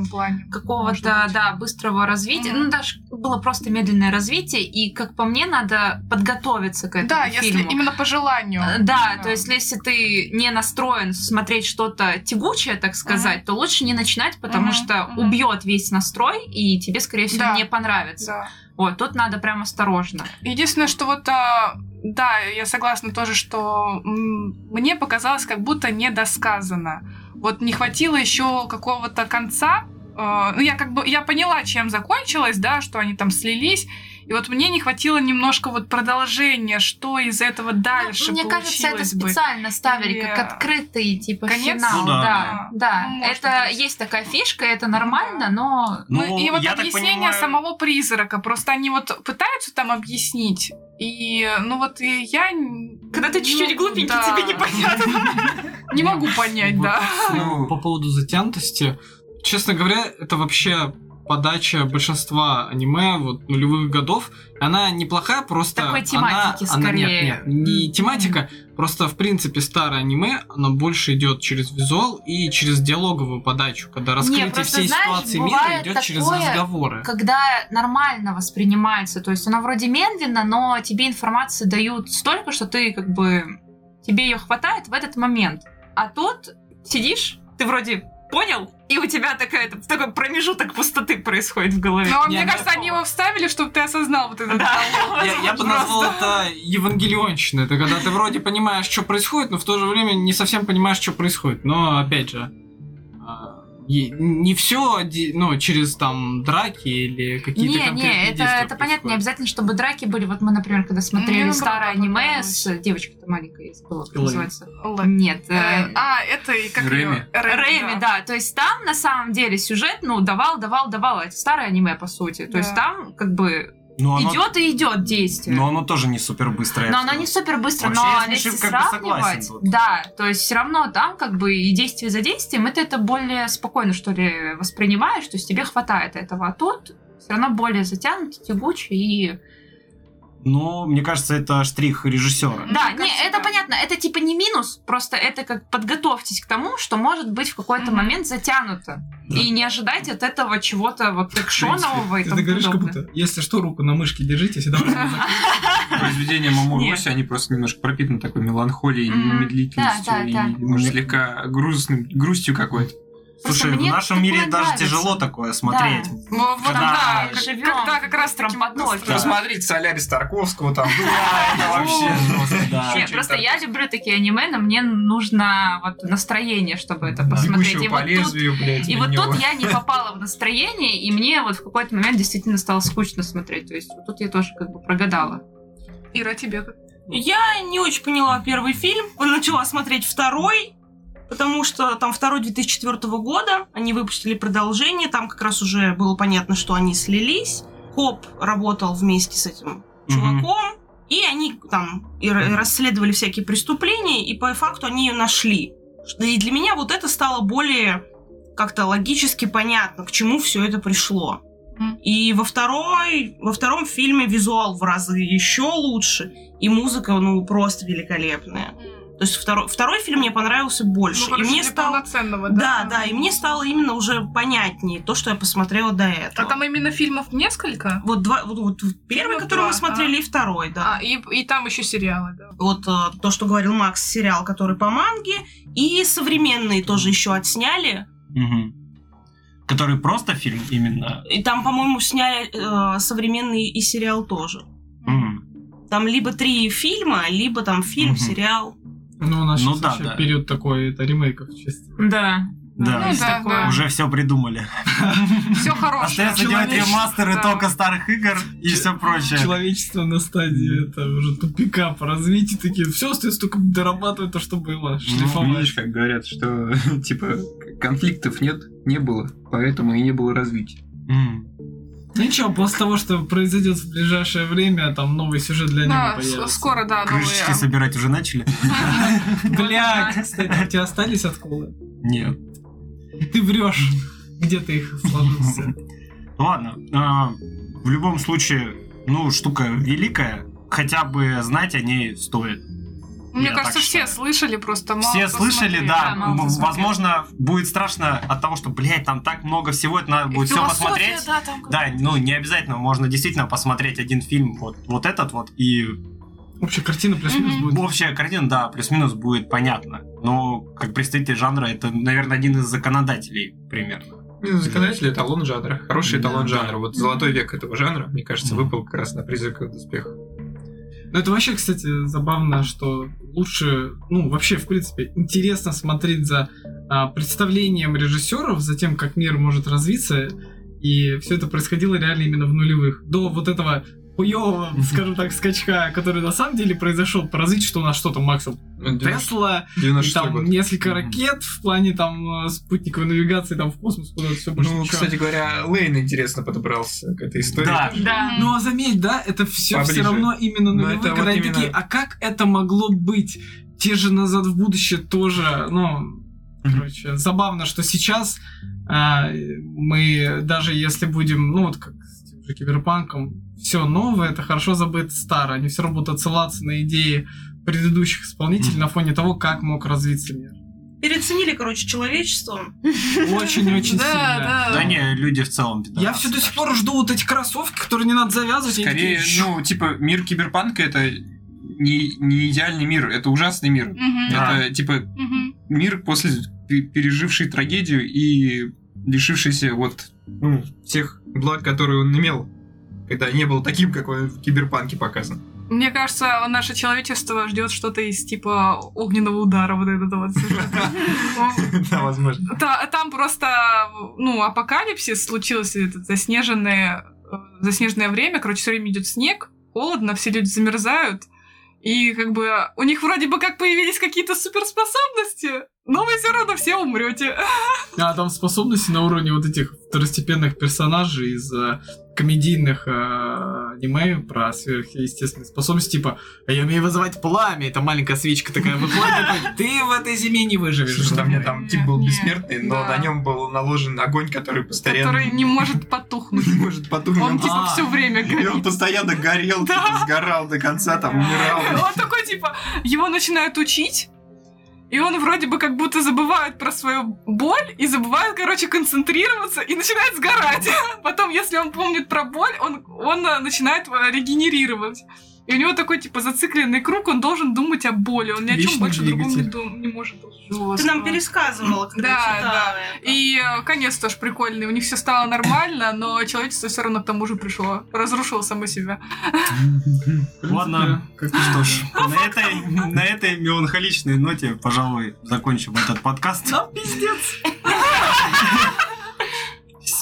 какого-то, да, быстрого развития. Мгм. Ну, даже было просто медленное развитие, и, как по мне, надо подготовиться к этому Да, если фильму. именно по желанию. Э, Да, то есть если ты не настроен смотреть что-то тягучее, так сказать, то лучше не начинать, потому Мгм, что мгм. убьет весь настрой, и тебе, скорее всего, Да. не понравится. Да. Вот, тут надо прям осторожно. Единственное, что вот, а, да, я согласна тоже, что мне показалось как будто недосказано. Вот не хватило еще какого-то конца, э, ну, я как бы, я поняла, чем закончилось, да, что они там слились, и вот мне не хватило немножко вот продолжения, что из этого дальше Ну, Мне кажется, это специально ставили Или- как открытый типа Конец? финал. Ну да. да, да. Ну, это быть. есть такая фишка, это нормально, но Ну, и вот объяснение понимаю- самого призрака. Просто они вот пытаются там объяснить. И, ну вот, и я... Когда ты чуть-чуть ну, глупенький, да. тебе непонятно. Не могу понять, да. Ну, По поводу затянутости, честно говоря, это вообще подача большинства аниме вот нулевых годов. Она неплохая, просто Такой она- тематики она, нет, скорее. нет, не тематика, просто в принципе старое аниме, оно больше идет через визуал и через диалоговую подачу, когда раскрытие просто, всей знаешь, ситуации мира идет через разговоры. Когда нормально воспринимается, то есть она вроде медленно, но тебе информации дают столько, что ты как бы тебе ее хватает в этот момент. А тут сидишь, ты вроде понял, и у тебя такая, такой промежуток пустоты происходит в голове. Но Не, мне ну, кажется, они его вставили, чтобы ты осознал вот это. Да. Я, я бы назвал это евангелионщина. Это когда ты вроде понимаешь, что происходит, но в то же время не совсем понимаешь, что происходит. Но опять же, а, не все ну, через там драки или какие-то Не, конкретные не, это, действия это понятно, не обязательно, чтобы драки были. Вот мы, например, когда смотрели наоборот, старое аниме с девочкой-то маленькой, забыла, как называется. Л. Нет, Э, э, А, это как Рэми. её? Рэми, да. То есть там на самом деле сюжет, ну, давал, давал, давал. Это старое аниме, по сути. То Да. есть там как бы Но оно, идет и идет действие. но оно тоже не супер быстрое. Но оно не супер быстро, Вообще, но если как бы согласен сравнивать, да, то есть все равно там как бы и действие за действием, это это более спокойно, что ли, воспринимаешь, то есть тебе хватает этого, а тут все равно более затянуто, тягуче и... Но мне кажется, это штрих режиссера. Да, Мне не, кажется, это да. понятно, это типа не минус, просто это как подготовьтесь к тому, что может быть в какой-то Мгм. момент затянуто. Да. И не ожидайте от этого чего-то вот экшонового и Ты тому говоришь, как будто, если что, руку на мышке держите, всегда произведения Мамору Нет. Оси, они просто немножко пропитаны такой меланхолией, медлительностью Да, да, и, да. может, слегка грустным, грустью какой-то. Слушай, в нашем мире даже нравится. тяжело такое смотреть. Вот, вот Когда да, как, живем когда как раз таки потоке. Да. Посмотрите «Солярис Тарковского», там, это вообще. Да. Нет, просто я люблю такие аниме, но мне нужно вот настроение, чтобы это посмотреть. И вот тут лезвию, блядь, И вот тут я не попала в настроение, и мне вот в какой-то момент действительно стало скучно смотреть. То есть вот тут я тоже как бы прогадала. Ира, тебе как? Я не очень поняла первый фильм. Начала смотреть второй, потому что там второй 2004 года. Они выпустили продолжение. Там как раз уже было понятно, что они слились. Коп работал вместе с этим чуваком. И они там и ра- расследовали всякие преступления, и по факту они ее нашли. И для меня вот это стало более как-то логически понятно, к чему все это пришло. И во второй, во втором фильме визуал в разы еще лучше, и музыка, ну, просто великолепная. То есть второй, второй фильм мне понравился больше. Ну, короче, и мне стало... полноценного, Да, да, и мне стало именно уже понятнее то, что я посмотрела до этого. А там именно фильмов несколько? Вот, два, вот, вот первый, Фильмов который два, мы смотрели, и второй, да. А, и, и там еще сериалы, да. Вот э, то, что говорил Макс, сериал, который по манге, и современные тоже еще отсняли. Мгм. Который просто фильм именно. И там, по-моему, сняли э, современный и сериал тоже. Мгм. Там либо три фильма, либо там фильм, Мгм. сериал. Ну, у нас Ну сейчас да, вообще да. период такой, это ремейков чисто. Да. Да. Ну да, такое. да. Уже все придумали. Все хорошее. Остается делать ремастеры да. только старых игр и все прочее. Человечество на стадии это уже тупика по развитию такие. Все остается только дорабатывать то, что было. Ну, Шлифовать. видишь, как говорят, что типа конфликтов нет, не было, поэтому и не было развития. Ничего, после того, что произойдет в ближайшее время, там новый сюжет для него появится. скоро, да, Крышечки новые. собирать уже начали? Блядь, кстати, у тебя остались отколы? Нет. Ты врешь. Где ты их сложился? Ладно. а, В любом случае, ну, штука великая. Хотя бы знать о ней стоит. Мне Я кажется, все слышали, просто мало Все слышали, смотрел. да. Да. Возможно, будет страшно от того, что, блядь, там так много всего, это надо И будет все посмотреть. да, там Да, ну не обязательно, можно действительно посмотреть один фильм, вот, вот этот вот, и Общая картина плюс-минус Мгм. будет. общая картина, да, плюс-минус будет понятна. Но как представитель жанра, это, наверное, один из законодателей примерно. Законодатель эталон жанра. Хороший Да, эталон да. жанра. Вот золотой век этого жанра, мне кажется, выпал как раз на призраках доспех. Ну, это вообще, кстати, забавно, что лучше, ну, вообще, в принципе, интересно смотреть за а, представлением режиссеров за тем, как мир может развиться, и все это происходило реально именно в нулевых. До вот этого хуевого, скажем так, скачка, который на самом деле произошел по развитию, что у нас что там, Максвелл? Тесла, и 96 там год. несколько ракет в плане там э, спутниковой навигации там в космос куда-то все Ну, кстати говоря, Лейн интересно подобрался к этой истории. Да. тоже. Да. Ну а заметь, да, это все Поближе. все равно именно Ну, нулевые, это вот когда они именно- такие, а как это могло быть? Те же назад в будущее тоже, ну, короче, забавно, что сейчас а, мы даже если будем, ну вот как же киберпанком, все новое, это хорошо забыто старое, они все равно будут отсылаться на идеи предыдущих исполнителей на фоне того, как мог развиться мир. Переоценили, короче, человечество. Очень-очень Да, сильно. да. Да не, люди в целом Я пидорасы, все до сих пор жду вот эти кроссовки, которые не надо завязывать. Скорее, такие, ну, типа, мир киберпанка это не, не идеальный мир, это ужасный мир. Мгм. Это, типа, Мгм. мир после пе- переживший трагедию и лишившийся вот ну, всех благ, которые он имел, когда не был таким, как он в киберпанке показан. Мне кажется, наше человечество ждет что-то из типа огненного удара, вот это вот. сюжета. Да, возможно. Та- Там просто, ну, апокалипсис случился, это заснеженное, э, заснеженное время, короче, все время идет снег, холодно, все люди замерзают, и как бы у них вроде бы как появились какие-то суперспособности, но вы все равно все умрете. А там способности на уровне вот этих второстепенных персонажей из э, комедийных э, аниме про сверхъестественные способности, типа «А я умею вызывать пламя, это маленькая свечка такая выходит, ты в этой зиме не выживешь. Слушай, там, там тип был Нет, бессмертный, но да. на нем был наложен огонь, который постоянно Который не может потухнуть. не может потухнуть. Он типа А. все время И он горит. постоянно горел, типа, сгорал до конца, там умирал. Он такой, типа, его начинают учить, и он вроде бы как будто забывает про свою боль и забывает, короче, концентрироваться и начинает сгорать. Потом, если он помнит про боль, он, он э, начинает э, регенерировать. И у него такой, типа, зацикленный круг, он должен думать о боли, он ни о чем больше другом не, двигатель. дум- не может. Ты нам пересказывала, когда Да, читала это. И э, конец тоже прикольный. У них все стало нормально, но человечество все равно к тому же пришло. Разрушило само себя. Ладно. как Что ж, на этой, на этой меланхоличной ноте, пожалуй, закончим этот подкаст. Нам пиздец.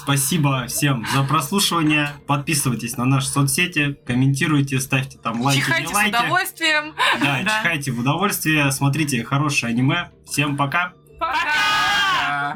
Спасибо всем за прослушивание. Подписывайтесь на наши соцсети, комментируйте, ставьте там лайки, Чихайте с дизлайки. удовольствием. Да, Да. чихайте в удовольствие, смотрите хорошее аниме. Всем пока! Пока! А,